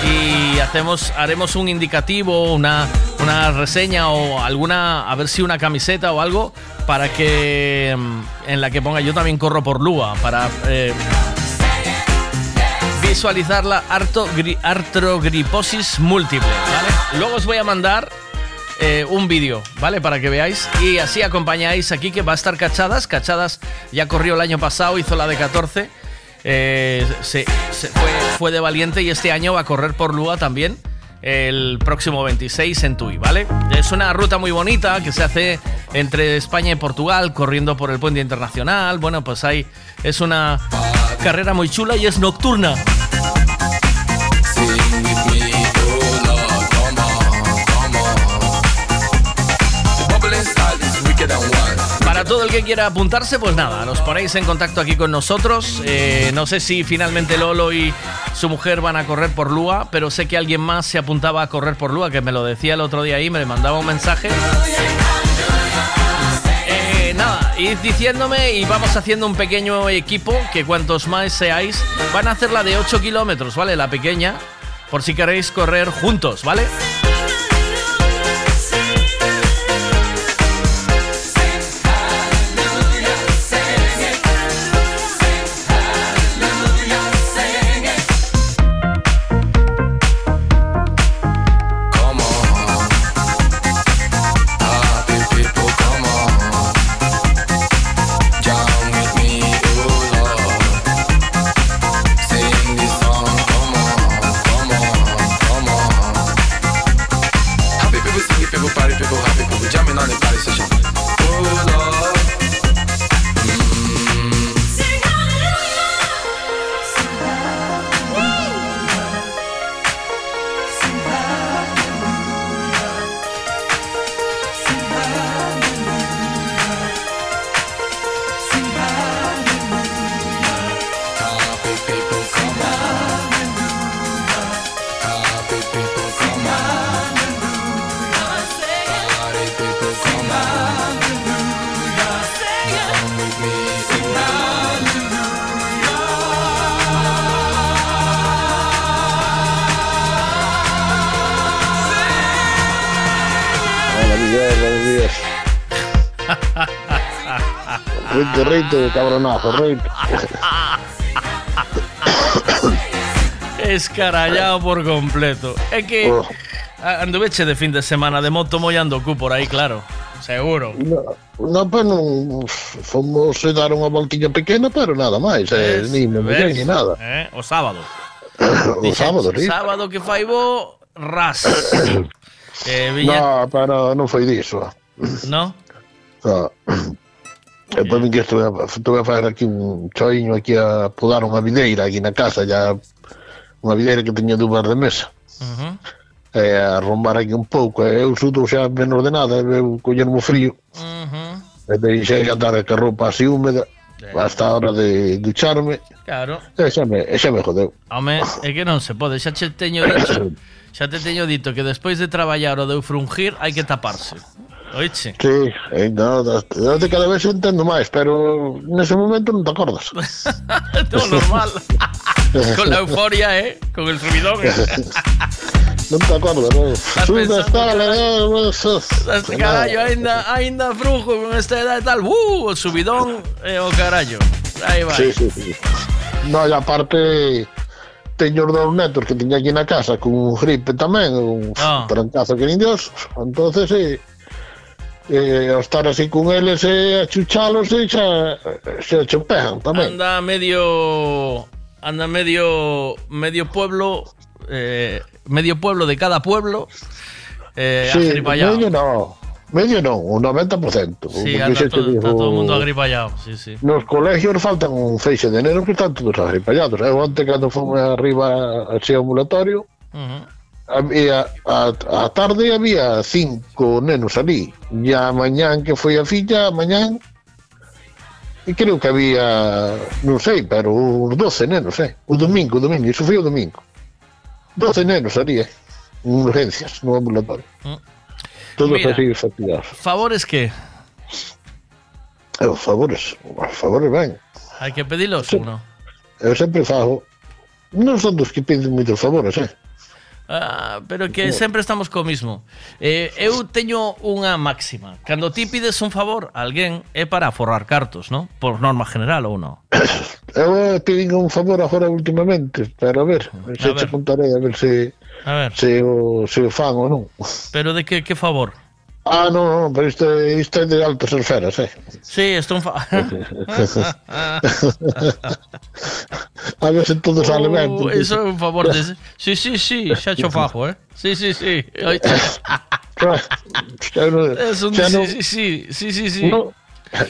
y hacemos, haremos un indicativo, una, una reseña o alguna, a ver si una camiseta o algo para que mm, en la que ponga yo también corro por Lua para eh, visualizar la artrogriposis múltiple, ¿vale? Luego os voy a mandar eh, un vídeo, ¿vale? Para que veáis. Y así acompañáis aquí que va a estar Cachadas. Cachadas ya corrió el año pasado, hizo la de 14. eh, se- fue, fue de valiente y este año va a correr por Lua también. El próximo 26 en Tui, ¿vale? Es una ruta muy bonita que se hace entre España y Portugal, corriendo por el puente internacional. Bueno, pues ahí es una carrera muy chula y es nocturna. Todo el que quiera apuntarse, pues nada, nos ponéis en contacto aquí con nosotros. Eh, no sé si finalmente Lolo y su mujer van a correr por Lua, pero sé que alguien más se apuntaba a correr por Lua, que me lo decía el otro día ahí, me mandaba un mensaje. Eh, nada, id diciéndome y vamos haciendo un pequeño equipo que cuantos más seáis, van a hacer la de 8 kilómetros, ¿vale? La pequeña, por si queréis correr juntos, ¿vale? cabronazo, reíte. Escarallado por completo. É que oh. anduveche de fin de semana de moto mollando o cu por aí, claro. Seguro. No, no pues non fomos dar unha voltiña pequena, pero nada máis, eh, ni me muller ni nada. Eh, o sábado. o sábado, sí. Sábado que fai bo ras. eh, viña... No, pero non foi diso. No? No. Ah. Eh, Depois un día estuve a, estuve a fazer aquí un choiño aquí a podar unha videira aquí na casa, ya unha videira que teña dúas de mesa. Uh -huh. E a arrombar aquí un pouco, eh, eu sudo xa menos uh-huh. de nada, eu collermo frío. Uh -huh. E deixei andar a roupa así húmeda hasta a hora de ducharme. Claro. E xa me, e xa me jodeu. Home, é que non se pode, xa che teño dicho. Xa te teño dito que despois de traballar ou de frungir hai que taparse. Oiche. Sí, eh, ainda date cada vez entendo máis, pero nese momento non te acordas. Todo normal. Con la euforia, eh? Con el subidón. Eh? non te acordas, non? Suda está le leer, carallo, ainda, ainda frujo con esta edad e tal. Uh, o subidón e eh, oh, o carallo. Aí vai. Sí, sí, sí. No, e aparte teño os dous netos que tiña aquí na casa con un gripe tamén, un oh. trancazo que nin Dios. Entonces, eh, eh, ao estar así con eles e achuchalos e xa, che pegan tamén. Anda medio. Anda medio. Medio pueblo. eh, medio pueblo de cada pueblo. Eh, sí, medio no, medio non, un 90%. Sí, anda xa te todo, está digo, todo el mundo agripallado. Sí, sí. Nos colegios faltan un feixe de enero que están todos agripallados. Eu onte cando fomos arriba así ambulatorio, Ujú. Había a, a tarde había cinco nenos ali e a mañán que foi a filla mañán e creo que había non sei, pero uns 12 nenos eh? o domingo, o domingo, iso foi o domingo 12 nenos ali eh? en urgencias no ambulatorio Mm. todos Mira. así fatigados Favores que eh, os favores, os favores ben hai que pedilos ou non? eu sempre fago non son dos que piden moitos favores eh? Ah, pero que sempre estamos co mismo. Eh, eu teño unha máxima. Cando ti pides un favor a alguén é para forrar cartos, ¿no? Por norma general ou non? Eu pedín un favor agora últimamente, pero a ver, se ver. che contarei a ver se A ver. se o, se o fan ou non. Pero de que, que favor? Ah, non, non, pero isto, é- isto é de altas esferas, eh. Sí, isto un fa... A ver se todo sale ben. Uh, Iso é un favor de... Sí, sí, sí, xa cho fajo, eh? Sí, sí, sí. Xa non- Es un... xa non- Sí, sí, sí, sí, sí. non-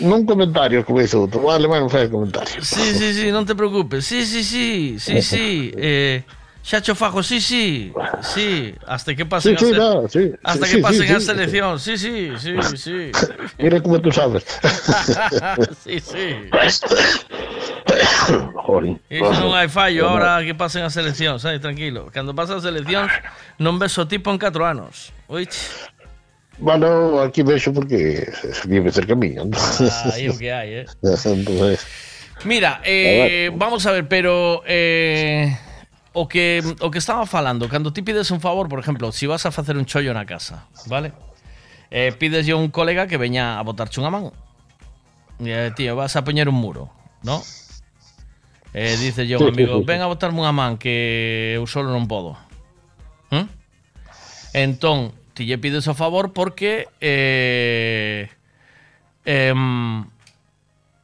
Non comentarios como hizo outro, vale, ben, non fai comentarios. Sí, sí, sí, non te preocupes. Sí, sí, sí, sí, sí. Eh, xa cho fajo, sí, sí. Sí, hasta que pasen Sí, sí, a no, sí, Hasta que pasen a selección. Sí, sí, sí, sí. Mira como tú sabes. sí, sí. Joder. Iso non hai fallo ahora que pasen a selección, sai, tranquilo. Cando pasan a selección non ves o tipo en 4 anos. Oiche, Bueno, aquí vexo porque vive cerca mí. aí o que hai, eh. Entonces, Mira, eh, vamos a ver, pero eh, o que o que estaba falando, cando ti pides un favor, por exemplo, si vas a facer un chollo na casa, vale? Eh, pides a un colega que veña a botarche unha man. Eh, tío, vas a poñer un muro, ¿no? Eh, dice yo un amigo, ven a botarme unha man que eu solo non podo. ¿Mm? Entón, ti lle pides o favor porque eh, em,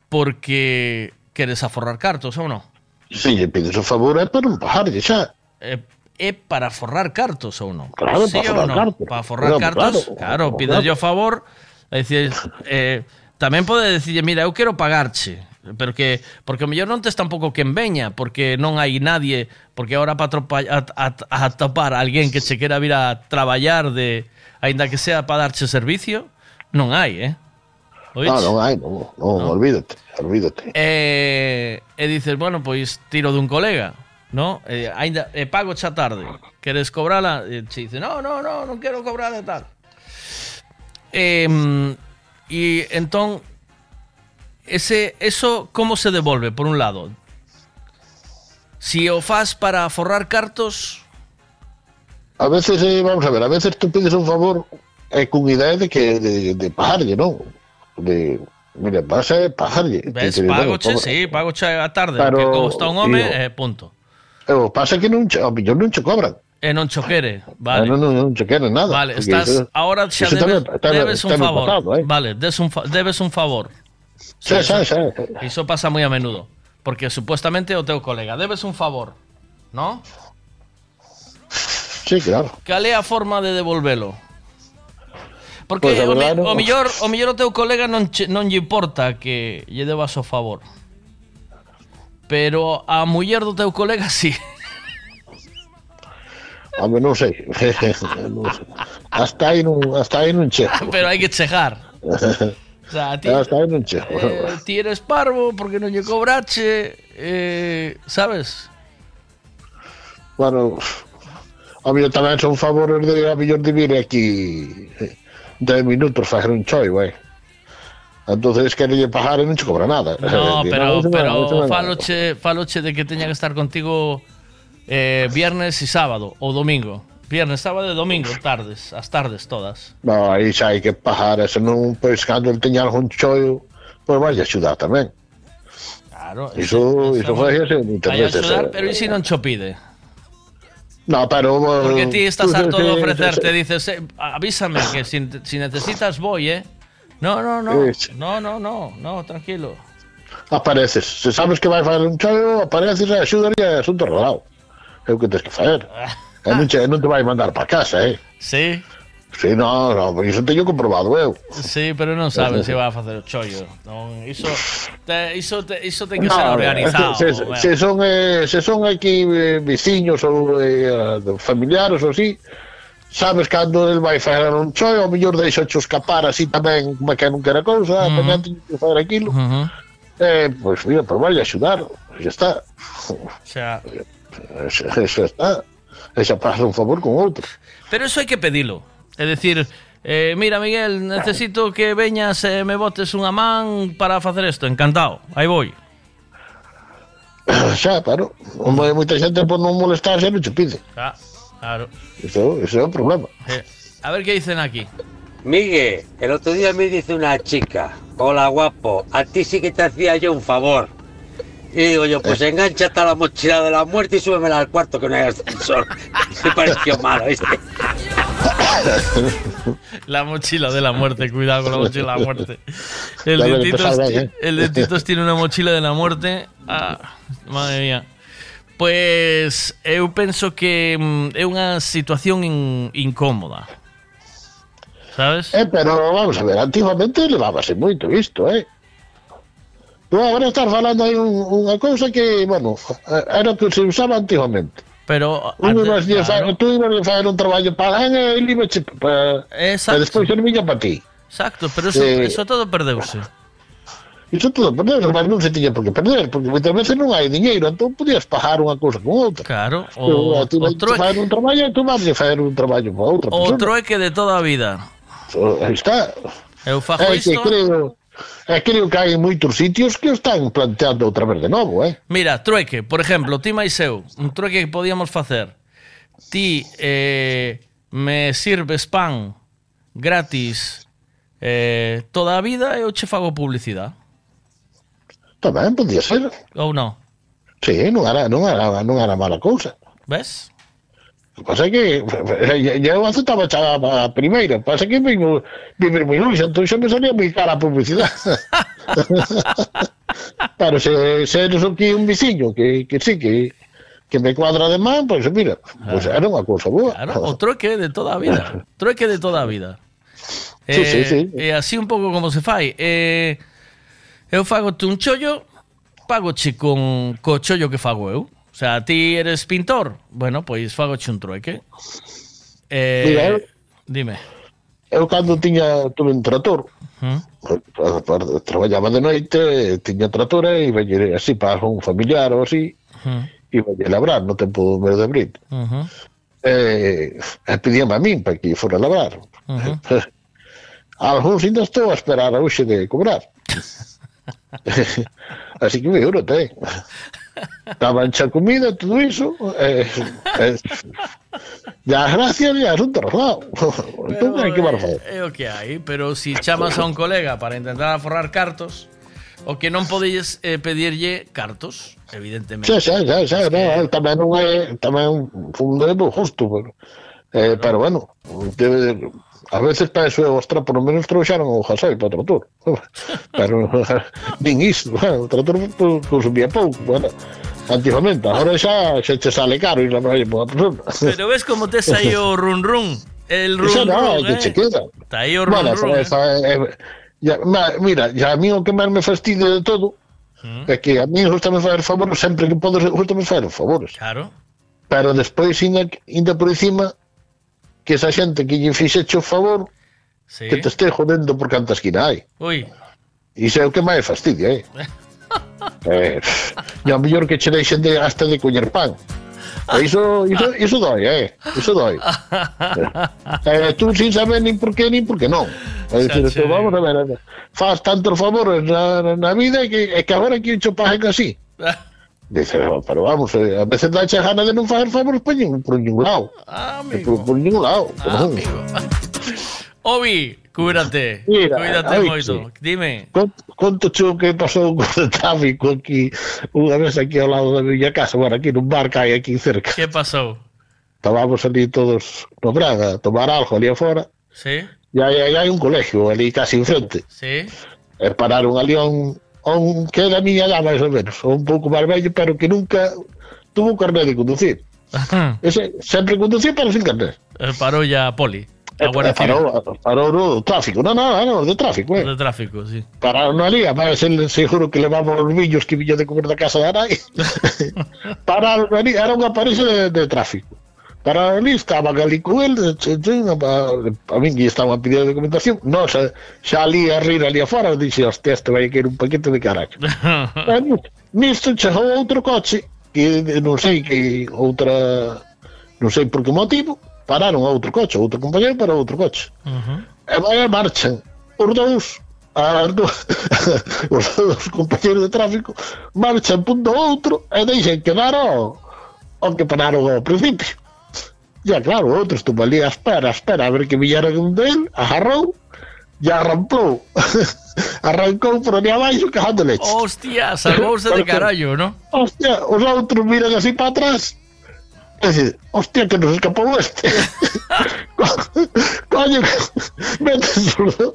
porque queres aforrar cartos ou non? Si lle pides o favor é para non pagarlle xa. É, é para forrar cartos ou non? Claro, sí para forrar non? cartos. Para forrar claro, cartos, claro, claro pides o favor, é dicir, eh, tamén pode decirlle, mira, eu quero pagarche, pero que porque o mellor non tes tampouco quen veña, porque non hai nadie, porque ahora para atopar alguén que che quera vir a traballar de aínda que sea para darche servicio, non hai, eh? No, non hai, non, non, olvídate, olvídate. E, e dices, bueno, pois tiro dun colega, ¿no? E, ainda, e pago xa tarde. Queres cobrala? E che dice, no, no, no, non quero cobrar e tal. E, e entón, ese, eso como se devolve, por un lado? Si o fas para forrar cartos, A veces, eh, vamos a ver, a veces tú pides un favor eh, con idea de que de, de pagarlle, non? De, mira, pasa é pagarlle. ves, Que, pago bueno, che, cobra. sí, pago che a tarde, Pero, que costa un home, digo, e punto. E o pasa que non ao millón non che cobran. E non cho quere, vale. Ah, non, non, non che quere nada. Vale, estás iso- ahora xa debes, tamén- tamén- debes un favor. pasado, eh. Vale, des un fa- debes un favor. Sí, sí, sí. Iso pasa moi a menudo, porque supuestamente o teu colega debes un favor, ¿no? Sí, claro. Cal é a forma de devolvelo? Porque a o, mi, o millor o millor o teu colega non che, non lle importa que lle debas o favor. Pero a muller do teu colega sí. Home, non sei. non sei. Hasta aí non, hasta aí non chego. Pero hai que chegar. O sea, ti, Hasta aí non chego. eh, ti eres parvo porque non lle cobrache, eh, sabes? Bueno, a mí tamén son favores de a mellor de vir aquí 10 minutos facer un choi, vai. Entonces querelle pagar e non che cobra nada. No, pero, iso pero iso non- faloche, faloche de que teña que estar contigo eh, viernes y sábado o domingo. Viernes, sábado e domingo, tardes, as tardes todas. No, aí xa hai que pagar, e se non, pois, cando ele teña algún choio, pois vai axudar tamén. Claro. Iso, iso foi así moitas Vai a veces. axudar, eh. pero e se non cho pide? No, pero... Porque ti estás harto de ofrecerte, dices, eh, avísame que si, si necesitas voy, ¿eh? No, no, no, no, no, no, no, tranquilo. Apareces. Se sabes que vai facer un choio, apareces e axudas e asunto arreglado. É o que tens que facer. E non, che, non te vai mandar para casa, eh? Sí, Sí, no, no, iso teño comprobado eu. sí, pero non sabes se va a facer o chollo. Non, iso, te, iso, te, iso ten que ser No, organizado. Se, se, se son, eh, se son aquí eh, veciños ou eh, familiares ou así, sabes cando el vai facer un choio, ao mellor deixa cho escapar así tamén como que non quera cousa, uh -huh. teño que facer aquilo. Ujú. Eh, pois mira, pois vai axudar, xa está. O sea, Xa, xa está. E xa pasa un favor con outro. pero eso hai que pedilo. É decir, eh, mira, Miguel, necesito que veñas e me botes unha man para facer isto. Encantado, aí voy. xa, claro. Como moita xente por non molestar xa non che pide. Ah, claro. Iso, iso é un problema. Eh, a ver qué dicen aquí. Miguel, el otro día me dice una chica, hola guapo, a ti sí que te hacía yo un favor. Y digo yo, pues enganchate a la mochila de la muerte y súbemela al cuarto que no hay ascensor. Me pareció malo, ¿viste? La mochila de la muerte, cuidado con la mochila de la muerte. El Ya de, ves, Titos, empezaba, ti- ¿eh? el tiene una mochila de la muerte. Ah, madre mía. Pues eu penso que mm, é unha situación in- incómoda. Sabes? Eh, pero vamos a ver, antiguamente levábase moito isto, eh? Tú agora estás falando aí un, unha cousa que, bueno, eh, era que se usaba antiguamente. Pero uno antes, claro. sabe, tú ibas a facer un traballo para alguén e ele iba para, Exacto. para despois servilla para ti. Exacto, pero eso, eh, eso todo perdeuse. Iso todo perdeuse, mas non se tiña por que perder, porque moitas veces non hai diñeiro, entón podías pagar unha cousa con outra. Claro, o, o, tú o troeque. Facer un traballo e tú vas a facer un traballo para outra O persona. trueque de toda a vida. So, está. Eu fajo isto... creo, É creo que hai moitos sitios que o están planteando outra vez de novo, eh? Mira, trueque, por exemplo, ti máis eu, un trueque que podíamos facer. Ti eh, me sirves pan gratis eh, toda a vida e eu che fago publicidade. Tamén, podía ser. Ou non? Sí, non era, non era, non era mala cousa. Ves? O que pasa que eh, eu aceptaba xa a primeira, pasa que moi longe, entón xa me salía moi cara a publicidade. Pero se, se eres aquí un viciño que, que sí, que, que me cuadra de man, pois pues, mira, pois era unha cousa boa. Claro, o trueque de toda a vida. Trueque de toda a vida. Sí, sí, sí. E así un pouco como se fai. Eh, eu fagote un chollo, pagoche con co chollo que fago eu. sea, a ti eres pintor. Bueno, pois fagoche un trueque. Eh, Mira, eu, dime. Eu cando tiña, tuve un trator, uh -huh. traballaba de noite, tiña tratora e veñe así para un familiar ou así, uh -huh. e veñe labrar no tempo do mes de abril. Uh -huh. eh, e pedíame a min para que fora labrar. Uh -huh. Algúns ainda estou a esperar a hoxe de cobrar. Así que eu non te. ¿Estaba xa comida, todo iso. Eh, eh, e as gracias e asunto arrojado. Entón, hai que marfar. Eh, é o que hai, pero se si chamas a un colega para intentar aforrar cartos, O que non podes eh, pedirlle cartos, evidentemente. Sí, sí, sí, xa, no, que... tamén non é tamén un fundo justo, pero, eh, pero bueno, debe, A veces penso eh, ostra, por lo menos trouxeron o Jasai para o Trator. Pero nin isto, bueno, o Trator consumía pouco, bueno, antigamente. Agora xa, xa che sale caro ir a noia para persona. Pero ves como te aí o run run? El run Eso no, run, que eh? che queda. Está aí o run bueno, run. Esa, eh? Eh, eh, ya, mira, ya a mí o que máis me fastidia de todo mm. é que a mí gusta me favores sempre que podes, gustame me favores. Claro. Pero despois, inda, inda por encima, que esa xente que lle fixeche o favor Sí. que te este jodendo por canta esquina hai. Ui. Iso é o que máis fastidia, eh? eh e ao mellor que che deixen de, hasta de coñer pan. E iso, iso, iso doi, eh? Iso doi. eh, tú sin saber nin por qué, nin por qué non. É dicir, tú, vamos a ver, eh, faz tantos favores na, na vida que, e que agora que cho paguen así. Dice, "Oh, pero vamos, eh, a veces dá che gana de non facer favores por ningún, por ningún lado. Ah, Por, por ningún lado. non. Obi, cúrate. Mira, Cuídate ai, moito. Dime. Conto, conto o que pasou con o tráfico aquí unha vez aquí ao lado da miña casa, bueno, aquí nun bar que hai aquí cerca. Que pasou? Estábamos ali todos no Braga a tomar algo ali afuera Sí? hai, hai, hai un colegio ali casi enfrente. Sí? Pararon ali a un, a un que era a miña edad máis ou menos, un pouco máis vello, pero que nunca tuvo carnet de conducir. Ese sempre conducía pero sin carnet. Eh, Parou ya Poli. A Guardia e parou, Civil. parou no tráfico. No, no, no, de tráfico, eh. De tráfico, sí. Pararon ali, además el seguro que levaba os viños que viña de comer da casa da nai. Pararon ali, era unha pareja de, de tráfico. Para ali estaba Galicuel, a estaba a pedir documentación, non, xa, xa ali a rir ali afora, dixe, hostia, este vai querer un paquete de carallo. Ah, nisto chegou outro coche, que non sei que outra, non sei por que motivo, pararon a outro coche, outro compañero para outro coche. Uh -huh. E vai a marcha, os dous, as do, os dous compañeros de tráfico, marchan punto outro e deixen quedar o, o que pararon ao principio. Ya claro, o outro estuvo ali espera, espera a ver que un del, agarrou e arramplou arrancou por ali abaixo cajando leche Hostia, salvouse de carallo, ¿no? hostia, os outros miran así para atrás. Dicen, hostia, que nos escapou este. Coño, metes os do-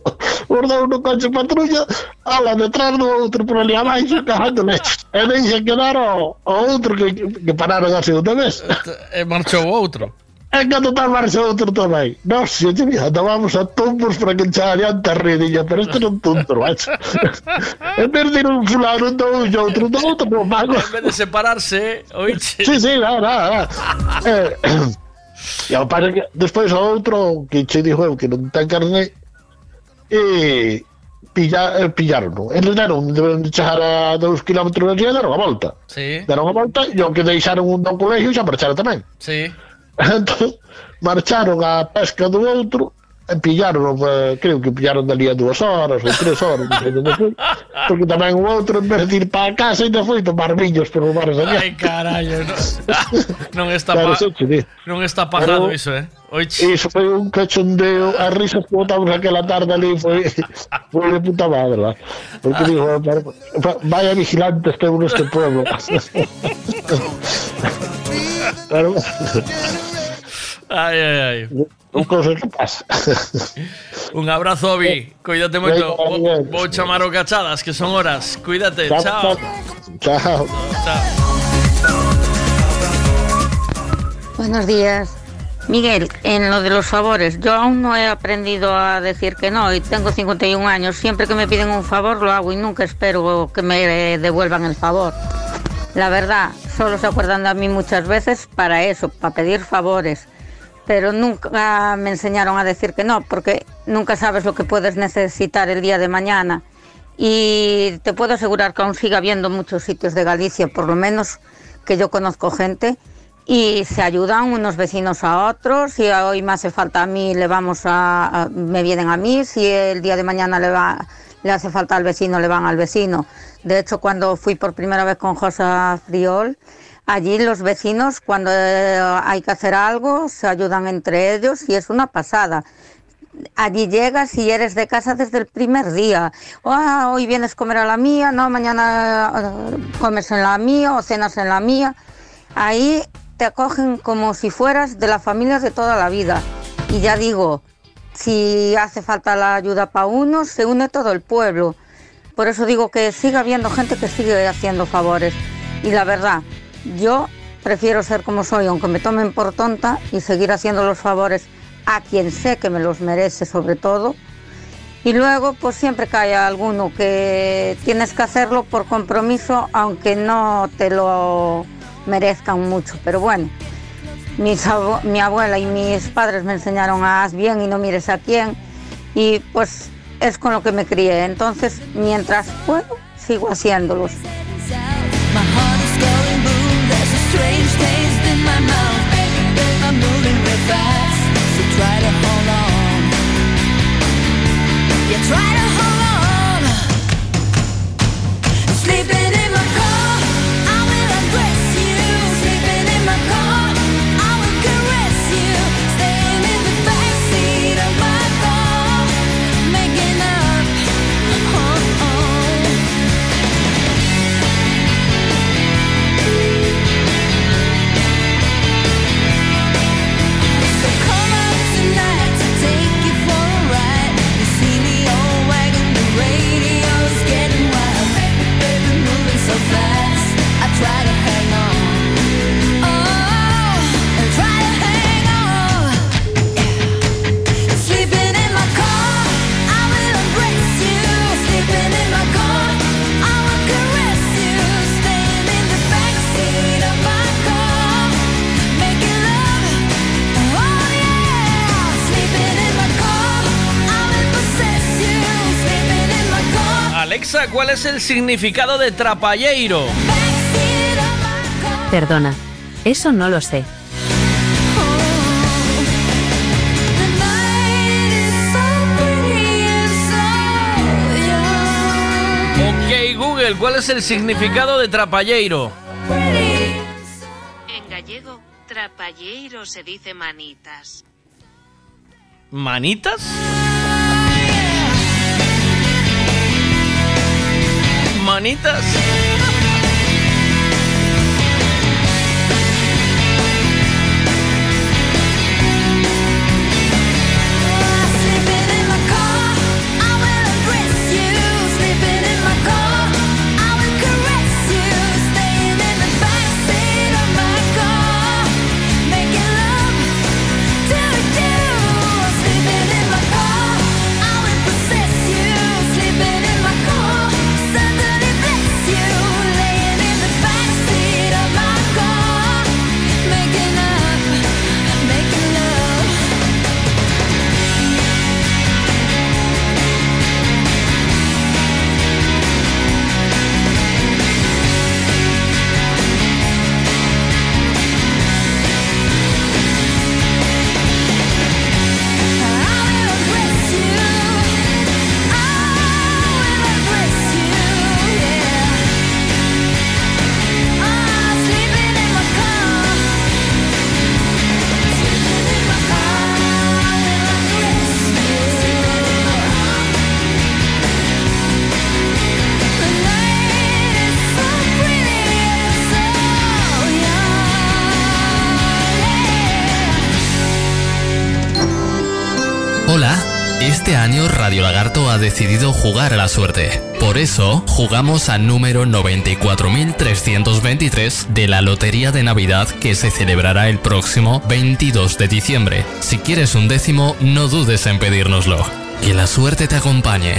os dous no coche patrulla ala detrás do outro por ali abaixo cajando leche e deixa quedar o, o outro que, que pararon a segunda vez. E marchou outro. E cando tal marcha outro tamén Nos, xe, che, mira, andábamos a tumbos para que echar adiante a redilla Pero este non tonto, macho En vez de ir un fulano un e outro do outro No pago En vez de separarse, oíche. Sí, sí, nada, nada. Eh, e ao pare que despois o outro que che dixo eu que non ten carne e pilla, eh, pillaron eles deron, deben de chegar a dos kilómetros de e deron a volta Sí, deron a volta e o que deixaron un do colegio xa marcharon tamén sí. entón marcharon a pesca do outro e Eh, pillaron, eh, creo que pillaron dali a dúas horas ou tres horas, non sei onde foi, porque tamén o outro, en vez de ir para casa, ainda foi tomar viños por bares allá. Ai, carallo, non, non está claro, pa, so, non está pagado Pero, iso, eh? Oiche. Iso foi un cachondeo, a risa que botamos aquela tarde ali foi, foi de puta madre, va. Porque ah. digo, vaya vigilantes un este pueblo. Pero, ai, ai, ai. Un cosa que pasa. Un abrazo, Obi. Cuídate moito. Venga, Vou, Miguel. vou chamar o cachadas, que son horas. Cuídate. Chao, Chao. Chao. Chao. Buenos días. Miguel, en lo de los favores, yo aún no he aprendido a decir que no y tengo 51 años. Siempre que me piden un favor lo hago y nunca espero que me devuelvan el favor. La verdad, solo se acuerdan de mí muchas veces para eso, para pedir favores. Pero nunca me enseñaron a decir que no, porque nunca sabes lo que puedes necesitar el día de mañana. Y te puedo asegurar que aún sigue habiendo muchos sitios de Galicia, por lo menos que yo conozco gente, y se ayudan unos vecinos a otros. Si hoy me hace falta a mí, le vamos a, a- me vienen a mí. Si el día de mañana le va, le hace falta al vecino, le van al vecino. De hecho, cuando fui por primera vez con Josa Friol, allí los vecinos, cuando eh, hay que hacer algo, se ayudan entre ellos y es una pasada. allí llegas y eres de casa desde el primer día. Ah, hoy vienes a comer a la mía, no, mañana eh, comes en la mía o cenas en la mía. Ahí te acogen como si fueras de la familia de toda la vida. Y ya digo, si hace falta la ayuda para uno, se une todo el pueblo. Por eso digo que sigue habiendo gente que sigue haciendo favores. Y la verdad, yo prefiero ser como soy, aunque me tomen por tonta, y seguir haciendo los favores a quien sé que me los merece sobre todo. Y luego, pues siempre haya alguno que tienes que hacerlo por compromiso, aunque no te lo merezcan mucho. Pero bueno, mi abuela y mis padres me enseñaron a haz bien y no mires a quién. Y pues es con lo que me crié. Entonces, mientras puedo, sigo haciéndolos. Significado de trapalleiro? Perdona, eso no lo sé. Ok, Google, ¿cuál es el significado de trapalleiro? En gallego, trapalleiro se dice manitas. ¿Manitas? ¿Manitas? Decidido jugar a la suerte. Por eso, jugamos al número 94.323 de la Lotería de Navidad que se celebrará el próximo 22 de diciembre. Si quieres un décimo, no dudes en pedírnoslo. Que la suerte te acompañe.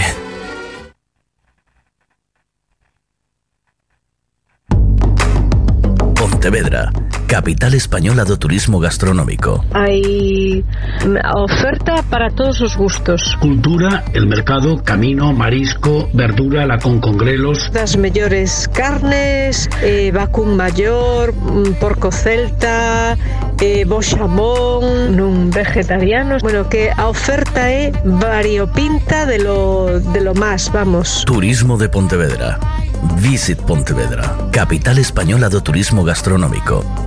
Pontevedra, capital española do turismo gastronómico. Hay mm, oferta para todos los gustos. Cultura, el mercado, camino, marisco, verdura, la con congrelos. Las mejores carnes, eh, vacún mayor, mm, porco celta, eh, bochamón, nun vegetarianos. Bueno, que a oferta é variopinta de lo, de lo más, vamos. Turismo de Pontevedra. Visit Pontevedra, capital española do turismo gastronómico.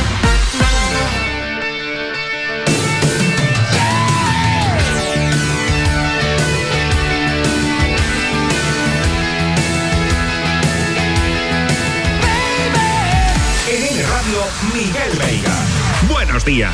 Miguel Veiga. Buenos días.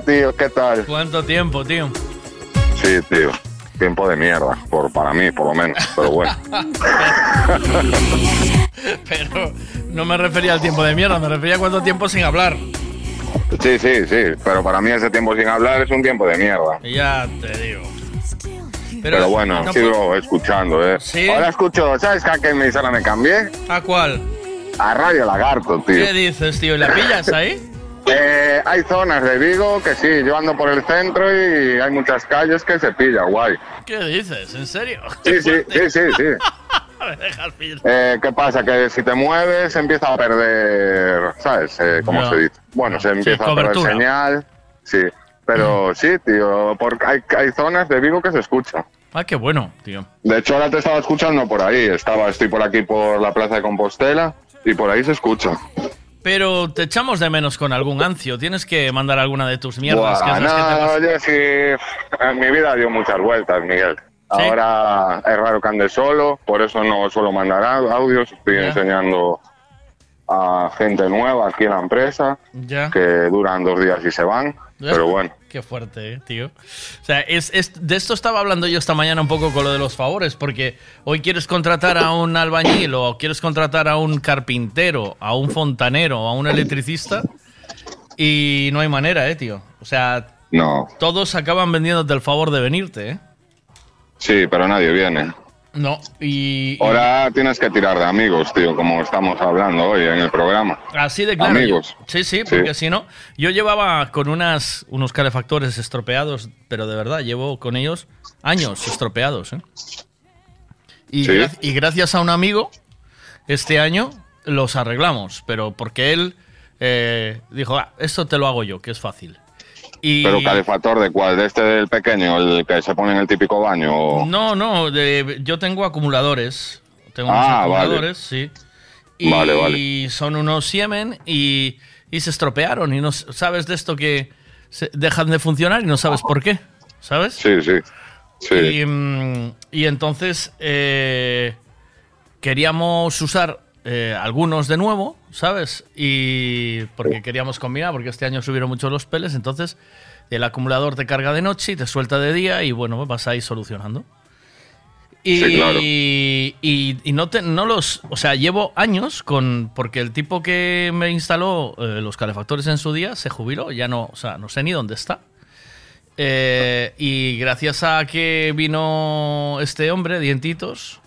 tío? ¿Qué tal? ¿Cuánto tiempo, tío? Sí, tío. Tiempo de mierda, por, para mí, por lo menos, pero bueno. pero no me refería al tiempo de mierda, me refería a cuánto tiempo sin hablar. Sí, sí, sí, pero para mí ese tiempo sin hablar es un tiempo de mierda. Ya te digo. Pero, bueno, sigo escuchando, ¿eh? Ahora escucho, ¿sabes a qué me me cambié? ¿A cuál? A Radio Lagarto, tío. ¿Qué dices, tío? ¿La pillas ahí? Eh, hay zonas de Vigo que sí, yo ando por el centro y hay muchas calles que se pilla, guay. ¿Qué dices? ¿En serio? Sí, sí, sí, sí, sí. Eh, ¿Qué pasa? Que si te mueves empieza a perder, ¿sabes? Eh, ¿Cómo se dice? Bueno, se empieza a perder señal. Sí, pero sí, tío, porque hay, hay zonas de Vigo que se escucha. Ah, qué bueno, tío. De hecho, ahora te estaba escuchando por ahí. Estaba, estoy por aquí por la plaza de Compostela y por ahí se escucha. Pero te echamos de menos con algún ancio. Tienes que mandar alguna de tus mierdas. Buah, que esas que te no, yo sí, en mi vida dio muchas vueltas, Miguel. Ahora es raro que ande solo, por eso no suelo mandar au- audios. Estoy enseñando a gente nueva aquí en la empresa Ya. que duran dos días y se van. Pero bueno, Qué fuerte, eh, tío. O sea, es, es- de esto estaba hablando yo esta mañana un poco con lo de los favores, porque hoy quieres contratar a un albañil o quieres contratar a un carpintero, a un fontanero, a un electricista y no hay manera, eh, tío. O sea, no. todos acaban vendiéndote el favor de venirte, eh. Sí, pero nadie viene. No, y... y- Ahora tienes que tirar de amigos, tío, como estamos hablando hoy en el programa. Así de claro. Amigos. sí, sí, Sí. porque si no, yo llevaba con unas, unos calefactores estropeados, pero de verdad, llevo con ellos años estropeados. ¿eh? Y, Sí. gra- y gracias a un amigo, este año los arreglamos, pero porque él eh, dijo, "Ah, esto te lo hago yo, que es fácil. Y Pero calefactor de cuál, de este del pequeño, el que se pone en el típico baño. no, no, de- yo tengo acumuladores. Tengo unos Ah, vale. acumuladores, sí. Y Vale, vale. son unos Siemen y, y se estropearon. Y no sabes de esto que se dejan de funcionar y no sabes por qué. ¿Sabes? Sí, sí. Sí. Y, mm, y entonces eh, queríamos usar eh, algunos de nuevo, ¿sabes? Y porque queríamos combinar, porque este año subieron mucho los peles, entonces el acumulador te carga de noche y te suelta de día y bueno, vas ahí solucionando. Y, Sí, claro. y, y no, te, no los. O sea, llevo años con. Porque el tipo que me instaló eh, los calefactores en su día se jubiló. Ya no. O sea, no sé ni dónde está. Eh, y gracias a que vino este hombre, Dientitos.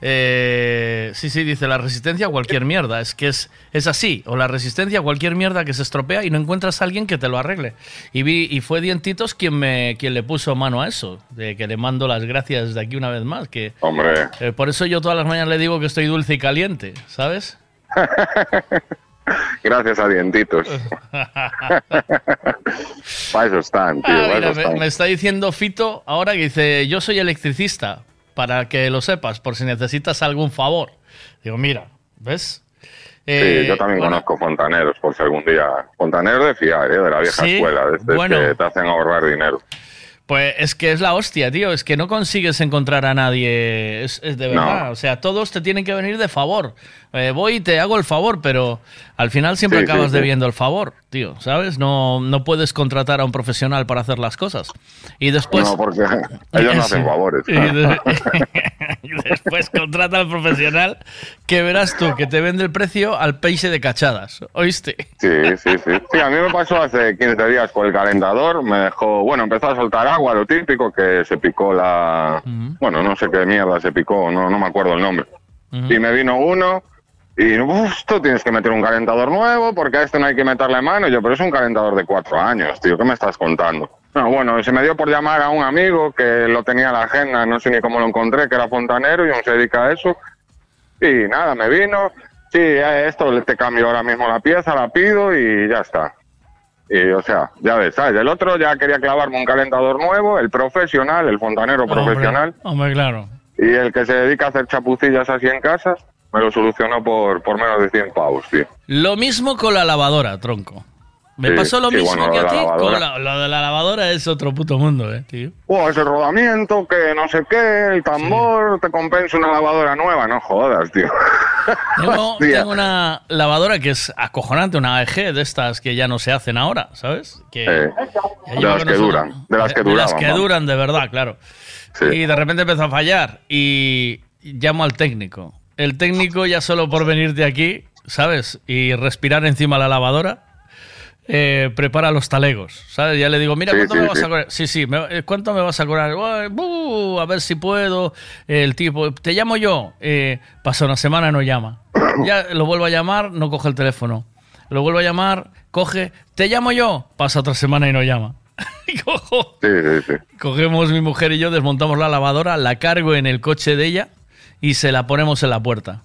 Eh, sí, sí, dice la resistencia a cualquier mierda. Es que es, es así. O la resistencia a cualquier mierda que se estropea y no encuentras a alguien que te lo arregle. Y, vi, y fue Dientitos quien, me, quien le puso mano a eso. De que le mando las gracias de aquí una vez más. Que, Hombre. eh, por eso yo todas las mañanas le digo que estoy dulce y caliente, ¿sabes? Gracias a dientitos. Para eso están, tío. Ah, para mira, eso me, están. me está diciendo Fito ahora que dice, yo soy electricista, para que lo sepas, por si necesitas algún favor. Digo, mira, ¿ves? Eh, sí, yo también bueno, conozco fontaneros, por si algún día. Fontaneros de fiar, ¿eh? de la vieja Sí, escuela, de bueno. que te hacen ahorrar dinero. Pues es que es la hostia, tío. Es que no consigues encontrar a nadie. Es, es de verdad. No. O sea, todos te tienen que venir de favor. Eh, voy y te hago el favor, pero al final siempre sí, acabas sí. debiendo el favor, tío. ¿Sabes? No, no puedes contratar a un profesional para hacer las cosas. Y después. no, porque ellos no hacen favores. Y, de- y después contrata al profesional que verás tú que te vende el precio al peixe de cachadas. ¿Oíste? Sí, sí, sí. Sí, a mí me pasó hace 15 días con el calentador. Me dejó, bueno, empezó a soltar agua, lo típico, que se picó la. Bueno, no sé qué mierda se picó, no, no me acuerdo el nombre. Y me vino uno. Y "Uf, tú tienes que meter un calentador nuevo porque a este no hay que meterle mano. Y yo, pero es un calentador de cuatro años, tío. ¿Qué me estás contando? No, bueno, se me dio por llamar a un amigo que lo tenía en la agenda, no sé ni cómo lo encontré, que era fontanero y aún se dedica a eso. Y nada, me vino. Sí, eh, esto te cambio ahora mismo la pieza, la pido y ya está. Y o sea, ya ves, ¿sabes? El otro ya quería clavarme un calentador nuevo, el profesional, el fontanero profesional. Hombre, claro. Y el que se dedica a hacer chapucillas así en casa, me lo solucionó por, por menos de 100 pavos, tío. Lo mismo con la lavadora, tronco. Me Sí, pasó lo sí, mismo bueno, que a ti. Con la, lo de la lavadora es otro puto mundo, eh, tío. Oh, ese rodamiento, que no sé qué, el tambor, te compensa una lavadora nueva, no jodas, tío. Tengo, tengo una lavadora que es acojonante, una AEG de estas que ya no se hacen ahora, ¿sabes? Que, Eh, ya de las que duran, de las que de las que duran de verdad, claro. Y de repente empezó a fallar y llamo al técnico. El técnico ya solo por venirte aquí, ¿sabes? Y respirar encima de la lavadora, eh, prepara los talegos, ¿sabes? Ya le digo, mira, ¿cuánto sí, me vas sí. a cobrar? Sí, sí, me- eh, ¿cuánto me vas a cobrar? "Uy, bu, a ver si puedo. El tipo, te llamo yo. Eh, pasa una semana, no llama. Ya lo vuelvo a llamar, no coge el teléfono. Lo vuelvo a llamar, coge, te llamo yo. Pasa otra semana y no llama. Sí. Cogemos mi mujer y yo, desmontamos la lavadora, la cargo en el coche de ella y se la ponemos en la puerta.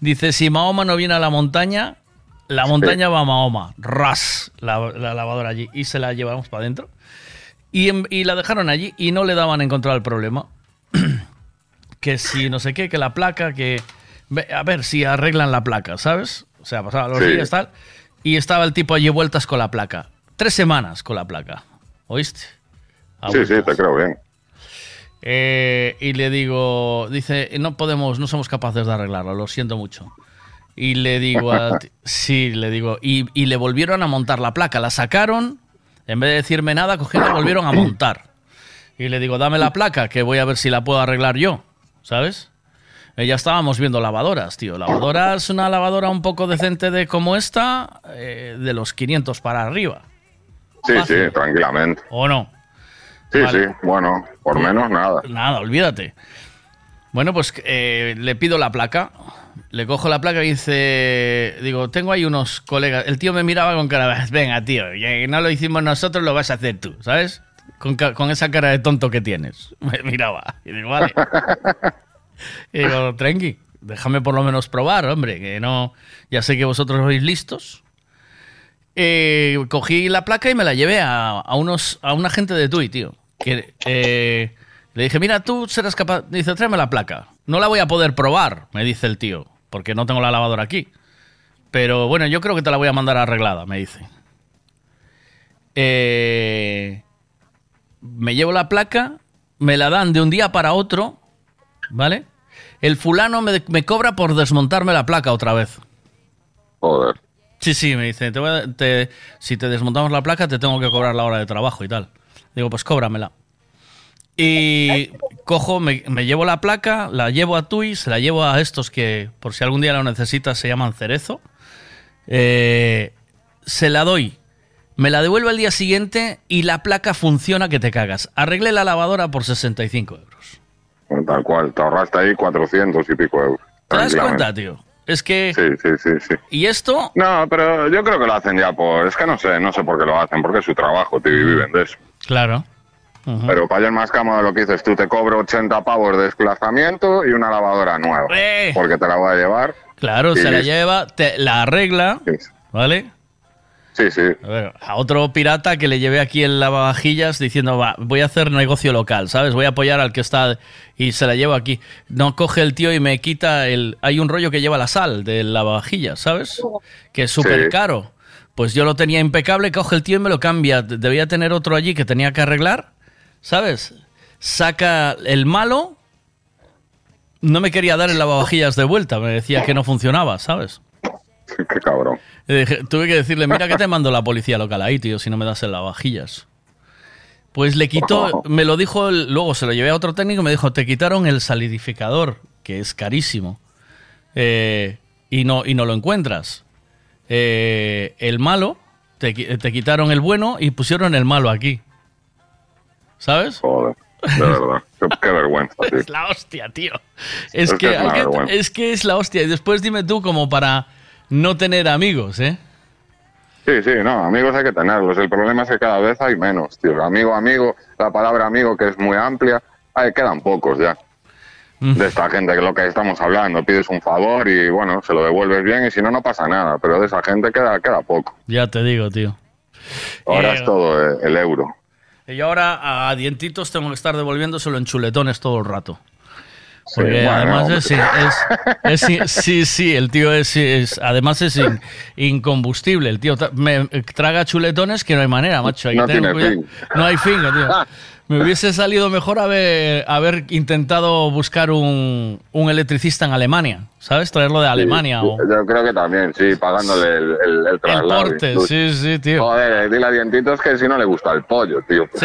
Dice, si Mahoma no viene a la montaña, la montaña va a Mahoma. Ras, la, la lavadora allí. Y se la llevamos para adentro. Y, la dejaron allí y no le daban a encontrar el problema. que si no sé qué, que la placa, que... A ver si arreglan la placa, ¿sabes? O sea, pasaban los Sí. días tal. Y estaba el tipo allí vueltas con la placa. Tres semanas con la placa. ¿Oíste? A Sí, sí, te creo bien. Eh, y le digo, dice, no podemos, no somos capaces de arreglarlo, lo siento mucho. Y le digo, ti- sí, le digo, y, y le volvieron a montar la placa, la sacaron, en vez de decirme nada, cogieron y la volvieron a montar. Y le digo, dame la placa, que voy a ver si la puedo arreglar yo, ¿sabes? Eh, ya estábamos viendo lavadoras, tío. Lavadoras, una lavadora un poco decente de como esta, eh, de los 500 para arriba. Sí, sí, tranquilamente. ¿O no? Sí, Vale. sí, bueno, por menos nada. Nada, olvídate. Bueno, pues eh, le pido la placa. Le cojo la placa y dice, digo, tengo ahí unos colegas. El tío me miraba con cara, de, venga, tío, no lo hicimos nosotros, lo vas a hacer tú, ¿sabes? Con, con esa cara de tonto que tienes. Me miraba. Y digo, vale. Y digo, tranqui, déjame por lo menos probar, hombre, que no, ya sé que vosotros sois listos. Eh, cogí la placa y me la llevé a, unos, a una gente de Tui, tío. Que, eh, le dije, mira, tú serás capaz. Dice, tráeme la placa. No la voy a poder probar, me dice el tío, porque no tengo la lavadora aquí. Pero bueno, yo creo que te la voy a mandar arreglada, me dice. Eh, me llevo la placa, me la dan de un día para otro, ¿vale? El fulano me, me cobra por desmontarme la placa otra vez. Joder. Sí, sí, me dice, te voy a- te- si te desmontamos la placa te tengo que cobrar la hora de trabajo y tal. Digo, pues cóbramela. Y cojo, me, me llevo la placa, la llevo a Tui, se la llevo a estos que por si algún día lo necesitas se llaman Cerezo. Eh, se la doy. Me la devuelve al día siguiente y la placa funciona que te cagas. Arreglé la lavadora por 65 euros. Tal cual, te ahorraste ahí 400 y pico euros. ¿Te das tranquilamente. cuenta, tío? Es que... Sí, sí, sí, sí. ¿Y esto? No, pero yo creo que lo hacen ya por... Es que no sé, no sé por qué lo hacen, porque es su trabajo, tío, y viven de eso. Claro. Pero para es más cómodo lo que dices tú, te cobro 80 pavos de desplazamiento y una lavadora nueva. Eh. Porque te la voy a llevar. Claro, se la lleva, te, la arregla, ¿vale? Sí, sí. A, ver, a otro pirata que le llevé aquí el lavavajillas diciendo, va, voy a hacer negocio local, ¿sabes? Voy a apoyar al que está y se la llevo aquí. No coge el tío y me quita el... Hay un rollo que lleva la sal del lavavajillas, ¿sabes? Que es súper Sí. caro. Pues yo lo tenía impecable, coge el tío y me lo cambia. Debía tener otro allí que tenía que arreglar, ¿sabes? Saca el malo. No me quería dar el lavavajillas de vuelta, me decía que no funcionaba, ¿sabes? Qué cabrón. Y dije- tuve que decirle, mira que te mando la policía local ahí, tío, si no me das el lavavajillas. Pues le quitó, me lo dijo, el- luego se lo llevé a otro técnico y me dijo, te quitaron el salidificador, que es carísimo, eh, y, no, y no lo encuentras. Eh, el malo, te, te quitaron el bueno y pusieron el malo aquí. ¿Sabes? Joder, de verdad. qué, qué vergüenza, tío. Es la hostia, tío. Es, Es que, que es hay que- es que es la hostia. Y después dime tú como para no tener amigos, ¿eh? Sí, sí, no, amigos hay que tenerlos. El problema es que cada vez hay menos, tío. Amigo, amigo, la palabra amigo que es muy amplia, hay, quedan pocos ya. De esta gente que es lo que estamos hablando, pides un favor y bueno, se lo devuelves bien y si no, no pasa nada. Pero de esa gente queda, queda poco. Ya te digo, tío. Ahora Eh, es todo eh, el euro. Y ahora a dientitos tengo que estar devolviéndoselo en chuletones todo el rato. Porque además es, es- es- sí, sí, el tío es, además es in- incombustible. El tío tra- me traga chuletones que no hay manera, macho. Hay que No tener tiene cuidado. fin. No hay fin, tío. Me hubiese salido mejor haber, haber intentado buscar un, un electricista en Alemania, ¿sabes? Traerlo de Alemania o Yo creo que también, sí, pagándole el, el, el el traslado. porte. incluso. Sí, sí, tío. Joder, dile a Dientitos que si no le gusta el pollo, tío.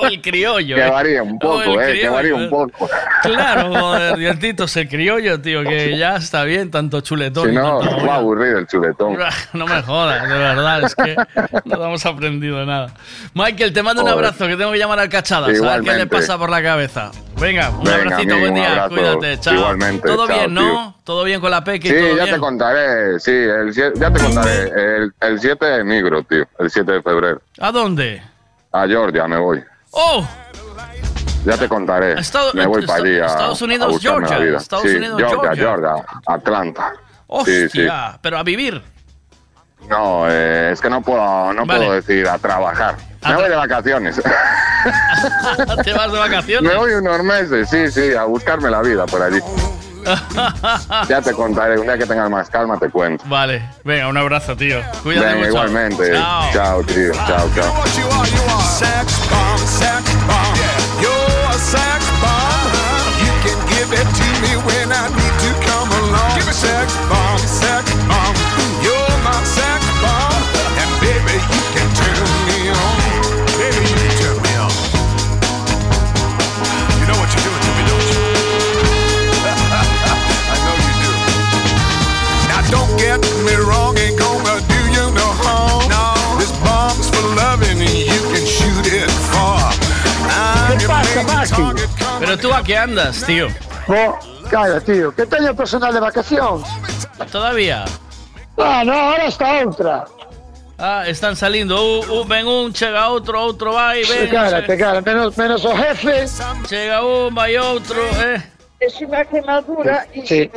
O el criollo. Que eh. varía un poco, el eh, que criollo, varía eh. un poco. Claro, joder, dientitos, el criollo, tío, que ya está bien, tanto chuletón. Si no, tanto- va a aburrir el chuletón. No me jodas, de verdad, es que no hemos aprendido nada. Michael, te mando un Joder. abrazo, que tengo que llamar al Cachadas, a ver qué le pasa por la cabeza. Venga, un Venga, abracito, amigo, buen un día, abrazo. cuídate, chao. Igualmente, Todo chao, bien, ¿no? Todo bien con la Peque y Sí, todo ya bien. te contaré, sí, el, ya te contaré. El, el 7 de migro, tío, el 7 de febrero. ¿A dónde? A Georgia me voy. ¡Oh! Ya te contaré. Estado- me voy para allí a, Estados Unidos, a Georgia. la vida. Estados sí, Unidos, Georgia, Georgia. Georgia, Atlanta. Hostia, Sí, sí. pero a vivir. No, eh, es que no puedo, no Vale. puedo decir a trabajar. Me voy de vacaciones. ¿Te vas de vacaciones? me voy unos meses, sí, sí, a buscarme la vida por allí. Ya te contaré, un día que tengas más calma te cuento. Vale, venga, un abrazo, tío. Cuídate Venga, mucho. igualmente. Chao. Chao, tío. Chao, chao. Sex bomb, sex bomb. Pero tú a qué andas, tío? Oh, calla, tío, que teño personal de vacacións. Todavía. Ah, no, ahora está outra. Ah, están saliendo. Uh, uh, ven un, chega outro, outro vai, ven. cara, te cara, menos, menos o jefe. Chega un, vai outro, eh. Es una quemadura y- Sí.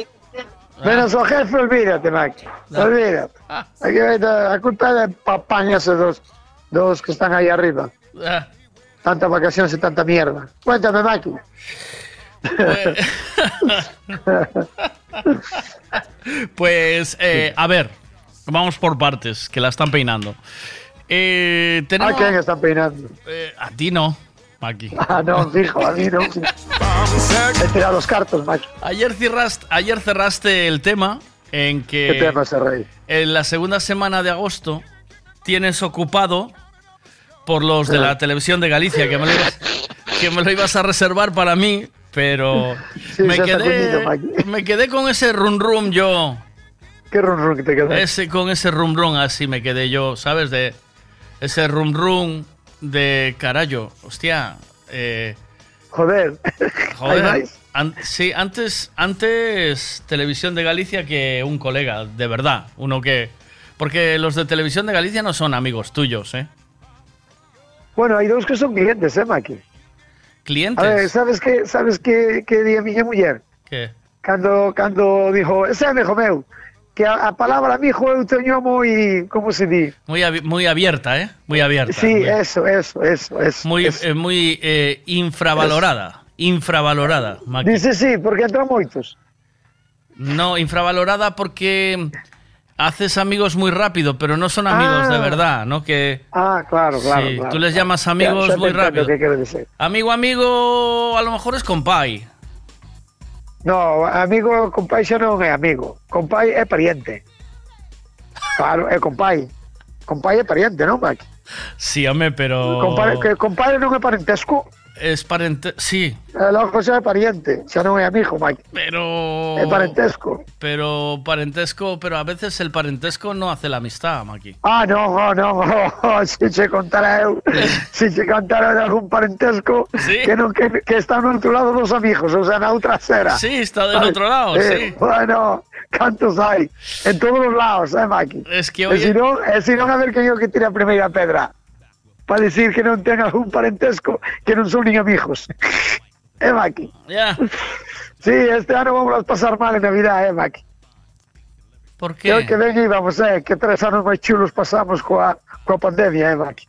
Menos o jefe, olvídate, Maki. Olvídate. Aquí vai da- a culpa de papaña esos dos, dos que están aí arriba. Ah, Tanta vacacións e tanta mierda. Cuéntame, Maki. Pues, eh, a ver, vamos por partes, que la están peinando. Eh, ¿A tenemos... quién están peinando? Eh, a ti no, Maki. Ah, no, fijo, a mí no. He tirado los cartos, Maki. Ayer cerraste, ayer cerraste el tema en que ¿Qué tema rey? en la segunda semana de agosto tienes ocupado por los de la televisión de Galicia, que me lo ibas, que me lo ibas a reservar para mí, pero Sí, me, quedé, me quedé con ese rum rum yo. ¿Qué rum rum que te queda? Ese, con ese rum rum así me quedé yo, ¿sabes? De ese rum rum de carallo. Hostia, eh, Joder. Joder, an- sí, antes, antes Televisión de Galicia que un colega, de verdad. Uno que. Porque los de Televisión de Galicia no son amigos tuyos, ¿eh? Bueno, hay dos que son clientes, eh, Maki. Clientes. A ver, sabes que sabes que que di a miña muller? ¿Qué? Cando cando dijo, ese é meu, que a, a palabra mijo eu teño moi, como se di? Muy, abi- muy abierta, ¿eh? Muy abierta. Sí, muy, eso, eso, eso, eso. muy, eso. eh, muy eh, infravalorada. Infravalorada, Maki. Dice sí, porque entran moitos. No, infravalorada porque haces amigos muy rápido, pero no son amigos Ah. de verdad, ¿no? Que Ah, claro, claro. Sí, claro, tú les claro. llamas amigos ya muy rápido. decir. amigo, amigo, a lo mejor es compay. No, amigo, compai xa non é amigo. Compai é pariente. Claro, é compai. Compai é pariente, non, Maki? Sí, hombre, pero. Compadre, que compadre non é parentesco, Es parente. Sí, e logo xa é pariente, xa non é amigo, Mike. pero. É parentesco. Pero parentesco, pero a veces el parentesco no hace la amistad, Maki. Ah, non, oh, non, oh, se contara eu, se che contara de algún parentesco Sí. que non que, que está no outro lado dos amigos, o sea, na outra acera. Sí, está del Sabes? otro lado, Eh, sí. Bueno, cantos hai? En todos os lados, eh, Maki? Es que E hoy. si non, e si non a ver quen é o que tira a primeira pedra. Para decir que non ten algún parentesco que non son nin amigos. eh, Maki? Ya. Sí, este ano vamos a pasar mal en Navidad, eh, Maki? ¿Por Que qué? que ven íbamos, eh, que tres anos máis chulos pasamos coa, coa pandemia, eh, Maki?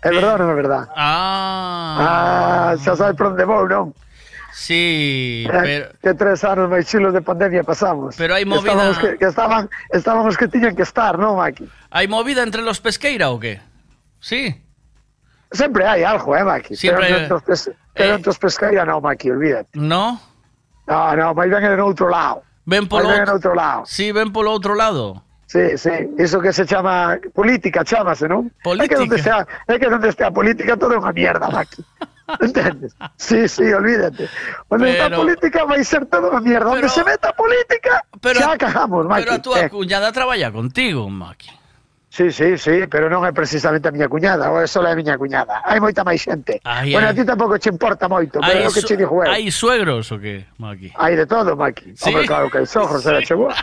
É verdade ou non é verdade? Ah. Ah, xa sabes por onde vou, non? Sí, Eh, pero. Que tres anos máis chulos de pandemia pasamos. Pero hai Que movida- Estábamos que, que estaban, estábamos que tiñan que estar, non, Maki? ¿Hay movida entre los pesqueira o qué? Sí. Sempre hai algo, eh, Maki? Siempre pero entre os pes- pero entre os pescaíra non, Maki, olvídate. No? No, no, máis ben en outro lado. Ven polo Máis ben en outro- outro lado. Sí, ven polo outro lado. Sí, sí, iso que se chama política, chamase, non? É que onde está, é que onde está a política todo é unha mierda, Maki. Entendes? Sí, sí, olvídate. Onde está a Pero- política vai ser todo unha mierda. Onde se meta a política, xa cagamos, Maki. Pero a túa Eh, cuñada traballa contigo, Maki. Sí, sí, sí, pero non é precisamente a miña cuñada, ou é só a miña cuñada. Hai moita máis xente. Ai, bueno, ai. a ti tampouco che importa moito, pero Hai, o que che dixo eu. hai suegros o que, Maki? Hai de todo, Maki. Sí. Hombre, claro que hai sogros, era che boa.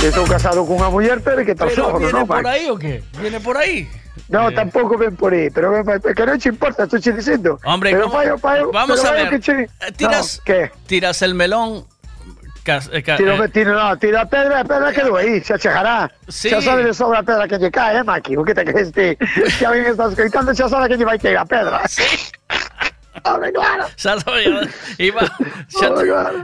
Que estou casado cunha muller, pero que tal Pero sogros, viene non, por Maki? aí o que? Viene por aí? No, tampouco ven por aí, pero que non che importa, estou che dicindo. Hombre, pero fai, fai, Vamos pero a ver. Que che... Eh, Tiras, No, que? tiras el melón. Cas- eh, ca- Tiro, eh, tiro, no, tiro a pedra, a pedra quedou aí, xa chegará. Sí. Xa sabe de sobra a pedra que lle cae, eh, Maki? O que te crees ti? Que alguén está escoitando xa sabe que lle vai caer a pedra. Hombre, claro. xa sabía, iba, xa,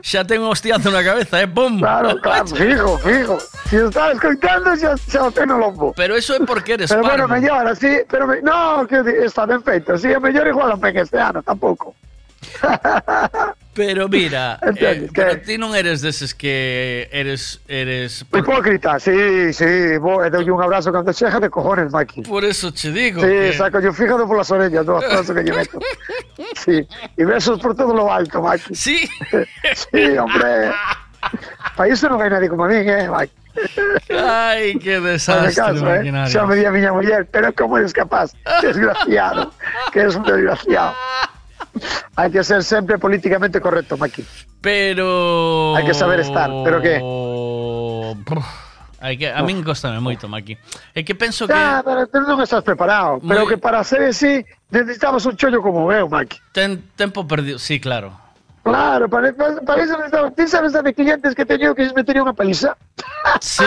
xa ten un hostiazo na cabeza, eh, pum. Claro, claro, fijo, fijo. Si está escoitando, xa, xa o ten no lombo. Pero eso é porque eres Pero bueno, parvo. mellor, así, pero me, no, que está ben feito. Si, é mellor igual ben este ano, tampouco. Pero mira, eh, Entendes, pero ti non eres deses que eres eres por, Hipócrita, sí, sí, vou e doulle un abrazo cando chega de cojones, Maki. por eso che digo. Sí, que- saco yo fíjate polas orellas, do abrazo que lle meto. Sí, e besos por todo lo alto, Maki. Sí. sí, hombre. Para iso non hai nadie como a min, eh, Maki. Que Fazme desastre caso, eh. Xa me di a miña muller, pero como eres capaz? Desgraciado, que eres un desgraciado. Hai que ser sempre políticamente correcto, Maki. Pero Hai que saber estar, pero? Brr, Hai que a min costame moito, Maki. É que penso que Ah, pero tú non estás preparado. Pero que para ser así necesitamos un chollo como eu, Maki. ten tempo perdido, sí, claro. Claro, para, para, para eso necesitamos. ¿Tú sabes de clientes que he tenido que me tenía una paliza? Sí.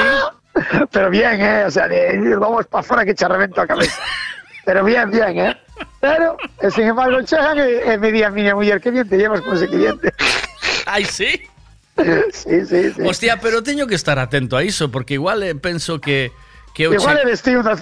Pero bien, ¿eh? O sea, de, vamos para afuera que te revento la cabeza. Pero bien, bien, ¿eh? Pero, eh, sin embargo, chegan e, e me di a muller, que bien te llevas con ese cliente. Ai, sí. sí, sí, sí. Hostia, pero teño que estar atento a iso porque igual eh, penso que que o Igual che- eres tío una,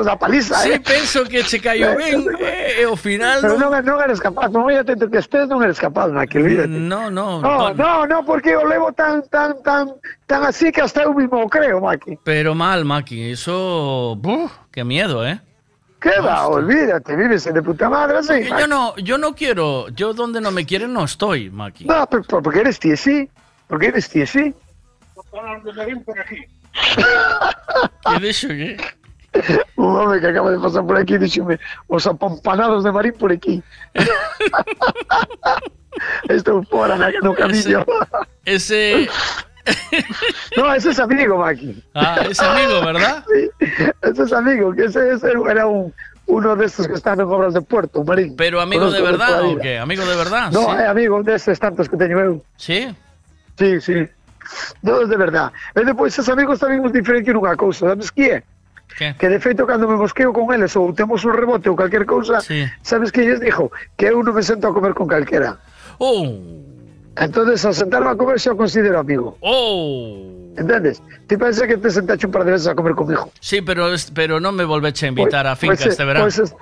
una paliza, Sí, ¿eh? penso que che caiu ben e, e ao final Pero non... non, eres capaz, non moi atento que estés, non eres capaz, Maki, olvídate. No, no, No, no, no, porque o levo tan, tan, tan, tan así que hasta eu mismo o creo, Maki. Pero mal, Maki, eso... Buf, qué miedo, ¿eh? ¿Qué va? Olvídate, vives de puta madre así. Yo no, yo no quiero, yo donde no me quieren no estoy, Maki. No, pero, pero porque eres tiesí. Porque eres tiesí. ¿Qué dixo que? Un home que acaba de pasar por aquí díxome os apompanados de Marín por aquí. Estou fora na, no camiño. Ese... No, ese es amigo, Maki. Ah, ese amigo, ¿verdad? Sí, ese es amigo, que ese, ese era un, uno de estos que están en obras de puerto, un Marín. Pero amigo de verdad la o qué? Amigo de verdad, No, sí. é amigo deses tantos que teño eu. Sí? Sí, sí. No, es de verdad. E depois, esos amigos tamén nos diferencian unha cousa, sabes que é? Que? Que de feito cando me mosqueo con eles ou temos un rebote ou calquer cousa, Sí. sabes que lles dixo? Que eu non me sento a comer con calquera. Oh, Entonces, ao sentarme a comer xa o considero amigo. oh. Entendes? Ti pensa que te sentaste un par de veces a comer comigo. Sí, pero, pero no me volveche a invitar a finca Pois, este verano. Pois, es-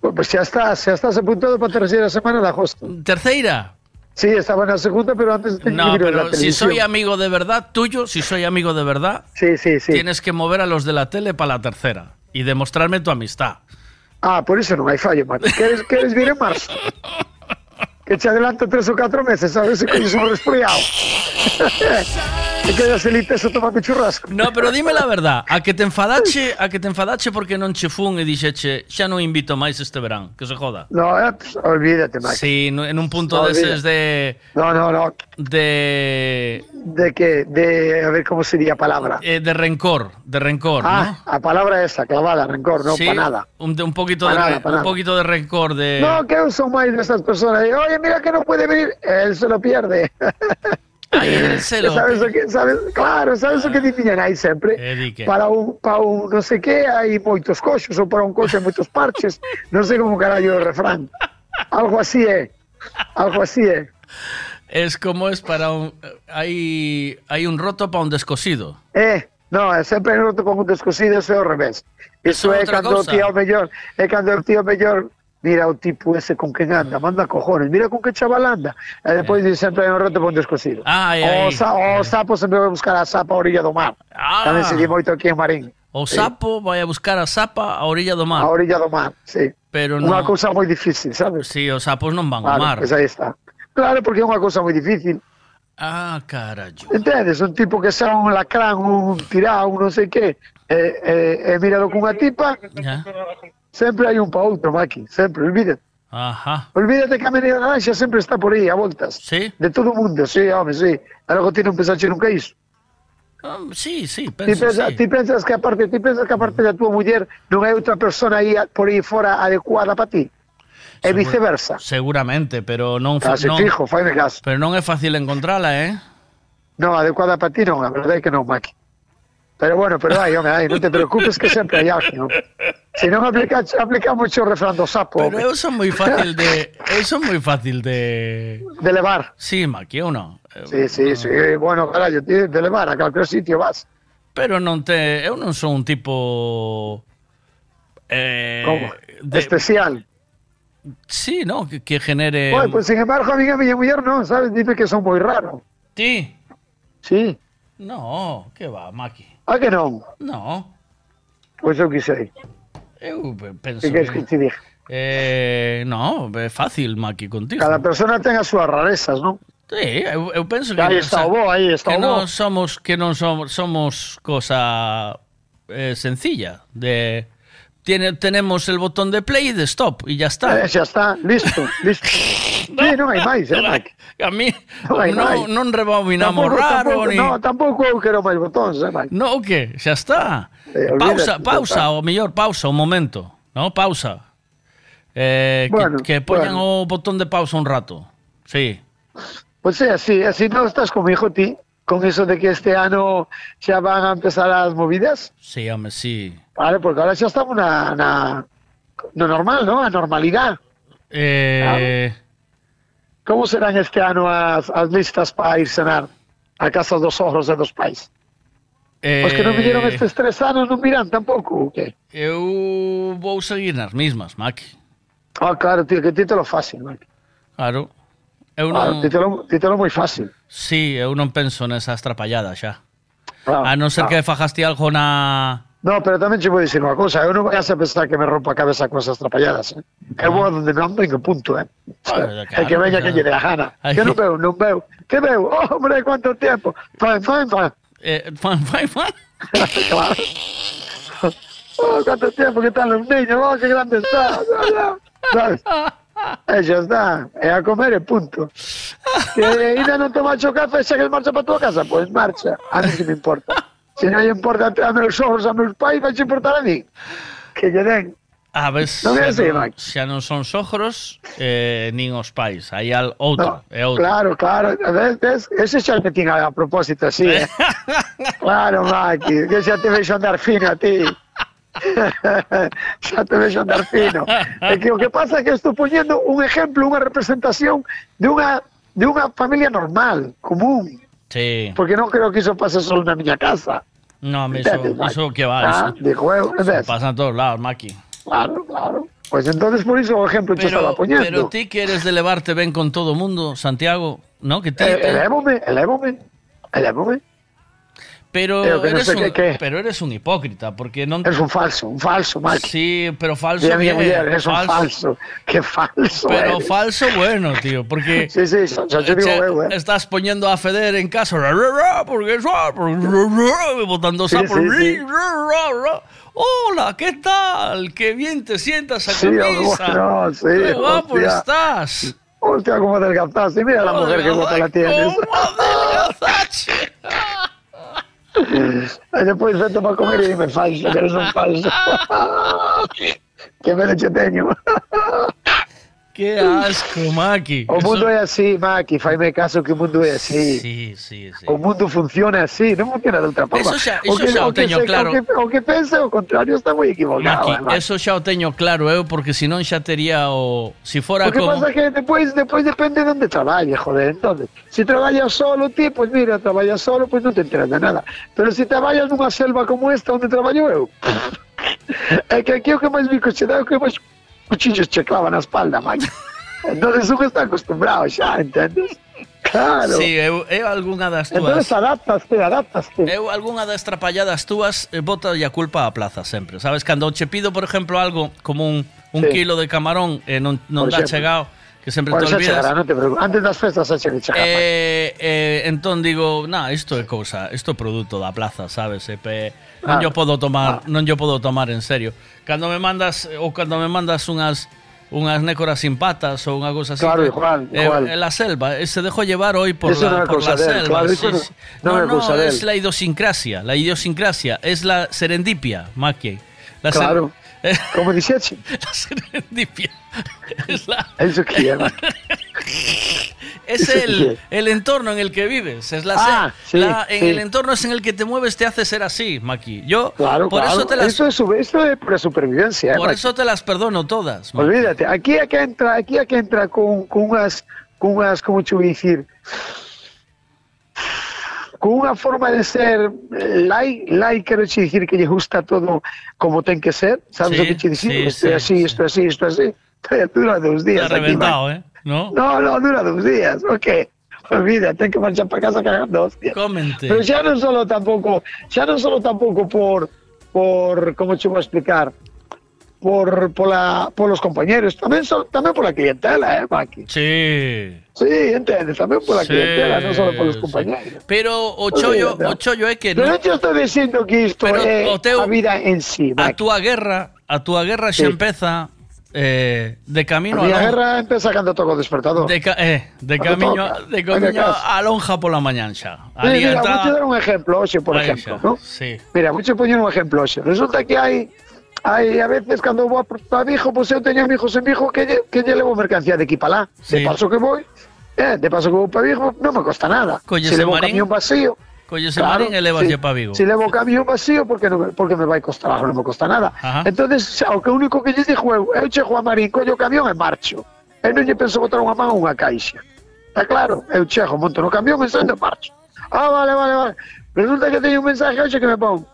pois xa estás, xa estás apuntado para terceira semana de agosto. ¿Terceira? Sí, estaba na segunda, pero antes teño No, que pero la si soy amigo de verdad, tuyo, si soy amigo de verdad, Sí, sí, sí. tienes que mover a los de la tele para la tercera y demostrarme tu amistad. Ah, por iso non hai fallo, man. Queres, queres vir en marzo? Que te adelanto tres ou catro meses, a ver se colles un resfriado. e quedas el peso tomando churrasco. No, pero dime la verdad, a que te enfadache, a que te enfadache porque non che fun e dixeche, xa non invito máis este verán, que se joda. No, eh, pues, olvídate, Mike. Sí, no- en un punto No, de eses de No, no, no. de De que, de, a ver cómo sería a palabra. eh, de rencor, de rencor, Ah, a palabra esa, clavada, rencor, no, Sí, para nada. Un, de un poquito Pa de nada, pa un nada. poquito de rencor de No, que son máis destas personas. de, Oye, mira que no puede venir. Él se lo pierde. Ay, él se lo- sabes o que, sabes, claro, sabes o que di miña nai sempre? Eh, que? Para un, para un non sei que hai moitos coxos ou para un coxo hai moitos parches. non sei como carallo é o refrán. Algo así é. Algo así é. es como es para un hay hay un roto para un descosido. Eh, No, é sempre en roto con un descosido, eso é ao revés. Iso é outra cando o tío mellor, é cando o tío mellor mira o tipo ese con quen anda, manda cojones, mira con que chaval anda. E depois dice sempre hai un roto con un descosido. Ai, o, ai. sa, o sapo sempre vai buscar a sapa a orilla do mar. Ah. Tamén se di moito aquí en Marín. O sapo vai a buscar a sapa a orilla do mar. A orilla do mar, sí. Pero Unha non. cousa moi difícil, sabes? Sí, os sapos non van ao Vale, mar. pois aí está. Claro, porque é unha cousa moi difícil. Ah, carallo. Entendes? Un tipo que xa un lacrán, un tirao, un non sei que, e, e, e míralo cunha tipa, Ya. Sempre hai un pa outro, Maki, sempre, olvídate. Ajá. Olvídate que a menina naranja sempre está por aí, a voltas. Sí? De todo o mundo, sí, home, sí. Logo ti non pensaste nunca iso. Ah, sí, sí, Ti, penso, pensa, sí. ti pensas que aparte, ti pensas que aparte da tua muller non hai outra persona aí por aí fora adecuada para ti? E viceversa. Seguramente, pero non, fa- Case non fijo, faime caso. Pero non é fácil encontrala, eh? Non, adecuada para ti non, a verdade é que non, Maki. Pero bueno, pero hai, home, hai, non te preocupes que sempre hai alguén, home. Se non aplica, aplica mucho o refrán do sapo, Pero son moi fácil de eu son moi fácil de De levar. Sí, Maki, eu non. Sí, sí, sí, bueno, carallo, ti de levar a calquer sitio vas. Pero non te eu non son un tipo eh Como? de- Especial. Sí, no, que, que genere Oye, pues sin embargo, a mí a mi mujer no, ¿sabes? Dime que son muy raros. Ti? Sí. No, que va, Maki. Ah, que non? No, Pois eu quisei. Eu penso que... queres que te diga? Eh, no, é fácil, Maki, contigo. Cada persona ten as súas rarezas, non? Sí, eu, eu penso que... Aí está o bo, aí está que o non somos, que non somos, somos cosa eh, sencilla, de... Tiene, tenemos el botón de play y de stop y ya está. Eh, xa está, listo, listo. no, sí, non hai máis, eh, Mike? A mí non, hai non, non rebobinamos tampouco, raro, tampouco, ni... No, tampouco eu quero máis botóns, eh, Mike? No, o que? Xa está. Eh, pausa, pausa, o mellor, pausa un momento. No, pausa. Eh, que- Bueno, que, poñan bueno. o botón de pausa un rato. Sí. Pois é, así, así non estás comigo ti, con eso de que este ano xa van a empezar as movidas. Sí, home, sí. Vale, porque ahora xa estamos na, na no normal, ¿no? A normalidade. Eh, Como serán este ano as, as listas para ir cenar a casa dos ogros e dos pais? Os que non viñeron eh, estes tres anos non miran tampouco, o que? Eu vou seguir nas mismas, Maki. Ah, claro, tío, que títelo fácil, Mike. Claro. Eu Claro, non... títelo, títelo moi fácil. Sí, eu non penso nesas trapalladas xa. Claro, A non ser claro. que fajaste algo na... No, pero tamén che vou dicir unha cousa, eu non vayas a pensar que me rompa a cabeza con esas trapalladas, eh? Eu vou a donde non vengo, punto, eh? Joder, é que claro, veña claro. que lle dé a gana. Ai, Que non veu, non veu. Que veu? Oh, hombre, cuánto tempo. Fan, fan, fan. Eh, fan, fan, fan. claro. Oh, cuánto tempo, que tal los niños? Oh, que grande está. ¿Sabes? E xa está. É a comer e punto. Que ainda non tomacho café, xa que marcha para tua casa, pois marcha. A mí que me importa. Se non lle importa a meus ogros, a meus pais, vai importar a mí. Que lle den. A ves, Non é xa, non, son sogros eh, nin os pais. Hai al outro, é outro. Claro, claro. Ves, ves? Ese xa que tinha a propósito así, eh? claro, Maki, que xa te vexo andar fino a ti. xa te vexo andar fino. É que o que pasa é que estou poñendo un exemplo, unha representación de unha de unha familia normal, común, Sí. porque non creo que iso pase só na miña casa. No, me iso, iso que va, Ah, iso. digo eu, todos lados, Maki. Claro, claro. Pois entonces por iso o exemplo te estaba Pero, poñendo. pero ti que eres de levarte ben con todo mundo, Santiago, ¿no? Que Eh, te- elévome, elévome, elévome. pero, pero que no eres sé un, qué- qué. pero eres un hipócrita, porque non... Es un falso, un falso, Mike. Sí, pero falso mira, bien, mira, es un falso. Qué falso. Pero eres. falso bueno, tío, porque... Sí, sí, xa te digo che, eu, eh. Estás poniendo a Feder en casa, porque eso, ra, botando Sí, sí, sí. ra. Hola, ¿qué tal? Qué bien te sientas a Sí, camisa. bueno, sí, Qué guapo hostia. estás. Hostia, cómo adelgazaste. Mira la mujer que guapa la tienes. Y después vete para comer y dime falso, que eres un falso. que me leche teño. Que asco, Maki. O mundo Eso... é así, Maki, faime caso que o mundo é así. Sí, sí, sí. O mundo funciona así, non funciona de outra forma. Eso xa, eso o que, xa o, o teño que, claro. O que, o que pense, o contrario está moi equivocado. Maki, además. eso xa o teño claro eu, porque senón xa tería o... Si fora o que como... pasa que depois, depois depende de onde traballe, joder, entonces. Si traballas solo, ti, pois pues mira, traballas solo, pois pues non te enteras de nada. Pero se si traballas nunha selva como esta onde traballo eu, é que aquí o que máis me coche dá, o que máis cuchillos checaban la espalda, man. Entonces uno está acostumbrado ya, entendes? Claro. Sí, eu, eu algunha das túas... Entón adaptaste, adaptaste. Eu algunha das trapalladas túas eh, bota a culpa á plaza sempre. Sabes, cando che pido, por exemplo, algo como un, un sí. kilo de camarón e eh, non, non por tá chegado, que sempre por te olvidas. Chegará, non te preocupes. Antes das festas xa que chegará. Eh, eh, entón digo, na, isto é cousa, isto é produto da plaza, sabes? E, eh, pe, non Ah. yo podo tomar, non yo podo tomar en serio. Cando me mandas ou cando me mandas unhas unhas nécoras sin patas ou unha cousa así. Claro, igual, eh, igual. En la selva, eh, se dejó llevar hoy por Eso no la, es por la él, selva. claro, sí, no- no no, es la idiosincrasia, la idiosincrasia, es la serendipia, Maki. La Claro. Como dixeche. la serendipia. Es la Eso que es Eso el, el entorno en el que vives. Es la, Ah, sí, la- en sí. el entorno es en el que te mueves te hace ser así, Maki. Yo Claro, por claro. eso te las Eso es, eso es pura supervivencia. eh, por man. eso te las perdono todas. Maki. Olvídate, aquí é que entra, aquí que con, con unhas, con unhas, como te voy a dicir, con unha forma de ser lai, lai quero che dicir que lle gusta todo como ten que ser, sabes Sí, o que che dicir? sí, isto sí, así, isto así, isto así. Dura dos días Está aquí, reventado, man. ¿eh? ¿No? No, no, dura dos días, o qué? Olvida, ten que marchar para casa cagando hostias. Comente. Pero xa non solo tampouco, xa non solo tampouco por por como che vou explicar, por pola polos compañeros, tamén so, tamén pola clientela, eh, Maki. Sí. Sí, entendes, tamén pola Sí, clientela, non solo polos sí. compañeros. Pero o chollo, o chollo é que Pero no, non te estou dicindo que isto Pero é o teu- a vida en sí, a Maki. túa guerra, a túa guerra xa Sí. empeza eh, de A camino a lonja. guerra empeza cando toco despertador. De, ca eh, de camiño, toca. de casa. a lonja xa. Sí, Ali mira, vou te dar un ejemplo, hoxe, por Aí ejemplo, ¿no? Sí. Mira, vou te poñer un ejemplo hoxe. Resulta que hai hai a veces cando vou a, Vigo, pois eu teño amigos en Vigo que lle, que lle levo mercancía de aquí para lá. Sí. De paso que vou, eh, de paso que vou para Vigo, non me costa nada. Colles Se el levo marín, camión vacío, colles el marín e levas sí. pa Vigo. Si levo camión vacío, porque non, porque me vai costar non me costa nada. Ajá. Entonces, xa, o que único que lle dixo eu, eu chego a Marín, collo o camión e marcho. Eu non lle penso botar unha man a unha caixa. Está claro? Eu chego, monto no camión, e marcho. Ah, vale, vale, vale. Resulta que teño un mensaje hoxe que me pon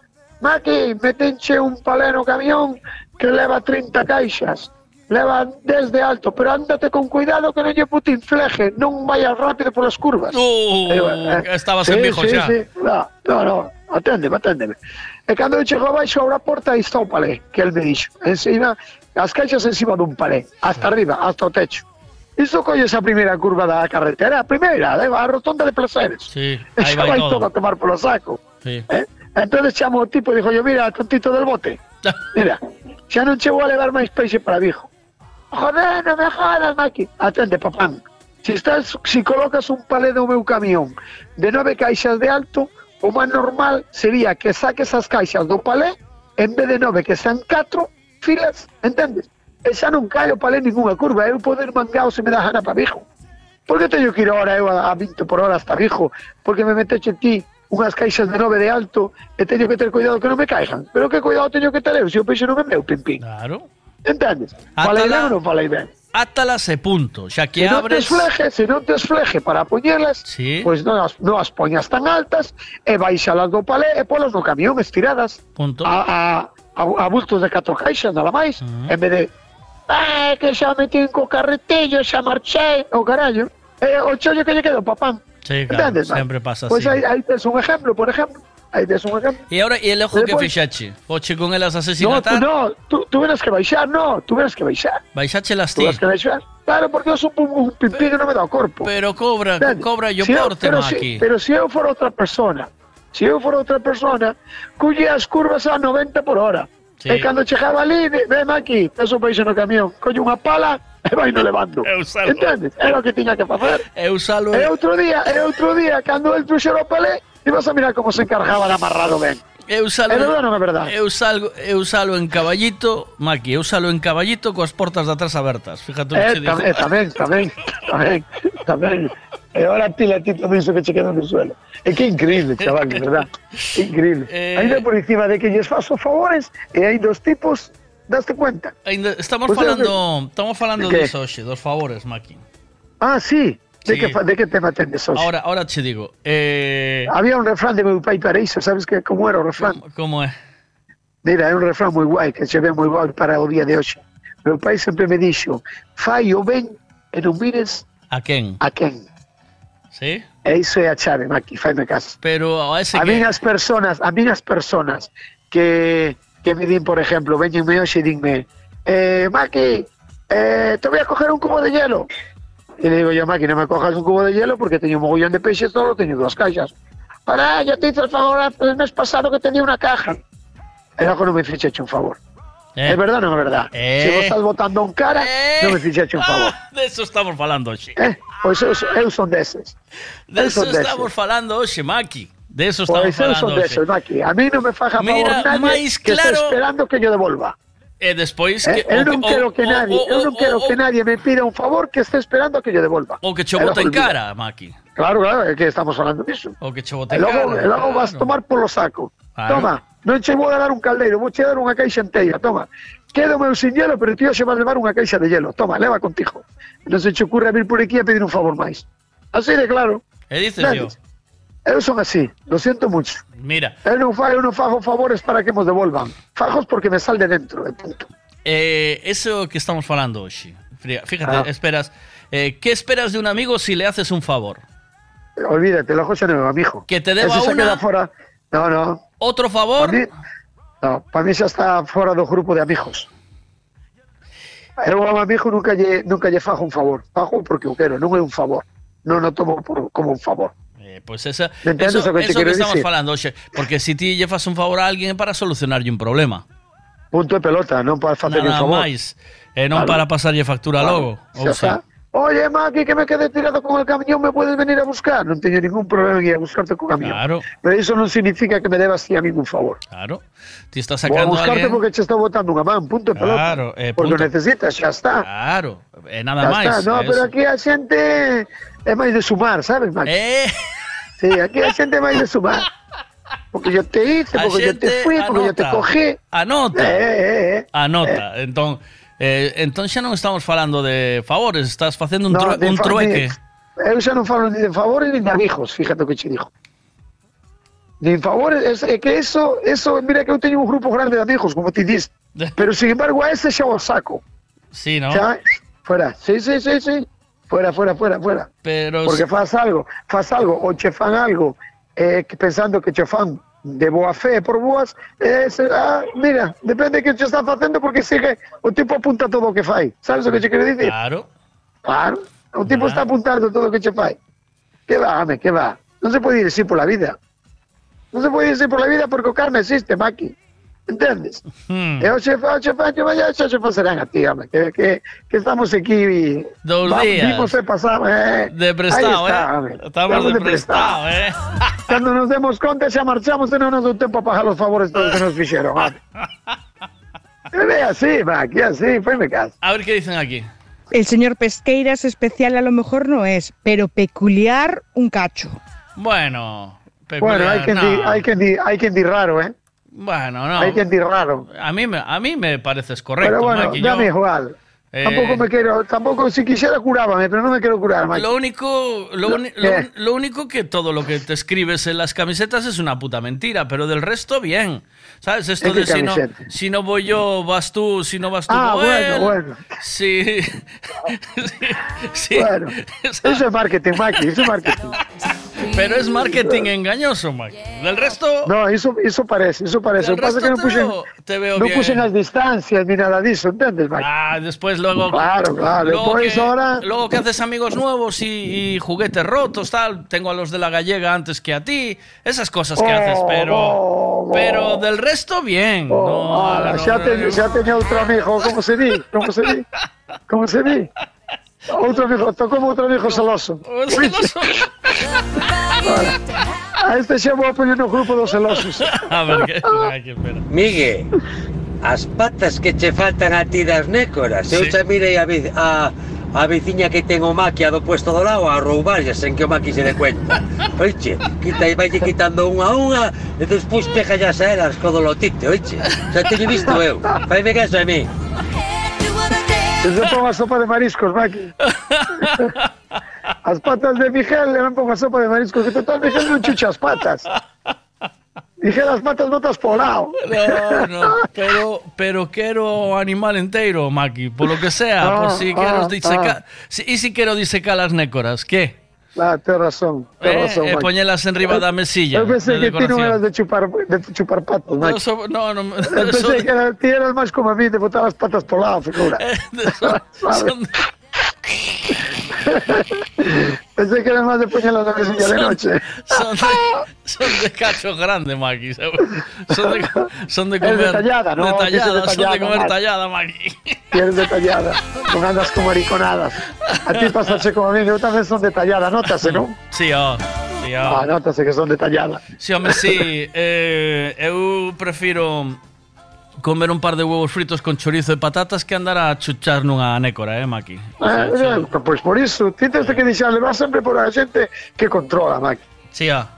Maki, metenche un palé no camión que leva 30 caixas. Leva desde alto, pero ándate con cuidado que non lle putin fleje, non vayas rápido polas curvas. Uh, eu, eh, estabas sí, en Vigo sí, xa. Sí. No, no, no, aténdeme, aténdeme. E cando eu chego abaixo abro a porta e está o palé, que el me dixo. Encima, as caixas encima dun palé, hasta arriba, hasta o techo. Isto colle esa primeira curva da carretera, a primeira, a rotonda de placeres. Sí, aí vai vai todo todo. a tomar polo saco. Sí. Eh? Entonces chamo o tipo e dixo yo, mira, tontito del bote. Mira, xa non chego a levar máis peixe para Vigo. Joder, non me jodas, Maki. Atende, papán. Si, estás, si colocas un palé do meu camión de nove caixas de alto, o máis normal sería que saques as caixas do palé, en vez de nove que sean catro filas, entendes? E xa non cae o palé ninguna curva, eu poder mangao se me dá gana para Vigo. Por que teño que ir ahora eu a a 20 por hora hasta Vigo? Porque me meteche ti unhas caixas de nove de alto e teño que ter cuidado que non me caigan. Pero que cuidado teño que ter eu se o peixe non é meu, pim pim. Claro. Entendes? Falei ben ou non falei ben? Átalas e punto. Xa que non abres... tes fleje, se non tes fleje para poñelas, Sí. pois non as, non as poñas tan altas e baixalas do palé e polas no camión estiradas Punto. a, a, a, a bultos de catro caixas, nada máis, en vez de Ah, que xa metí co carretillo, xa marchei, o carallo. E o chollo que lle quedou, papán. Sí, claro, Entendes? sempre pasa Pois así. aí, aí tes un ejemplo, por ejemplo. Aí tes un ejemplo. E ahora, e el ojo que fixache? Foche con elas No, tú, asesinatar? no, tú, tú verás que baixar, no, tú verás que baixar. Baixache las ti. que baixar. Claro, porque eu son un, un pimpín que non me dá o corpo. Pero cobra, cobra yo Si pero Maki. si, pero se eu for outra persona, se eu for outra persona, culle as curvas a 90 por hora. Sí. E cando chegaba ali, ven aquí, tes o peixe no camión, colle unha pala e vai no levando. Eu salvo. Entendes? Era o que tiña que facer. Eu salvo. E outro día, e outro día, cando el puxero o Pelé, ibas a mirar como se encargaba de amarrado ben. Eu salgo, é verdade, non é verdade? Eu salgo, eu salgo en caballito, Maki, eu salgo en caballito coas portas de atrás abertas. Fíjate o que eh, tam, eh, tamén, tamén, tamén, tamén. E eh, ahora ti la tito diso que che queda no suelo. É que increíble, chaval, que verdad. Increíble. Eh... Ainda por encima de que lles faço favores e hai dos tipos daste cuenta? Estamos Pois é, falando, estamos falando De diso hoxe, dos favores, Maki. Ah, sí. De, Sí. fa- de que tema tendes hoxe? Ahora, ahora che digo, eh, Había un refrán de meu pai para iso, sabes que como era o refrán? como é? Mira, é un refrán moi guai que se ve moi guai para o día de hoxe. Meu pai sempre me dixo, fai o ben e non mires A quen? a quen. Sí? E iso é a chave, Maki, faime caso. Pero a ese a que... min as personas, a min as personas que, que me din, por ejemplo, veñenme hoxe e dinme, eh, Maki, eh, te voy a coger un cubo de hielo. Y le digo yo, Maki, no me cojas un cubo de hielo porque tenía un mogollón de peixes, solo tenía dos caixas. Para, yo te hice el favor el mes pasado que tenía una caja. E logo non me fixeche un favor. Eh. É verdade ou non é verdade? Eh. Se vos estás botando un cara, non me fixeche un favor. Ah, de eso estamos falando hoxe. Eh, pois eu, eu son deses. De eso son deses. estamos falando hoxe, Maki. De eso estamos Pois eu son falando deses, hoxe. Maki. A mí non me faja Mira, favor nadie que claro- esperando que yo devolva. E despois Eh, que... eu non quero que nadie, o- eu non o- quero o- que nadie me pida un favor que esté esperando a que yo devolva. O que che bota en cara, Maki. Claro, claro, é que estamos falando disso. O que che bota en cara. e logo vas claro. tomar polo saco. Claro. Toma, non che vou a dar un caldeiro, vou che dar unha caixa enteira, toma. Quedo meu sin hielo, pero tío se va a levar unha caixa de hielo. Toma, leva contigo. Non se che ocurre vir por aquí a pedir un favor máis. Así de claro. E dices yo, Eu son así, lo siento mucho. mira, non fago, eu non fago favores para que me devolvan. Fajos porque me sal de dentro, de punto. eh, eso que estamos hoxe. Fría- Fíjate, Ah. esperas... Eh, ¿Qué esperas de un amigo si le haces un favor? Olvídate, lo José no amigo. Que te deba se una- queda fora. No, no. ¿Otro favor? Para mí, no, para mí xa está fora do grupo de amigos. Eu a un amigo nunca lle, nunca lle fajo un favor. Fajo porque eu quero, non é un favor. Non o tomo por, como un favor. Eh, pues esa, ¿Me entiendes eso, o que te eso que estamos falando hoxe. Porque si ti lle fas un favor a alguén é para solucionarlle un problema. Punto de pelota, non para facer un favor. máis. E non Claro. para pasarlle factura Claro, logo. xa Ou sea, está. Oye, Maki, que me quedé tirado con el camión, ¿me puedes venir a buscar? Non teño ningún problema en ir a buscarte con camión. Claro. Pero eso non significa que me debas a un favor. claro. Vou a sacando a buscarte alguén... porque che estou botando unha man, punto de pelota. Claro, eh, porque punto. o necesitas, xa está. Claro. E nada Ya máis. está, no, eso. pero aquí a xente é máis de sumar, sabes, Max? Eh. Sí, aquí a xente é máis de sumar. Porque yo te hice, A porque yo te fui, porque yo te anota. cogí. Anota. Eh, eh, eh. Anota. Entón, eh, entón xa non estamos falando de favores, estás facendo un, No, tru- de un trueque. de- Eu xa non falo ni de favores ni de amigos, fíjate o que che digo. Ni favores, es, é que eso, eso, mira que eu teño un grupo grande de amigos, como ti dis. Pero sin embargo a ese xa o saco. Sí, ¿no? Xa, fuera, sí, sí, sí, sí. Fuera, fuera, fuera, fuera. Pero Porque faz algo, faz algo, ou che fan algo, eh, pensando que che fan de boa fe por boas, eh, se, ah, mira, depende que che está facendo porque sigue, o tipo apunta todo o que fai. Sabes o que che quero dicir? Claro. Claro, o tipo está apuntando todo o que che fai. Que va, home, que va. Non se pode ir así por la vida. Non se pode ir así por la vida porque o karma existe, Maki. Entendes? Hmm. E o chefe, o chefe, que vaya, xa se pasarán a ti, home, que, que, que estamos aquí Dos va- días. Vimos e pasamos, eh. De prestado, está, eh. home. Estamos de prestado, eh. Nos demos conta xa marchamos e non nos deu tempo a pagar os favores todos que nos fixeron, home. É así, Maki, é así, foi caso. A ver qué dicen aquí. El señor Pesqueiras especial a lo mejor no es, pero peculiar un cacho. Bueno, Bueno, hai que, no. di, hai que, di, hai que dir raro, eh. Bueno, no. Hay que dir raro. A mí me, a mí me pareces correcto, Pero bueno, Maki, dame yo- igual. Eh, Tampoco me quiero, tampoco si quisiera curábame, pero no me quiero curar, Maki. Lo único, lo, Lo- uni- ¿qué? lo- lo único que todo lo que te escribes en las camisetas es una puta mentira, pero del resto bien. ¿Sabes? Esto ¿En qué de si no, si no voy yo, vas tú, si no vas tú, Ah, bueno, él. bueno. Sí. sí. Bueno, eso es marketing, Maki, eso es marketing. Pero es marketing engañoso, Maki. Del resto, No, eso, eso parece, eso parece. Lo que pasa es que no veo, te veo no bien. puxen as distancias ni nada disso, entendes, Maki? Ah, después luego. Claro, claro, Luego después que, ahora- luego que haces amigos nuevos y, y juguetes rotos, tal. Tengo a los de la gallega antes que a ti. Esas cosas que haces, Oh, pero. Pero del resto, bien. no, Ah, no, xa, no, te, no. xa teño outro amigo, como se di? Como se di? Como se di? Outro amigo, tocou outro amigo celoso. Celoso. A este xa vou a poñer no grupo dos celosos. A ver, que, ah, que pena. Migue, as patas que che faltan a ti das nécoras. Sí. Eu xa mirei a, a, a veciña que ten o maquia do puesto do lado a roubarlle sen que o maqui se dé cuenta. Oiche, quita e vaille quitando unha a unha e despois peja a elas co dolotite, oiche. Xa teño visto eu. Fai que a mí. Eu se pongo a sopa de mariscos, Maki. As patas de Miguel, me pongo sopa de mariscos, que total Miguel non chucha as patas. Miguel as patas botas por lado. No, no, pero, pero quiero animal entero, Maki, por lo que sea, Ah, por si quiero ah, disecar. si- y si quiero disecar las nécoras, ¿qué? Ah, tens razón, tens Eh, razón, eh, poñelas enriba da mesilla. Eu pensei de que ti non decoración. eras de chupar, de chupar Maki. No, so- no, no, Eu pensei que era, eras máis como a mí, de botar as patas por lado, figura. son- Pensei que eras máis de poñelas na mesilla de noche. son de, son de cacho grande, Maki. Son de, son de Es comer. detallada, ¿no? Detallada, Dice son de detallada, comer Maki. tallada, Maki. Ti eres detallada, non andas con mariconadas. A ti pasache como a mí, eu tamén son detallada, notase, non? Sí, oh. Sí, oh. Ah, notase que son detallada. Sí, home, sí. Eh, eu prefiro comer un par de huevos fritos con chorizo e patatas que andar a chuchar nunha nécora, eh, Maki? Eh, eh, pois por iso, ti tens que deixarle vas sempre por a xente que controla, Maki. Sí, ah.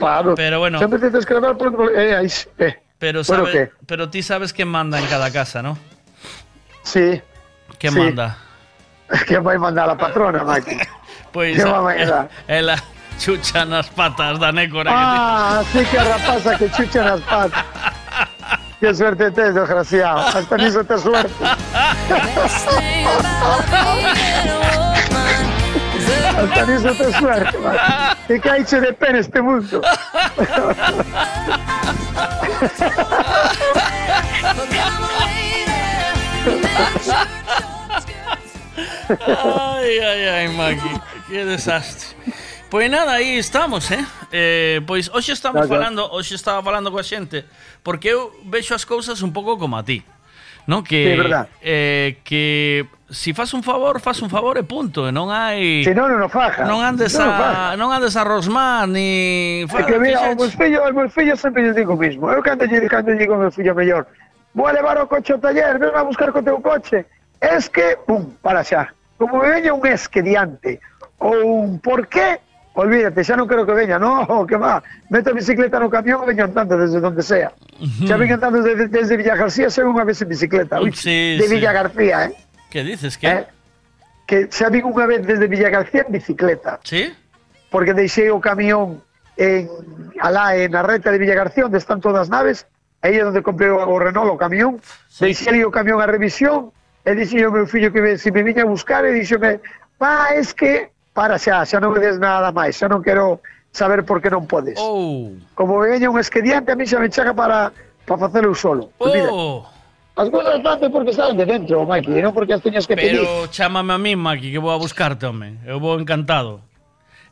Claro. Pero bueno. Sempre tens que levar por... Eh, aí, eh. Pero, Bueno, ¿qué? pero ti sabes que manda en cada casa, ¿no? Sí. ¿Qué Sí. manda? Que vai mandar a patrona, Maki. Pois Que va a mandar? ela chucha nas patas da nécora que Ah, sí que rapaza que chucha nas patas. Qué suerte tes, desgraciado. Hasta ni se te suerte. Hasta se te suerte, man. Que caiche de pena este mundo. Ai, ai, ai, Maki, que desastre. Pois nada, aí estamos, eh? eh pois hoxe estamos Claro, falando, hoxe estaba falando coa xente, porque eu vexo as cousas un pouco como a ti. Non que Sí, eh, que si fas un favor, fas un favor e punto, e non hai Si non, non faja. Non andes Non a faja. non andes a rosmar ni É que mira, o meu fillo, o meu fillo sempre lle digo o mismo. Eu cando lle cando lle digo ao meu fillo mellor, vou a levar o coche ao taller, ven a buscar co teu coche. Es que, pum, para xa. Como me veña un es que diante, ou un por qué, olvídate, xa non quero que veña, no, que va, meto a bicicleta no camión e veño andando desde donde sea. Xa veño andando desde, desde Villa García, xa unha vez en bicicleta, ui, Sí, de sí. Villa García, eh? Que dices que? Eh, que xa vin unha vez desde Villa García en bicicleta. Sí? Porque deixei o camión en alá en a reta de Villa García onde están todas as naves, aí é onde comprei o, o Renault o camión, deixei ali o camión a revisión e dixei ao meu fillo que me, se me viña a buscar e dixome, pa, es que para xa, xa non me des nada máis, xa non quero saber por que non podes. Oh. Como me veña un esquediante, a mí xa me chega para, para facelo eu solo. Oh. As cousas fanse porque salen de dentro, Maki, non porque as teñas que Pero pedir. Pero chámame a mí, Maki, que vou a buscarte, home. Eu vou encantado.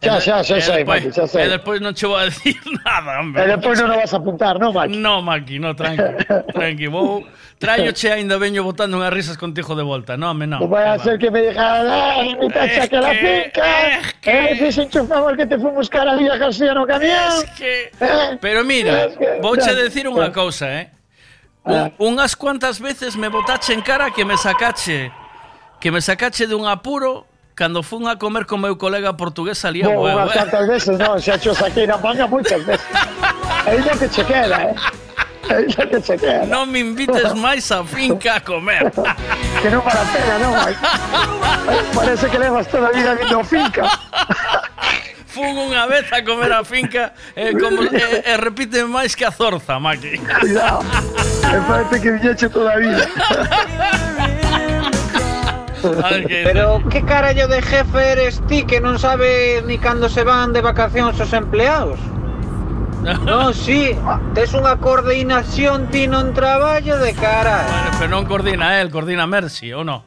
Xa, xa, xa, xa, Maqui, xa sei. E despois non che vou a decir nada, hombre. Eh, e despois non o vas a apuntar, non, Maki? No, Maqui, no, tranqui, tranqui. Vou, traio che ainda veño botando unhas risas contigo de volta, non, me non. Vou vai a ser que me diga, ah, mi tacha que la finca, eh, favor que te fui buscar a Villa García no camión. Es que... ¡Eh! Pero mira, vou che decir unha cousa, eh. Ah. Un, unhas cuantas veces me botache en cara que me sacache que me sacache dun apuro Cando fun a comer con meu colega portugués salía Bo, bueno, unhas tantas ¿eh? veces, non, xa xo saquei na panga moitas veces. Ainda que che queda, eh? Ainda que che queda. Non me invites máis a finca a comer. que non para pena, non. Parece que levas toda a vida vindo finca. fun unha vez a comer a finca e, eh, como, e, eh, eh, repite máis que a zorza, Maki. Cuidado, me parece que viñeche toda a vida. Pero que carallo de jefe eres ti que non sabes ni cando se van de vacacións os empleados? Non, sí, tes unha coordinación ti non traballo de cara. Bueno, pero non coordina él, coordina Mercy, ou non?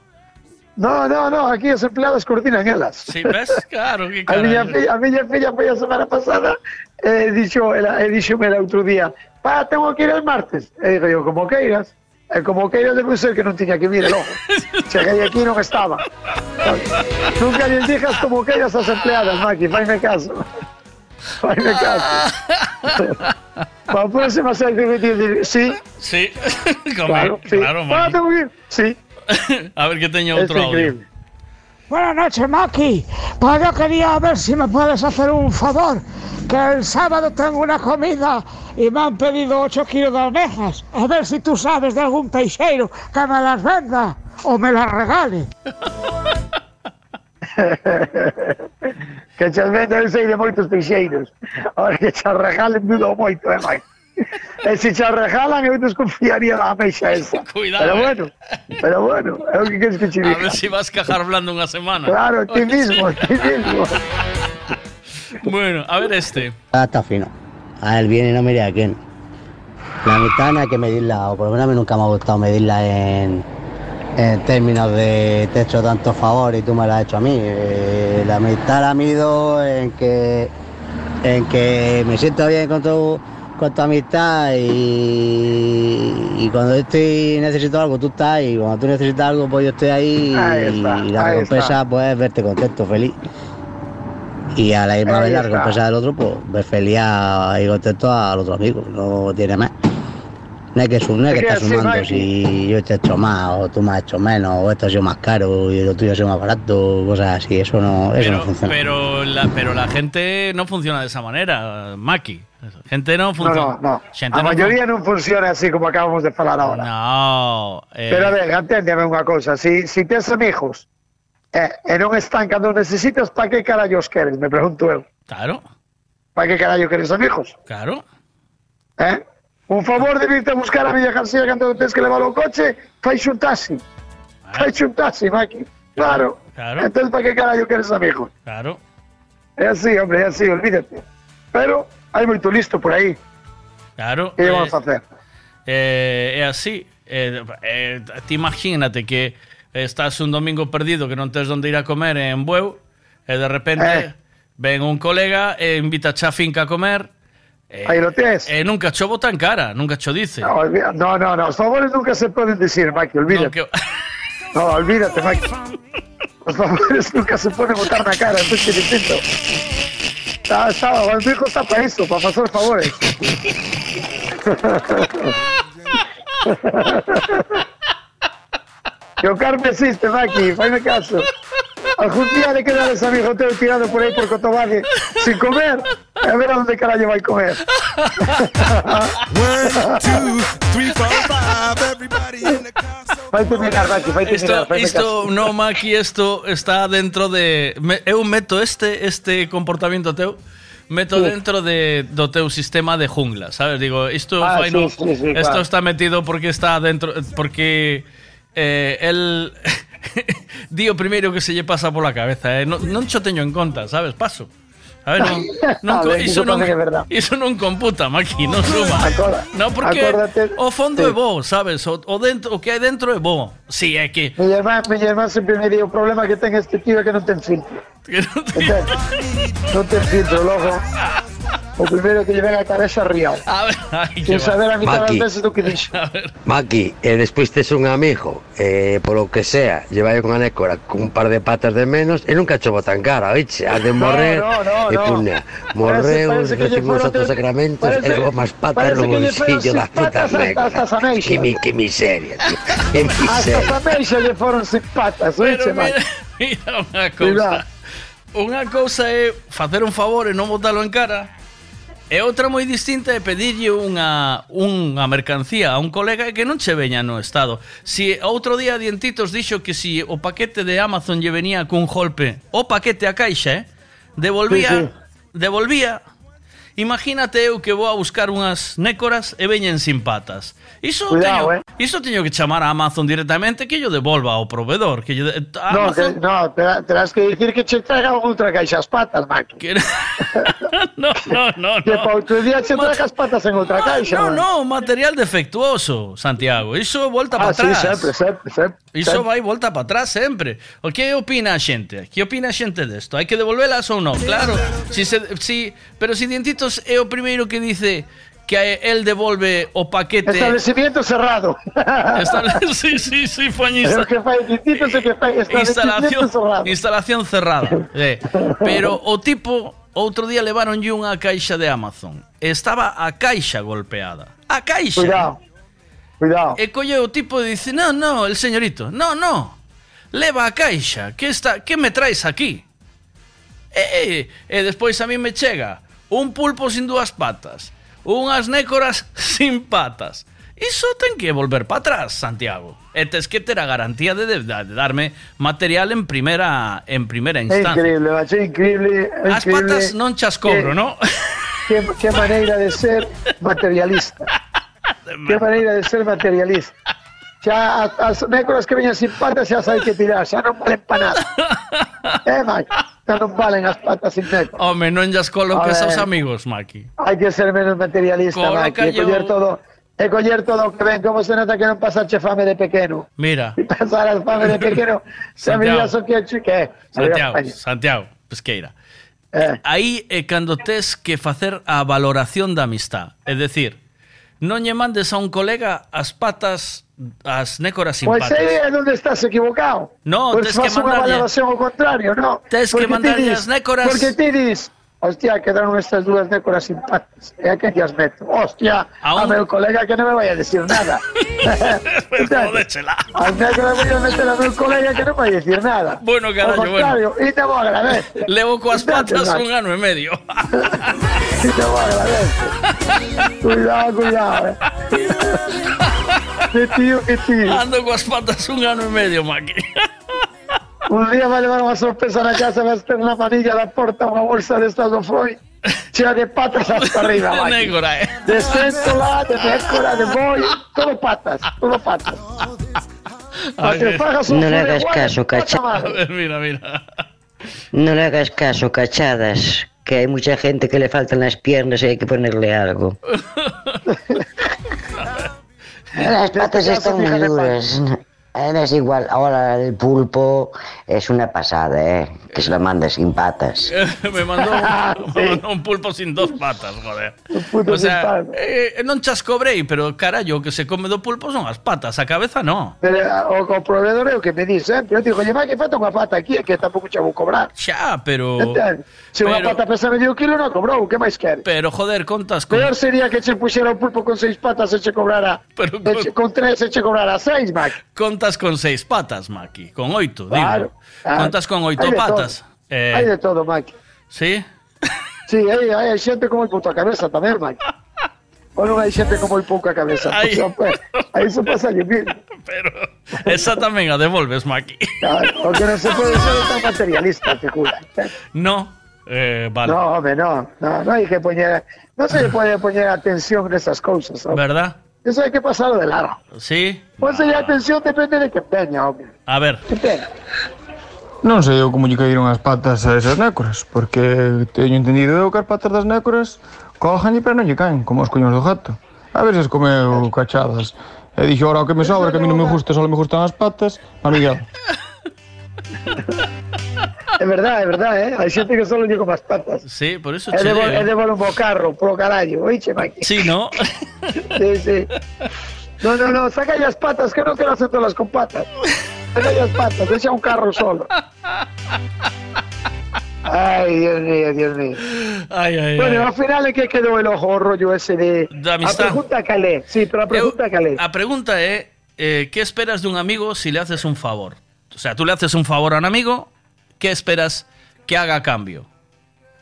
No, no, no, aquí as empleadas coordinan elas. Si, ves? Claro, que A miña filla, a miña filla foi a semana pasada e dixo, ela, e dixome el outro día pa, tengo que ir el martes. E digo eu, como queiras. E como queiras debe ser que non tiña que vir el ojo. Cheguei aquí non estaba. Nunca lles dijas como queiras as empleadas, Maki, faime caso. Faime caso. Para a próxima sei que dicir, sí, Sí, Como- claro, sí. claro, Ah, Maki. tengo que ir. Sí. A ver que teño Es outro audio. increíble. Buenas noches, Maki. Pues yo quería ver si me puedes hacer un favor, que el sábado tengo una comida y me han pedido 8 kilos de almejas. A ver si tú sabes de algún peixeiro que me las venda o me las regale. que chas venda eu sei de moitos peixeiros. Ahora que chas regalen dudo moito, eh, Mike. E se che regalan eu desconfiaría da ameixa esa. Cuidado, Pero eh. bueno, pero bueno, é o que queres que che A ver si vas a cajar hablando una semana. Claro, ti mismo, ti mismo. Bueno, a ver este. Ah, está fino. A él viene y no mire a quién. La mitad no hay que medirla, o por lo menos a mí nunca me ha gustado medirla en, en términos de te he hecho tanto favor y tú me lo has hecho a mí. Eh, la mitad la mido en que, en que me siento bien con tu, con tu amistad y, y cuando yo estoy necesito algo tú estás y cuando tú necesitas algo pues yo estoy ahí, Ahí y, está, y la recompensa pues es verte contento, feliz. Y a la misma Ahí vez la recompensa del otro, pues ver feliz a- y contento al otro amigo, no tiene más. No hay que, no hay Es que así, sumando si yo te he hecho más o tú me has hecho menos o esto ha sido más caro y lo tuyo ha sido más barato, cosas así, eso no, eso no Pero, funciona. pero, la, pero la gente no funciona de esa manera, Maki. Gente no No, funciona. no, no. Xente A non maioría non funciona así como acabamos de falar ahora. No. eh, Pero a ver, aténdeme unha cousa. Si, si tes amigos eh, e non están cando os necesitas, para que carallos queres? Me pregunto eu. Claro, Para que carallo queres amigos? claro. Eh? Un favor de irte a buscar a Villa García cando tens que levar o coche, faixe un taxi. Faixe un taxi, Maki. Claro. Claro. Entonces, para que carallo queres amigos? Claro. É así, hombre, é así, olvídate. Pero hai moito listo por aí. Claro. Que eh, vamos a facer? eh, é así. Eh, eh, ti imagínate que estás un domingo perdido que non tes onde ir a comer en Bueu e de repente ven un colega e invita a finca a comer e, Aí lo tes. e nunca cho bota en cara, nunca cho dice. No, no, no, no, favores nunca se poden decir, Maki, olvídate. No, olvídate, Maki. Os favores nunca se poden botar na cara, esto es distinto. Está, está, o amigo está para eso, para pasar favores. que o carne existe, Maki, faime caso. Algún día de ese a hotel tirado por aí por Cotobague sin comer a ver a onde carallo vai comer. Vai terminar, Maki, vai terminar. Isto, isto no, Maki, isto está dentro de... Me, eu meto este, este comportamento teu meto sí. dentro de, do teu sistema de jungla, sabes? Digo, isto ah, fai sí, no, sí, sí, isto claro. está metido porque está dentro porque eh, el di o primeiro que se lle pasa pola cabeza, eh? non, non cho teño en conta, sabes? Paso. A ver, non, non, A ver, iso, non, iso non computa, Maki, non suma. Acorda- no, porque acórdate- o fondo sí. é bo, sabes? O, o, dentro, o que hai dentro é bo. Si, é que Mi irmán, mi irmán sempre me di o problema que ten este tío é que non ten filtro. Entende? non ten filtro, logo o primeiro que lle ven a cabeza riao. A ver, ai, Sin saber a mitad Maki. das veces do que dixo. Maki, e despois tes un amigo, eh, polo que sea, lleva con a nécora con un par de patas de menos e nunca cho botan cara, oiche, has de morrer no, no, e no. puña, morreu, recibimos outros sacramentos parece- e logo máis patas no bolsillo seis das putas patas hasta- negras. hasta as ameixas. Que, mi, que miseria, tío, que Hasta miseria. as ameixas lle foron sin patas, oiche, man. Mira unha cousa. Unha cousa é facer un favor e non botalo en cara. E outra moi distinta é pedirlle unha, unha mercancía a un colega que non che veña no estado. Si outro día Dientitos dixo que si o paquete de Amazon lle venía cun golpe, o paquete a caixa, eh, devolvía, sí, sí. devolvía Imagínate eu que vou a buscar unhas nécoras e veñen sin patas. Iso Cuidado, teño, eh. iso teño que chamar a Amazon directamente que yo devolva ao proveedor, que yo de, no, Amazon... que, no, te, terás que dicir que che traga outra caixa as patas, Maki. Que... no, no, no, no. Que pa outro día che traga as patas en outra ah, caixa. No, man. no, material defectuoso, Santiago. Iso volta ah, para atrás. Sí, sempre, sempre, sempre. Iso sempre. vai volta para atrás sempre. O que opina a xente? Que opina a xente desto? Hai que devolvelas ou non? Claro, si se, si, pero si dientito Patos é o primeiro que dice que el devolve o paquete. Establecimiento cerrado. Estable... Sí, sí, sí, foñista. O que fai distinto é que fai instalación cerrado. Instalación cerrada. Eh. Pero o tipo outro día levaronlle unha caixa de Amazon. Estaba a caixa golpeada. A caixa. Cuidado. Cuidado. E colle o tipo e dice: "No, no, el señorito. No, no. Leva a caixa. Que está, que me traes aquí?" E, e, e despois a mí me chega un pulpo sin dúas patas, unhas nécoras sin patas. Iso ten que volver para atrás, Santiago. E tes que ter a garantía de, de, de darme material en primeira en primeira É instancia. increíble, macho, increíble. As increíble patas non chas cobro, que- ¿no? Qué, qué maneira de ser materialista. qué maneira de ser materialista. xa as, as nécoras que veñan sin patas xa hai que tirar, xa non valen pa nada. eh, Maki? Xa non valen as patas sin nécoras. Home, oh, non llas coloques aos amigos, Maki. Hai que ser menos materialista, Coloca Maki. Yo... E coller todo... E coller todo o que ven, como se nota que non pasache fame de pequeno. Mira. Si pasaras fame de pequeno, xa miras o que é. Santiago, Santiago, Pesqueira. Eh. Aí é eh, cando tes que facer a valoración da amistad. É dicir, non lle mandes a un colega as patas as nécoras sin Pois patas. aí é onde estás equivocado. No, pois tes que faz unha mandarlle- valoración ao contrario, no. Tes que mandarlle dis- as nécoras- Porque ti dis, hostia, quedaron estas dúas nécoras sin patas. E a que as meto? Hostia, a, Aún- meu colega que non me vai a decir nada. Jódechela. As nécoras voy a meter a meu colega que non vai a decir nada. Bueno, carallo, contrario, e te vou agradecer. Levo coas patas un ano e medio. E te vou agradecer. cuidado, cuidado, eh. Tío, que tío. Ando coas patas un ano e medio, Maki. Un día vai levar unha sorpresa na casa, vas ter na manilla da porta unha bolsa destas do foi, chea de patas hasta arriba, De vai. nécora, eh. De céntola, de nécora, de boi, todo patas, todo patas. Para que fagas un No le hagas caso, pata cacha. madre. A ver, mira, mira. No le hagas caso, cachadas, que hay mucha gente que le faltan las piernas y hay que ponerle algo. Las patas están muy duras. Eh, Es igual, ahora el pulpo es una pasada, ¿eh? Que se la manda sin patas. me, mandó un, me mandó un pulpo sin dos patas, joder. O sea, eh, non chas cobrei, pero carallo, que se come do pulpo son as patas, a cabeza no. Pero o, o proveedor é o que me di sempre. Eu digo, lleva que falta unha pata aquí, que tampouco che vou cobrar. Xa, pero... Entende? Se unha pero- pata pesa medio kilo, non cobrou, que máis quere? Pero, joder, contas con... Peor sería que che puxera un pulpo con seis patas e che cobrara... Pero che- con tres e che cobrara seis, Mac. Contas con seis patas, Maki. Con oito, Claro, digo. claro. Contas con oito de patas. todo. Eh, Hai de todo, Mac. Sí? Sí, hai, hai xente como el puto a cabeza tamén, Mac. Ou non hai xente como el pouco a cabeza. Pues, pues, aí iso pasa que mismo. Esa tamén a devolves, Maki. Claro, o que non se pode ser tan materialista, te jura. No. Eh, vale. No, home, no, no, no hai que poñer, non se lle pode poñer atención nesas cousas, home. ¿Verdad? Eso hay que pasarlo de largo. Sí. Pois ah. a atención depende de que peña, hombre. A ver. Que peña. Non sei eu como lle caíron as patas a esas nécoras, porque teño entendido eu que as patas das nécoras cojan e pero non lle caen, como os coños do gato. A veces comeu cachadas. E dixo, ora o que me sobra, que a mí non me gusta, só me gustan as patas, a Miguel. É verdade, é verdade, eh? Hai xente que só lle come as patas. Sí, por eso É de, é de digo. bolo bo carro, pro carallo, oiche, Maki. Sí, ¿no? Sí, sí. No, no, no, saca as patas, que quero hacer todas con patas. Saca as patas, deixa un carro solo. Ay, Dios mío, Dios mío. Ay, ay, Bueno, ay. al final, ¿en qué quedó el ojo rollo ese de... De amistad. La pregunta calé, sí, pero la pregunta calé. A pregunta é eh, ¿qué esperas de un amigo si le haces un favor? O sea, tú le haces un favor a un amigo, ¿qué esperas que haga a cambio?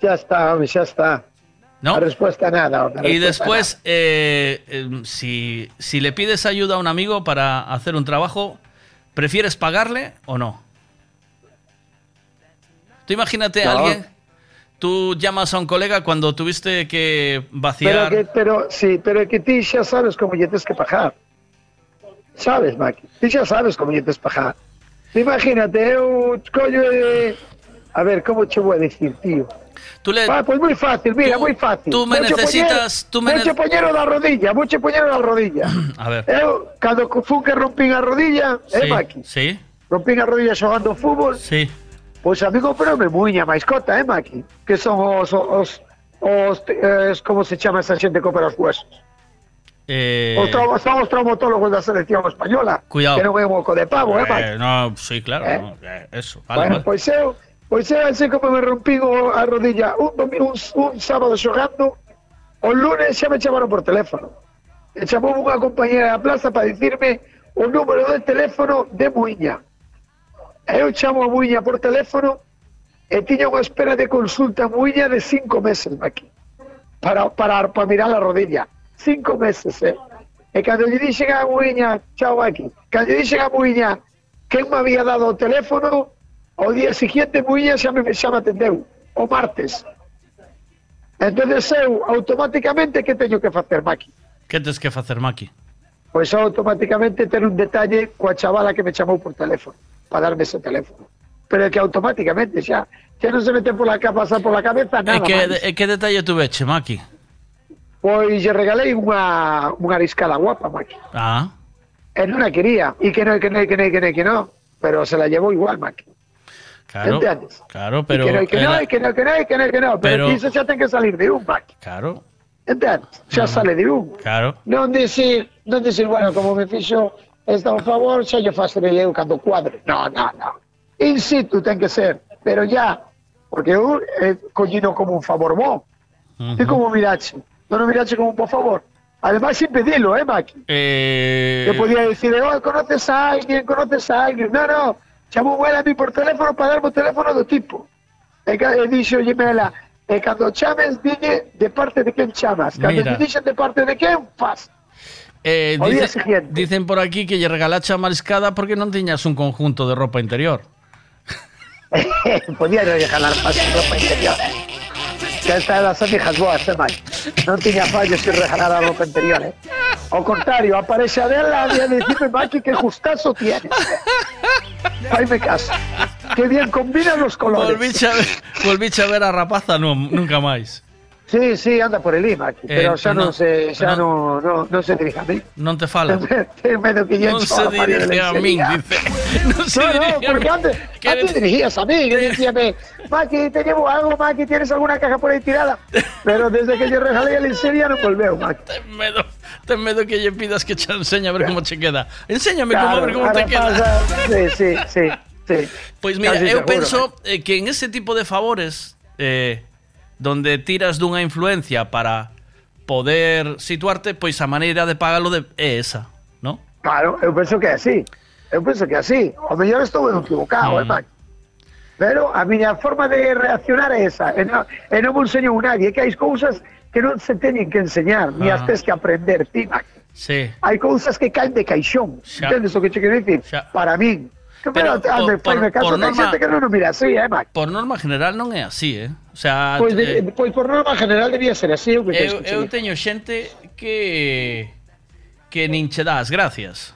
Ya está, hombre, ya está. ¿No? La respuesta nada, Y después, eh, eh, si, si le pides ayuda a un amigo para hacer un trabajo, ¿prefieres pagarle o no? Tú imagínate a alguien, tú llamas a un colega cuando tuviste que Pero, vaciar... que, pero, sí, pero es que ti ya sabes cómo ya tienes que pagar. Sabes, Maki, ti ya sabes cómo ya tienes que pagar. Imagínate, eu, coño, de... A ver, ¿cómo te voy a decir, tío? Tú le... Ah, pues muy fácil, mira, muy fácil. tú me Mucho necesitas- tú me mucho ne- poñero da rodilla, mucho poñero da rodilla. A ver. Eu, cando fun que rompín a rodilla, eh, Maki? sí, Rompín a rodilla xogando fútbol, sí. Pois a mí me muña mascota, eh, Maki? Que son os, os, os, eh, como se chama esa xente que opera os huesos? Eh, Os, trau- son os traumatólogos da selección española. Cuidado. Que é un moco de pavo, eh, Maki? eh, no, sí, claro. Eh. no, eh, eso, vale, bueno, vale. pois eu, Pois é así como me rompí a rodilla un, un, un sábado xogando, o lunes xa me chamaron por teléfono. Me chamou unha compañera da plaza para dicirme o número de teléfono de Muiña. E eu chamo a Muiña por teléfono e tiña unha espera de consulta Muiña de cinco meses aquí para, para, para mirar a rodilla. cinco meses, eh? E cando lle dixen a Muiña, chao aquí, cando lle dixen a Muiña que me había dado o teléfono, o día siguiente Muiña xa me, xa me atendeu, o martes. Entonces eu, automáticamente, que teño que facer, Maki? Que tens que facer, Maki? Pois automáticamente ter un detalle coa chavala que me chamou por teléfono, para darme ese teléfono. Pero é que automáticamente xa, xa non se mete pola, pasar pola cabeza nada e que, máis. E que detalle tuveche, Maki? Pois lle regalei unha, unha riscala guapa, Maki. Ah, E non a quería, e que non, que non, que non, que non, que non, pero se la llevou igual, Maki. claro. Entendes? Claro, pero... e que era- e que non, que non, e que non, que non, pero, Pero- xa ten que salir de un, Maki. Claro, Entendes? Xa sale de un. claro. Non dicir, non dicir, bueno, como me fixo esta un favor, xa lle facerei eu cando cuadre. No, no, no. In situ ten que ser, pero ya, porque eu eh, collino como un favor bo. Ujú. E como mirache? Non o mirache como un por favor. Además, sin pedilo, eh, Maki? Eh, Que podía decir, oh, conoces a alguien, conoces a alguien. No, no, ela a mí por teléfono para darme o teléfono do tipo. E, ca- e dixo, ela, e cando chames, dille de parte de quen chamas. Cando Mira. te dixen de parte de quen, faz. Eh, dice- dicen por aquí que lle regalacha a mariscada porque non tiñas un conjunto de ropa interior. Podía regalar más ropa interior. Que esta das amigas boas, eh, Mike. Non tiña fallos sin regalar a ropa interior, eh. Ao contrario, a parexa dela había de decirme, Mike, que justazo tienes. Faime caso. Que bien combinan los colores. Volviche a ver, a ver a rapaza no, nunca máis. Sí, sí, anda por el IMA, aquí, pero Eh, xa no, non se, xa no. non, non se dirige a mí. Non te fala. Medo que Non encho se a dirige a lencería. dice. Non se No, no, a porque antes, antes dirigías a mí, que decíame, Maki, te llevo algo, Maki, ¿tienes alguna caja por ahí tirada? Pero desde que yo regalé la lencería no volveu, Maki. Ten medo, ten medo que lle pidas que che enseñe a ver como che queda. Enséñame como a Claro, ver ahora te queda. Sí, sí, sí, sí. Pois mira, Casi eu seguro, penso eh, que en ese tipo de favores eh, donde tiras dunha influencia para poder situarte, pois a maneira de pagalo de, é esa, ¿no? Claro, eu penso que é así. Eu penso que é así. O mellor estou equivocado, Mm. eh. Pero a miña forma de reaccionar é esa. E non, e non me enseñou nadie. Que hai cousas que non se teñen que enseñar, ni Ah. as tes que aprender ti. Sí. Hai cousas que caen de caixón. Xa. Entendes o que che quero dicir? Para min. Pero, pero ah, por, por, por, norma, que non mira así, eh, Mac? Por norma general non é así, eh? O sea, pois, de, eh, pois por norma general debía ser así, eu, que eu, eu teño xente que que nin che das gracias.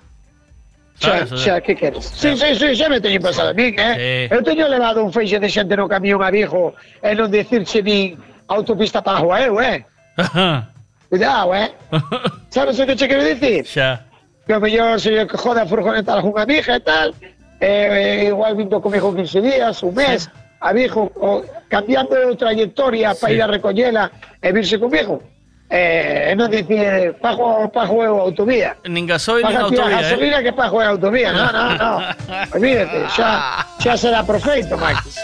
Xa, xa, que queres? Sí, sí, sí, xa me teñen pasado a min, eh? Sí. Eu teño levado un feixe de xente no camión a Vigo e eh, non dicirche nin autopista pajo a eu, eh? Cuidado, eh? Sabes o que che quero dicir? Xa. Que o mellor se lle joda a furgoneta a algunha amiga e tal, eh, igual vindo comigo 15 días, un mes, a Vigo, o, cambiando de trayectoria para Sí. ir a recollela e virse comigo. Eh, e non dicir, pago, pago autovía. Nin gasoil nin Paga autovía, gasolina eh? que pago a autovía. No, no, no. Olvídate, xa, xa será perfecto, Max.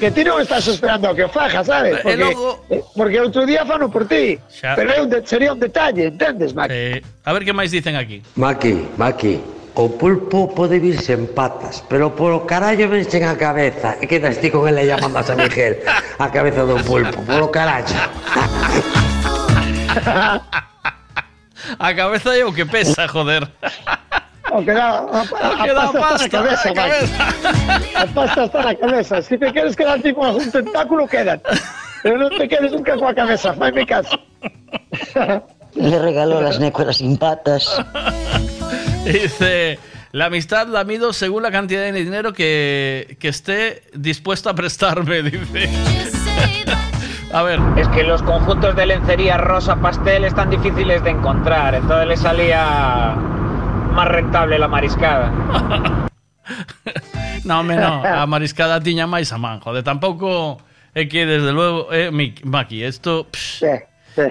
Que ti non estás esperando a que o faja, sabes? Porque, logo- eh, porque outro día fano por ti. Xa. Pero é un de, sería un detalle, entendes, Max? Eh, a ver que máis dicen aquí. Maki, Maki, o pulpo pode virse en patas, pero polo carallo vense a cabeza. E quedas ti con ele llamando a San Miguel a cabeza do pulpo, polo carallo. A cabeza é o que pesa, joder. O que dá, a, a, O que dá pasta, está na pasta, cabeza, a Max. A pasta está na cabeza. Si te queres quedar tipo un tentáculo, quédate. Pero non te quedes nunca coa cabeza, faime caso. Le regaló las nécoras sin patas. Dice, la amistad la mido según la cantidad de dinero que, que esté dispuesto a prestarme, dice. A ver. Es que los conjuntos de lencería rosa pastel están difíciles de encontrar, entonces le salía más rentable la mariscada. No, home, no, a mariscada tiña máis a man, joder, tampouco é que desde luego, eh, Maki, isto, psh,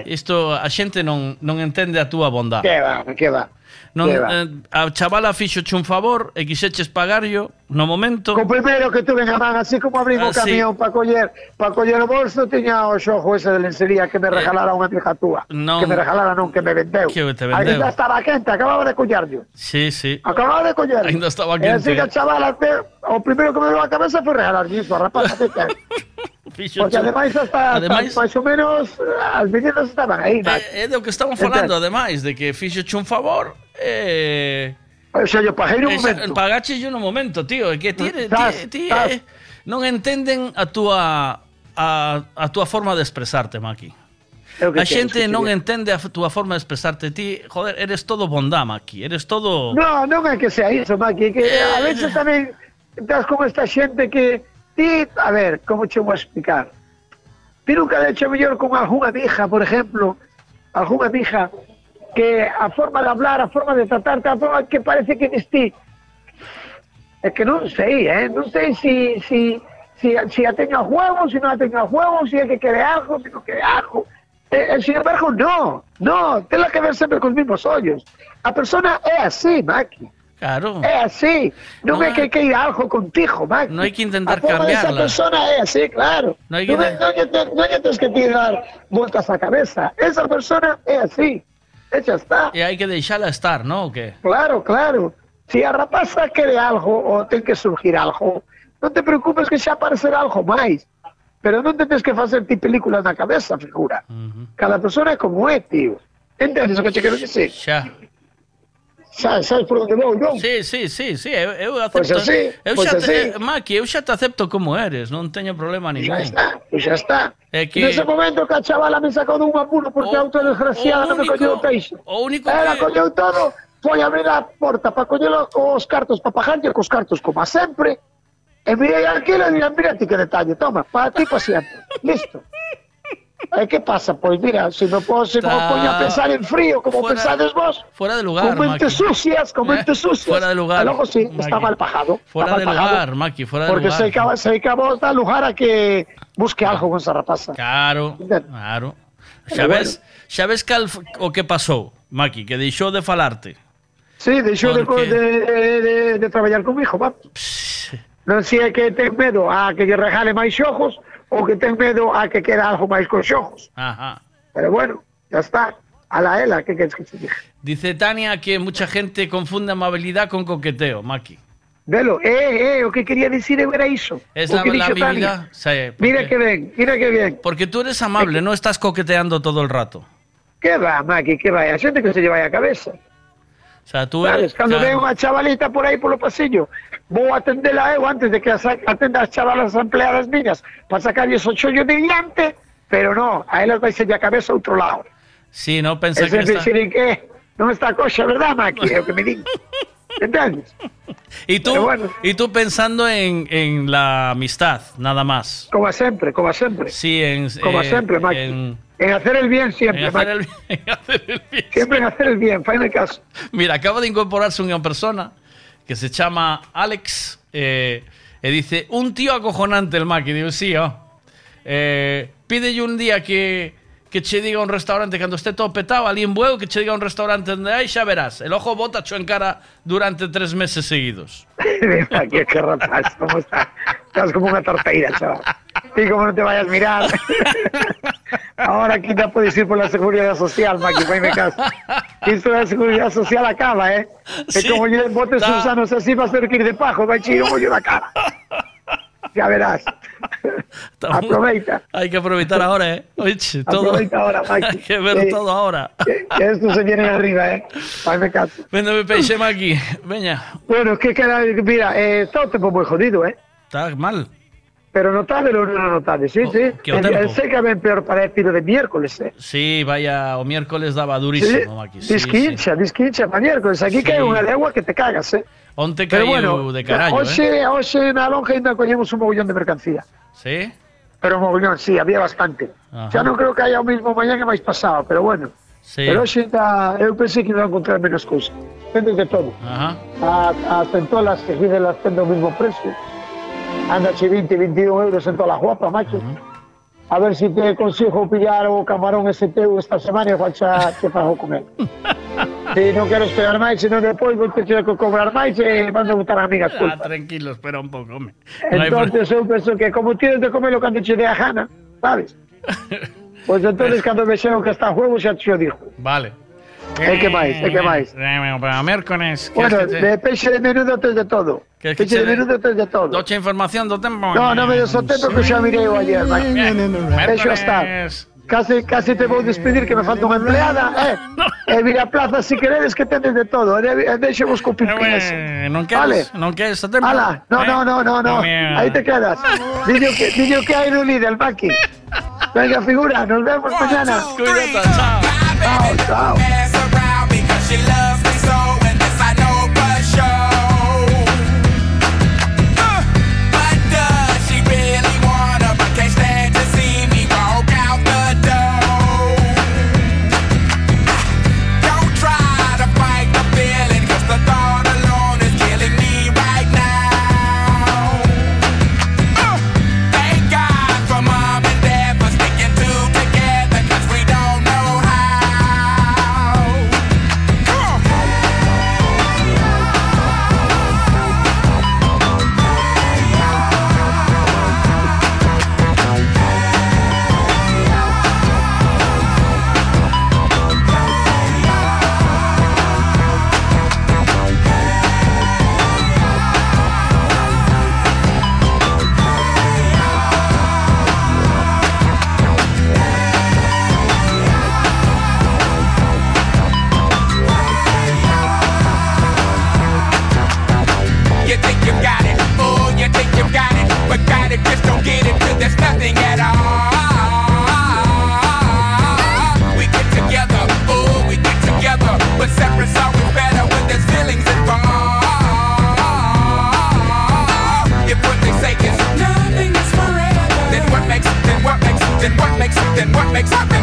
isto a xente non non entende a túa bondade. Que va, que va. non, eh, a chavala fixoche un favor e quixeches pagarlo no momento. Co primeiro que tuve na man, así como abrí ah, o camión para coller, para coller o bolso, tiña o xojo ese de lencería que me eh, regalara unha amiga túa. Non, que me regalara non, que me vendeu. Que te vendeu. Ainda estaba quente, acababa de collarlo. Sí, sí. Acababa de collarlo. Ainda estaba quente. E así que a chavala, o primeiro que me deu a cabeza foi regalar iso, a rapaz, que Porque ademais hasta, Ademais- hasta máis ou menos as meninas estaban aí, Mac. É do que estamos falando, ademais, de que fixoche un favor eh... O sea, yo paguei no e xa- momento. Pagache no momento, tío. É que ti, ti, Zas, ti zas. eh, non entenden a túa a, a túa forma de expresarte, Maki. É A xente tens que non entende a túa forma de expresarte. Ti, joder, eres todo bondad, Maki. Eres todo... No, non é que sea iso, Maki, que a Eh. veces tamén estás con esta xente que ti, a ver, como che vou explicar? Ti nunca de hecho mellor con algunha mija, por exemplo, algunha mija que a forma de hablar, a forma de tratarte, a forma que parece que dis ti é que non sei, eh? Non sei si, si, si, si a teño a juego, si non a teño a juego, si é que quere algo, si non quere algo. Eh, eh, sin embargo, no, no, tela que ver sempre cos mismos ollos. A persona é así, Maki. Claro. É así. Non, é que queira algo contigo, Maki. Non hai que intentar a cambiarla. persona é así, claro. Non hai que non, lle te- non lle tens que tirar voltas á cabeza. Esa persona é así. E xa está. E hai que deixala estar, ¿no? O que? Claro, claro. Si a rapaza quere algo ou ten que surgir algo, non te preocupes que xa aparecerá algo máis. Pero non te tens que facer ti películas na cabeza, figura. Cada persona é como é, tío. Entendes o que te quero dicir? Xa. Sabes, sabes por onde vou, non? Sí, sí, sí, sí, eu, eu acepto. Pois así, eu pois xa así. Eh, te, Maki, eu xa te acepto como eres, non teño problema ningún. Xa está, pois xa está. É que... Nese momento que a chavala me sacou dun apuro porque o, a outra desgraciada non me colleu o peixe. O único Era, que... colleu todo, foi abrir a porta para coller os cartos para pagarlle cos cartos como sempre. E mirei aquilo e dirán, mira ti que detalle, toma, para ti para sempre. Listo. E que pasa? Pois mira, se me, se me Está- poño a pensar en frío, como Fuera- pensades vos, Fuera de lugar, con mentes Maki. sucias, con Eh, mentes sucias. fuera de lugar, E logo sí, Maki. está mal pagado. Fuera está de mal pagado. lugar, Maki, fuera de Porque lugar. sei que, a- sei que a vos dá lugar a que busque algo con esa rapaza. Claro, claro. Bueno. ves, xa ves cal o que pasou, Maki, que deixou de falarte. Sí, deixou de, Porque- de, de, de, de traballar comigo, va. Non sei é que ten medo a que lle regale máis xojos ou que ten medo a que quera algo máis con xojos. Ajá. Pero bueno, ya está. A la ela, que queres que te diga? Dice Tania que mucha gente confunde amabilidad con coqueteo, Maki. Velo, eh, eh, o que quería dicir eu era iso. Es o la, la amabilidad. Sí, Mira que ben, mira que ben. Porque tú eres amable, no estás coqueteando todo el rato. Que va, Maki, que vai? A xente que se lle vai a cabeza. O sea, tú eres... cando claro. ve unha chavalita por aí polo pasillo, vou atendela eu antes de que atenda as chavalas empleadas miñas para sacarlles o chollo de diante, pero no, a elas vai ser a cabeza a outro lado. Sí, no pensé que sempre está... dicir que non está coxa, verdad, Maki? É o que me din. Entendes? Y tú, y tú pensando en, en la amistad, nada más. Como sempre, como sempre. Sí, en... Como eh, sempre, Maki. en- En hacer el bien siempre, en hacer el bien, en hacer el bien. Siempre en hacer el bien, faime caso. Mira, acaba de incorporarse una persona que se llama Alex eh, y dice, un tío acojonante el Maki. Digo, sí, oh. Eh, pídelle un día que, que che diga a un restaurante cuando esté todo petado, alguien bueno, que che diga un restaurante donde hay, ya verás. El ojo bota en cara durante tres meses seguidos. Maki, qué rapaz, ¿cómo estás? Estás como una torpeira, chaval. Y como no te vayas a mirar. Ahora aquí no puedes ir por la seguridad social, Maki, faime caso. Esto de la seguridad social acaba, ¿eh? Es Sí, como yo botes está. Susanos así va a hacer que ir de pajo, va a echar un la cara. Ya verás. Aproveita. Hay que aprovechar ahora, ¿eh? Oye, todo. Aproveita ahora, Maki. Hay que ver Sí. todo ahora. Que esto se viene arriba, ¿eh? Faime caso. Véndeme peixe, Maki. Veña. Bueno, es que mira, eh, está o tempo moi jodido, eh? Está mal. Pero notable ou non notable, sí, sí. que o El, el sé que ven peor para el tiro de miércoles, eh? Sí, vaya, o miércoles daba Sí, durísimo. Sí, sí. disquincha, disquincha para miércoles. Aquí Sí. cae unha de agua que te cagas, eh? Onte Pero bueno, de hoxe, eh? hoxe na lonja ainda collemos un mogollón de mercancía. Sí? Pero mogollón, sí, había bastante. Ajá. Ya non creo que haya o mismo mañá que máis pasado, pero bueno. Sí. Pero hoxe ainda, eu pensei que iba a encontrar menos cousas. Tendes de todo. Ajá. A, as centolas que piden las tendo o mismo precio. Anda, si 20, 21 euros en todas las guapas, macho. Uh -huh. A ver si te consigo pillar o camarón STU esta semana y Juancha te pago con él. si no quiero esperar más, si no después voy a tener que cobrar más y van a gustar a mí. Ah, tranquilo, espera un poco, hombre. No entonces yo pienso que como tienes de comer lo que han dicho de Ajana, ¿sabes? pues entonces eh. cuando me dijeron que está a juego ya yo dijo. Vale. ¿Qué, ¿Qué más? ¿Qué más? Para miércoles. Bueno, de peixe de menudo antes de todo. Que, que este Fece, benvenuto te da todo. Doccia informazione do tempo. No, non vedo soltanto che ci amirevo ieri, ma lascio stare. Casi, casi te voy a despedir que me falta una empleada, eh? No. E eh, a plaza si queredes que tendes de todo, e, e deixemos co pipías. Eh, non queres, vale. non queres a no, no, no, no, no. no Aí te quedas. Dillo que, dillo que hai no líder, Paqui. Venga, figura, nos vemos mañana. Cuídate, chao. Chao, chao. Then what makes, then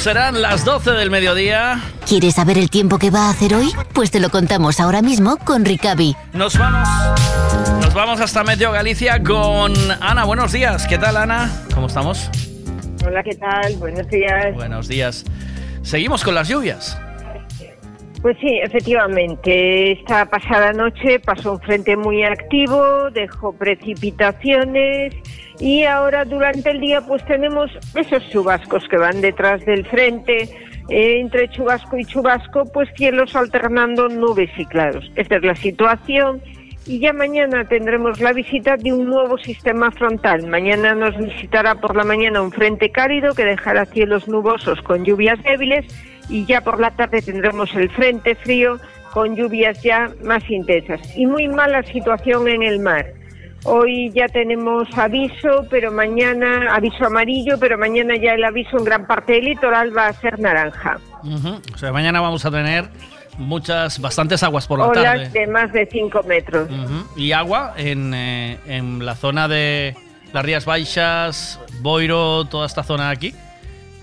minutos, serán las 12 del mediodía. ¿Quieres saber el tiempo que va a hacer hoy? Pues te lo contamos ahora mismo con Ricavi. Nos vamos. Nos vamos hasta Meteo Galicia con Ana. Buenos días. ¿Qué tal, Ana? ¿Cómo estamos? Hola, ¿qué tal? Buenos días. Buenos días. Seguimos con las lluvias. Pues sí, efectivamente, esta pasada noche pasó un frente muy activo, dejó precipitaciones y ahora durante el día pues tenemos esos chubascos que van detrás del frente, entre chubasco y chubasco pues cielos alternando nubes y claros. Esta es la situación y ya mañana tendremos la visita de un nuevo sistema frontal. Mañana nos visitará por la mañana un frente cálido que dejará cielos nubosos con lluvias débiles y ya por la tarde tendremos el frente frío con lluvias ya más intensas y muy mala situación en el mar. Hoy ya tenemos aviso, pero mañana aviso amarillo, pero mañana ya el aviso en gran parte del litoral va a ser naranja. O sea, mañana vamos a tener muchas, bastantes aguas por la Olas tarde. de más de 5 metros. Y agua en, eh, en la zona de las Rías Baixas, Boiro, toda esta zona aquí.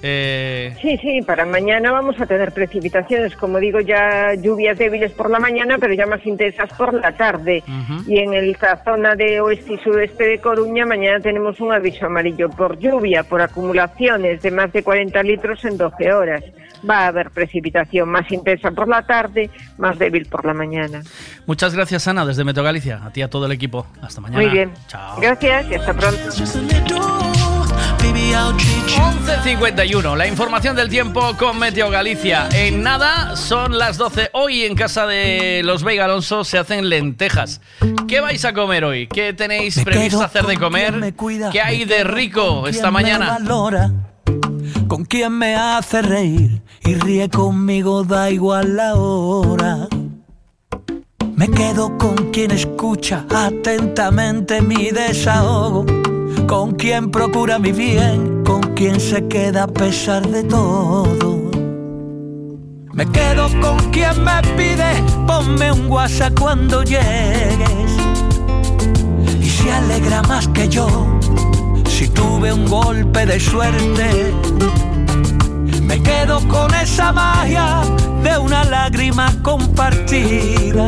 Eh, Sí, sí, para mañana vamos a tener precipitaciones, como digo, ya lluvias débiles por la mañana, pero ya más intensas por la tarde. Y en el- la zona de oeste y sudeste de Coruña, mañana tenemos un aviso amarillo por lluvia, por acumulaciones de más de 40 litros en 12 horas. Va a haber precipitación más intensa por la tarde, más débil por la mañana. muchas gracias, Ana, desde Meteo Galicia. A ti y a todo el equipo. Hasta mañana. Muy bien. Chao. Gracias y hasta pronto. 11.51, la información del tiempo con Meteo Galicia. En nada son las 12. Hoy en casa de los Veiga Alonso se hacen lentejas. ¿Qué vais a comer hoy? ¿Qué tenéis previsto hacer de comer? ¿Qué hay de rico esta mañana? con quien me hace reír y ríe conmigo, da igual la hora. Me quedo con quien escucha atentamente mi desahogo, con quien procura mi bien, con quien se queda a pesar de todo. Me quedo con quien me pide, ponme un WhatsApp cuando llegues. Y se alegra más que yo si tuve un golpe de suerte. Me quedo con esa magia de una lágrima compartida.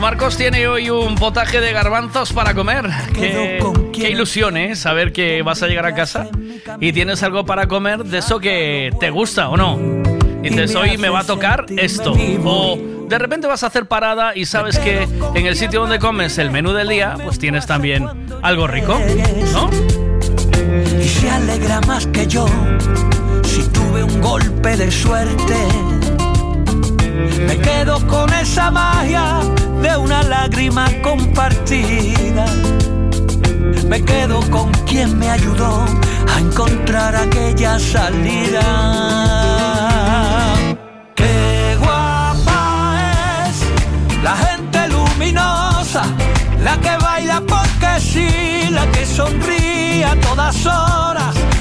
Marcos tiene hoy un potaje de garbanzos para comer. Qué, qué ilusión, ¿eh? Saber que vas a llegar a casa y tienes algo para comer de eso que te gusta o no. Dices, hoy me va a tocar esto. O de repente vas a hacer parada y sabes que en el sitio donde comes el menú del día, pues tienes también algo rico, ¿no? y se alegra más que yo si tuve un golpe de suerte. Me quedo con esa magia de una lágrima compartida. Me quedo con quien me ayudó a encontrar aquella salida. Qué guapa es la gente luminosa, la que baila porque sí, la que sonríe a todas horas,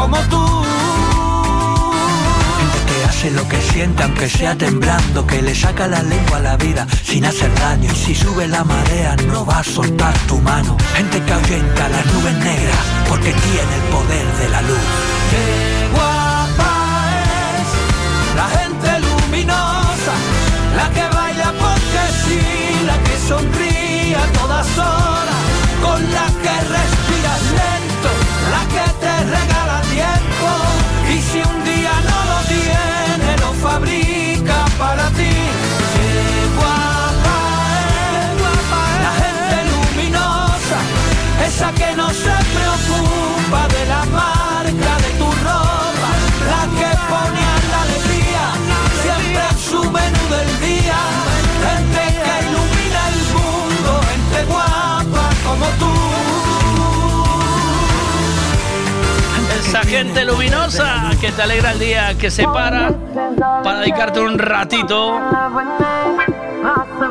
como tú. Gente que hace lo que siente aunque sea temblando, que le saca la lengua a la vida sin hacer daño. Y si sube la marea no va a soltar tu mano. Gente que ahuyenta las nubes negras porque tiene el poder de la luz. Qué guapa es la gente luminosa, la que baila porque sí, la que sonríe a todas horas, con la que respiras lento, la que te regala se preocupa de la marca de tu ropa, la que pone a la alegría siempre en su menú del día. Gente que ilumina el mundo, gente guapa como tú. Esa gente luminosa que te alegra el día, que se para para dedicarte un ratito.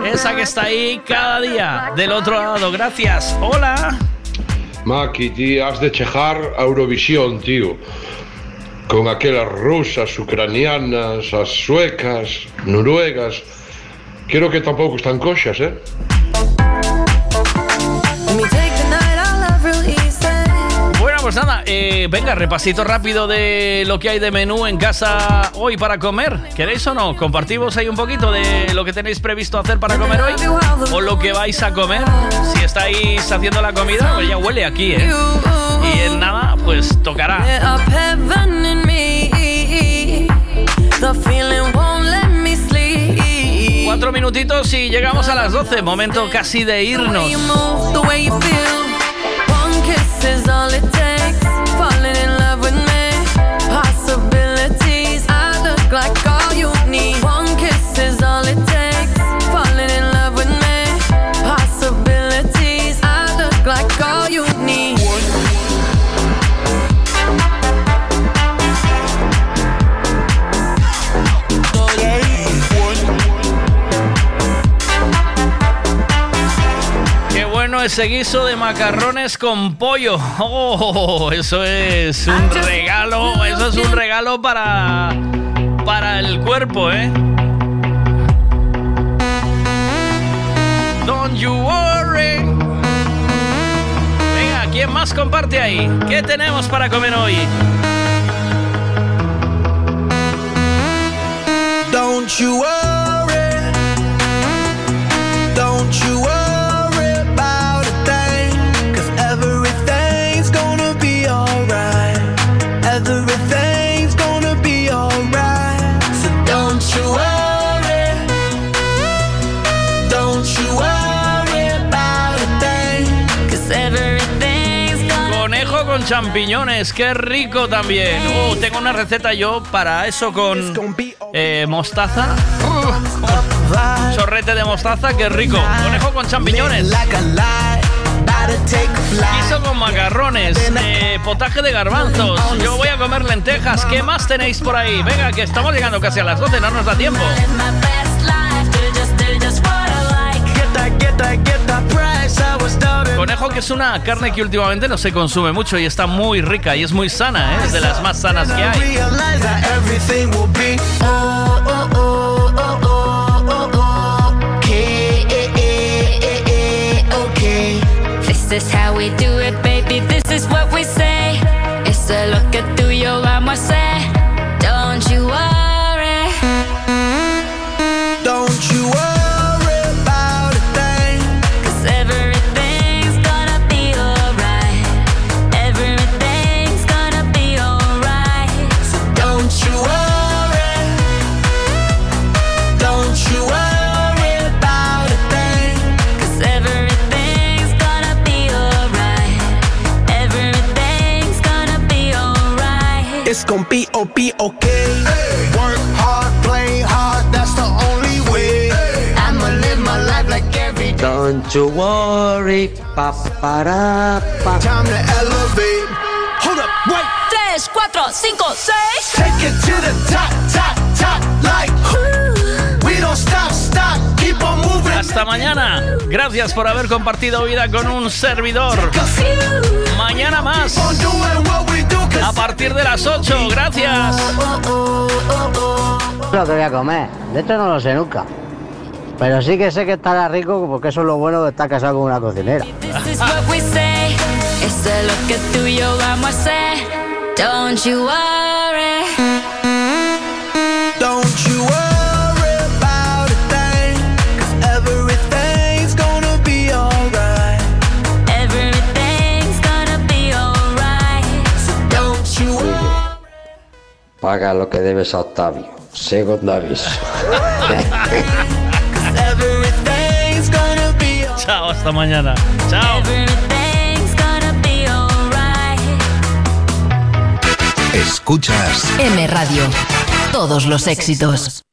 Esa que está ahí cada día del otro lado. Gracias. Hola. Maki, ti has de chejar a Eurovisión, tío con aquelas rusas, ucranianas, as suecas, noruegas. Quero que tampouco están coxas, eh? Pues nada, eh, venga, repasito rápido de lo que hay de menú en casa hoy para comer. ¿Queréis o no? Compartimos ahí un poquito de lo que tenéis previsto hacer para comer hoy o lo que vais a comer. Si estáis haciendo la comida, pues ya huele aquí, ¿eh? Y en nada, pues tocará. Cuatro minutitos y llegamos a las 12. Momento casi de irnos. Is all it takes. Qué bueno ese guiso de macarrones con pollo. Oh, eso es un regalo. Eso es un regalo para para el cuerpo, ¿eh? Don't you worry. Venga, ¿quién más comparte ahí? ¿Qué tenemos para comer hoy? Don't you worry. Champiñones, qué rico también. Uh, tengo una receta yo para eso con eh, mostaza. Uh, chorrete de mostaza, qué rico. Conejo con champiñones. Guiso con macarrones, eh, potaje de garbanzos. Yo voy a comer lentejas. ¿Qué más tenéis por ahí? Venga, que estamos llegando casi a las 12, no nos da tiempo. Conejo que es una carne que últimamente no se consume mucho y está muy rica y es muy sana, ¿eh? es de las más sanas que hay. This is how we do it, baby. This is what we say. It's a lo que alright. It's gonna be oh, be okay. Work hard, play hard. That's the only way. I'ma live my life like every day. Don't you worry, papara, pa. Time to elevate. Hold up, wait. 3, 4, 5, 6. Take it to the top, top, top. Like we don't stop, stop. Keep on moving. Hasta mañana. Gracias por haber compartido vida con un servidor. Mañana más. A partir de las 8. Gracias. Lo que voy a comer. De esto no lo sé nunca. Pero sí que sé que estará rico porque eso es lo bueno de estar casado con una cocinera. This is what we say. It's a lo que tú y yo vamos a hacer. Don't you worry. Paga lo que debes a Octavio. Segundo aviso. Chao, hasta mañana. Chao. Everything's gonna be alright. Escuchas M Radio. Todos los éxitos.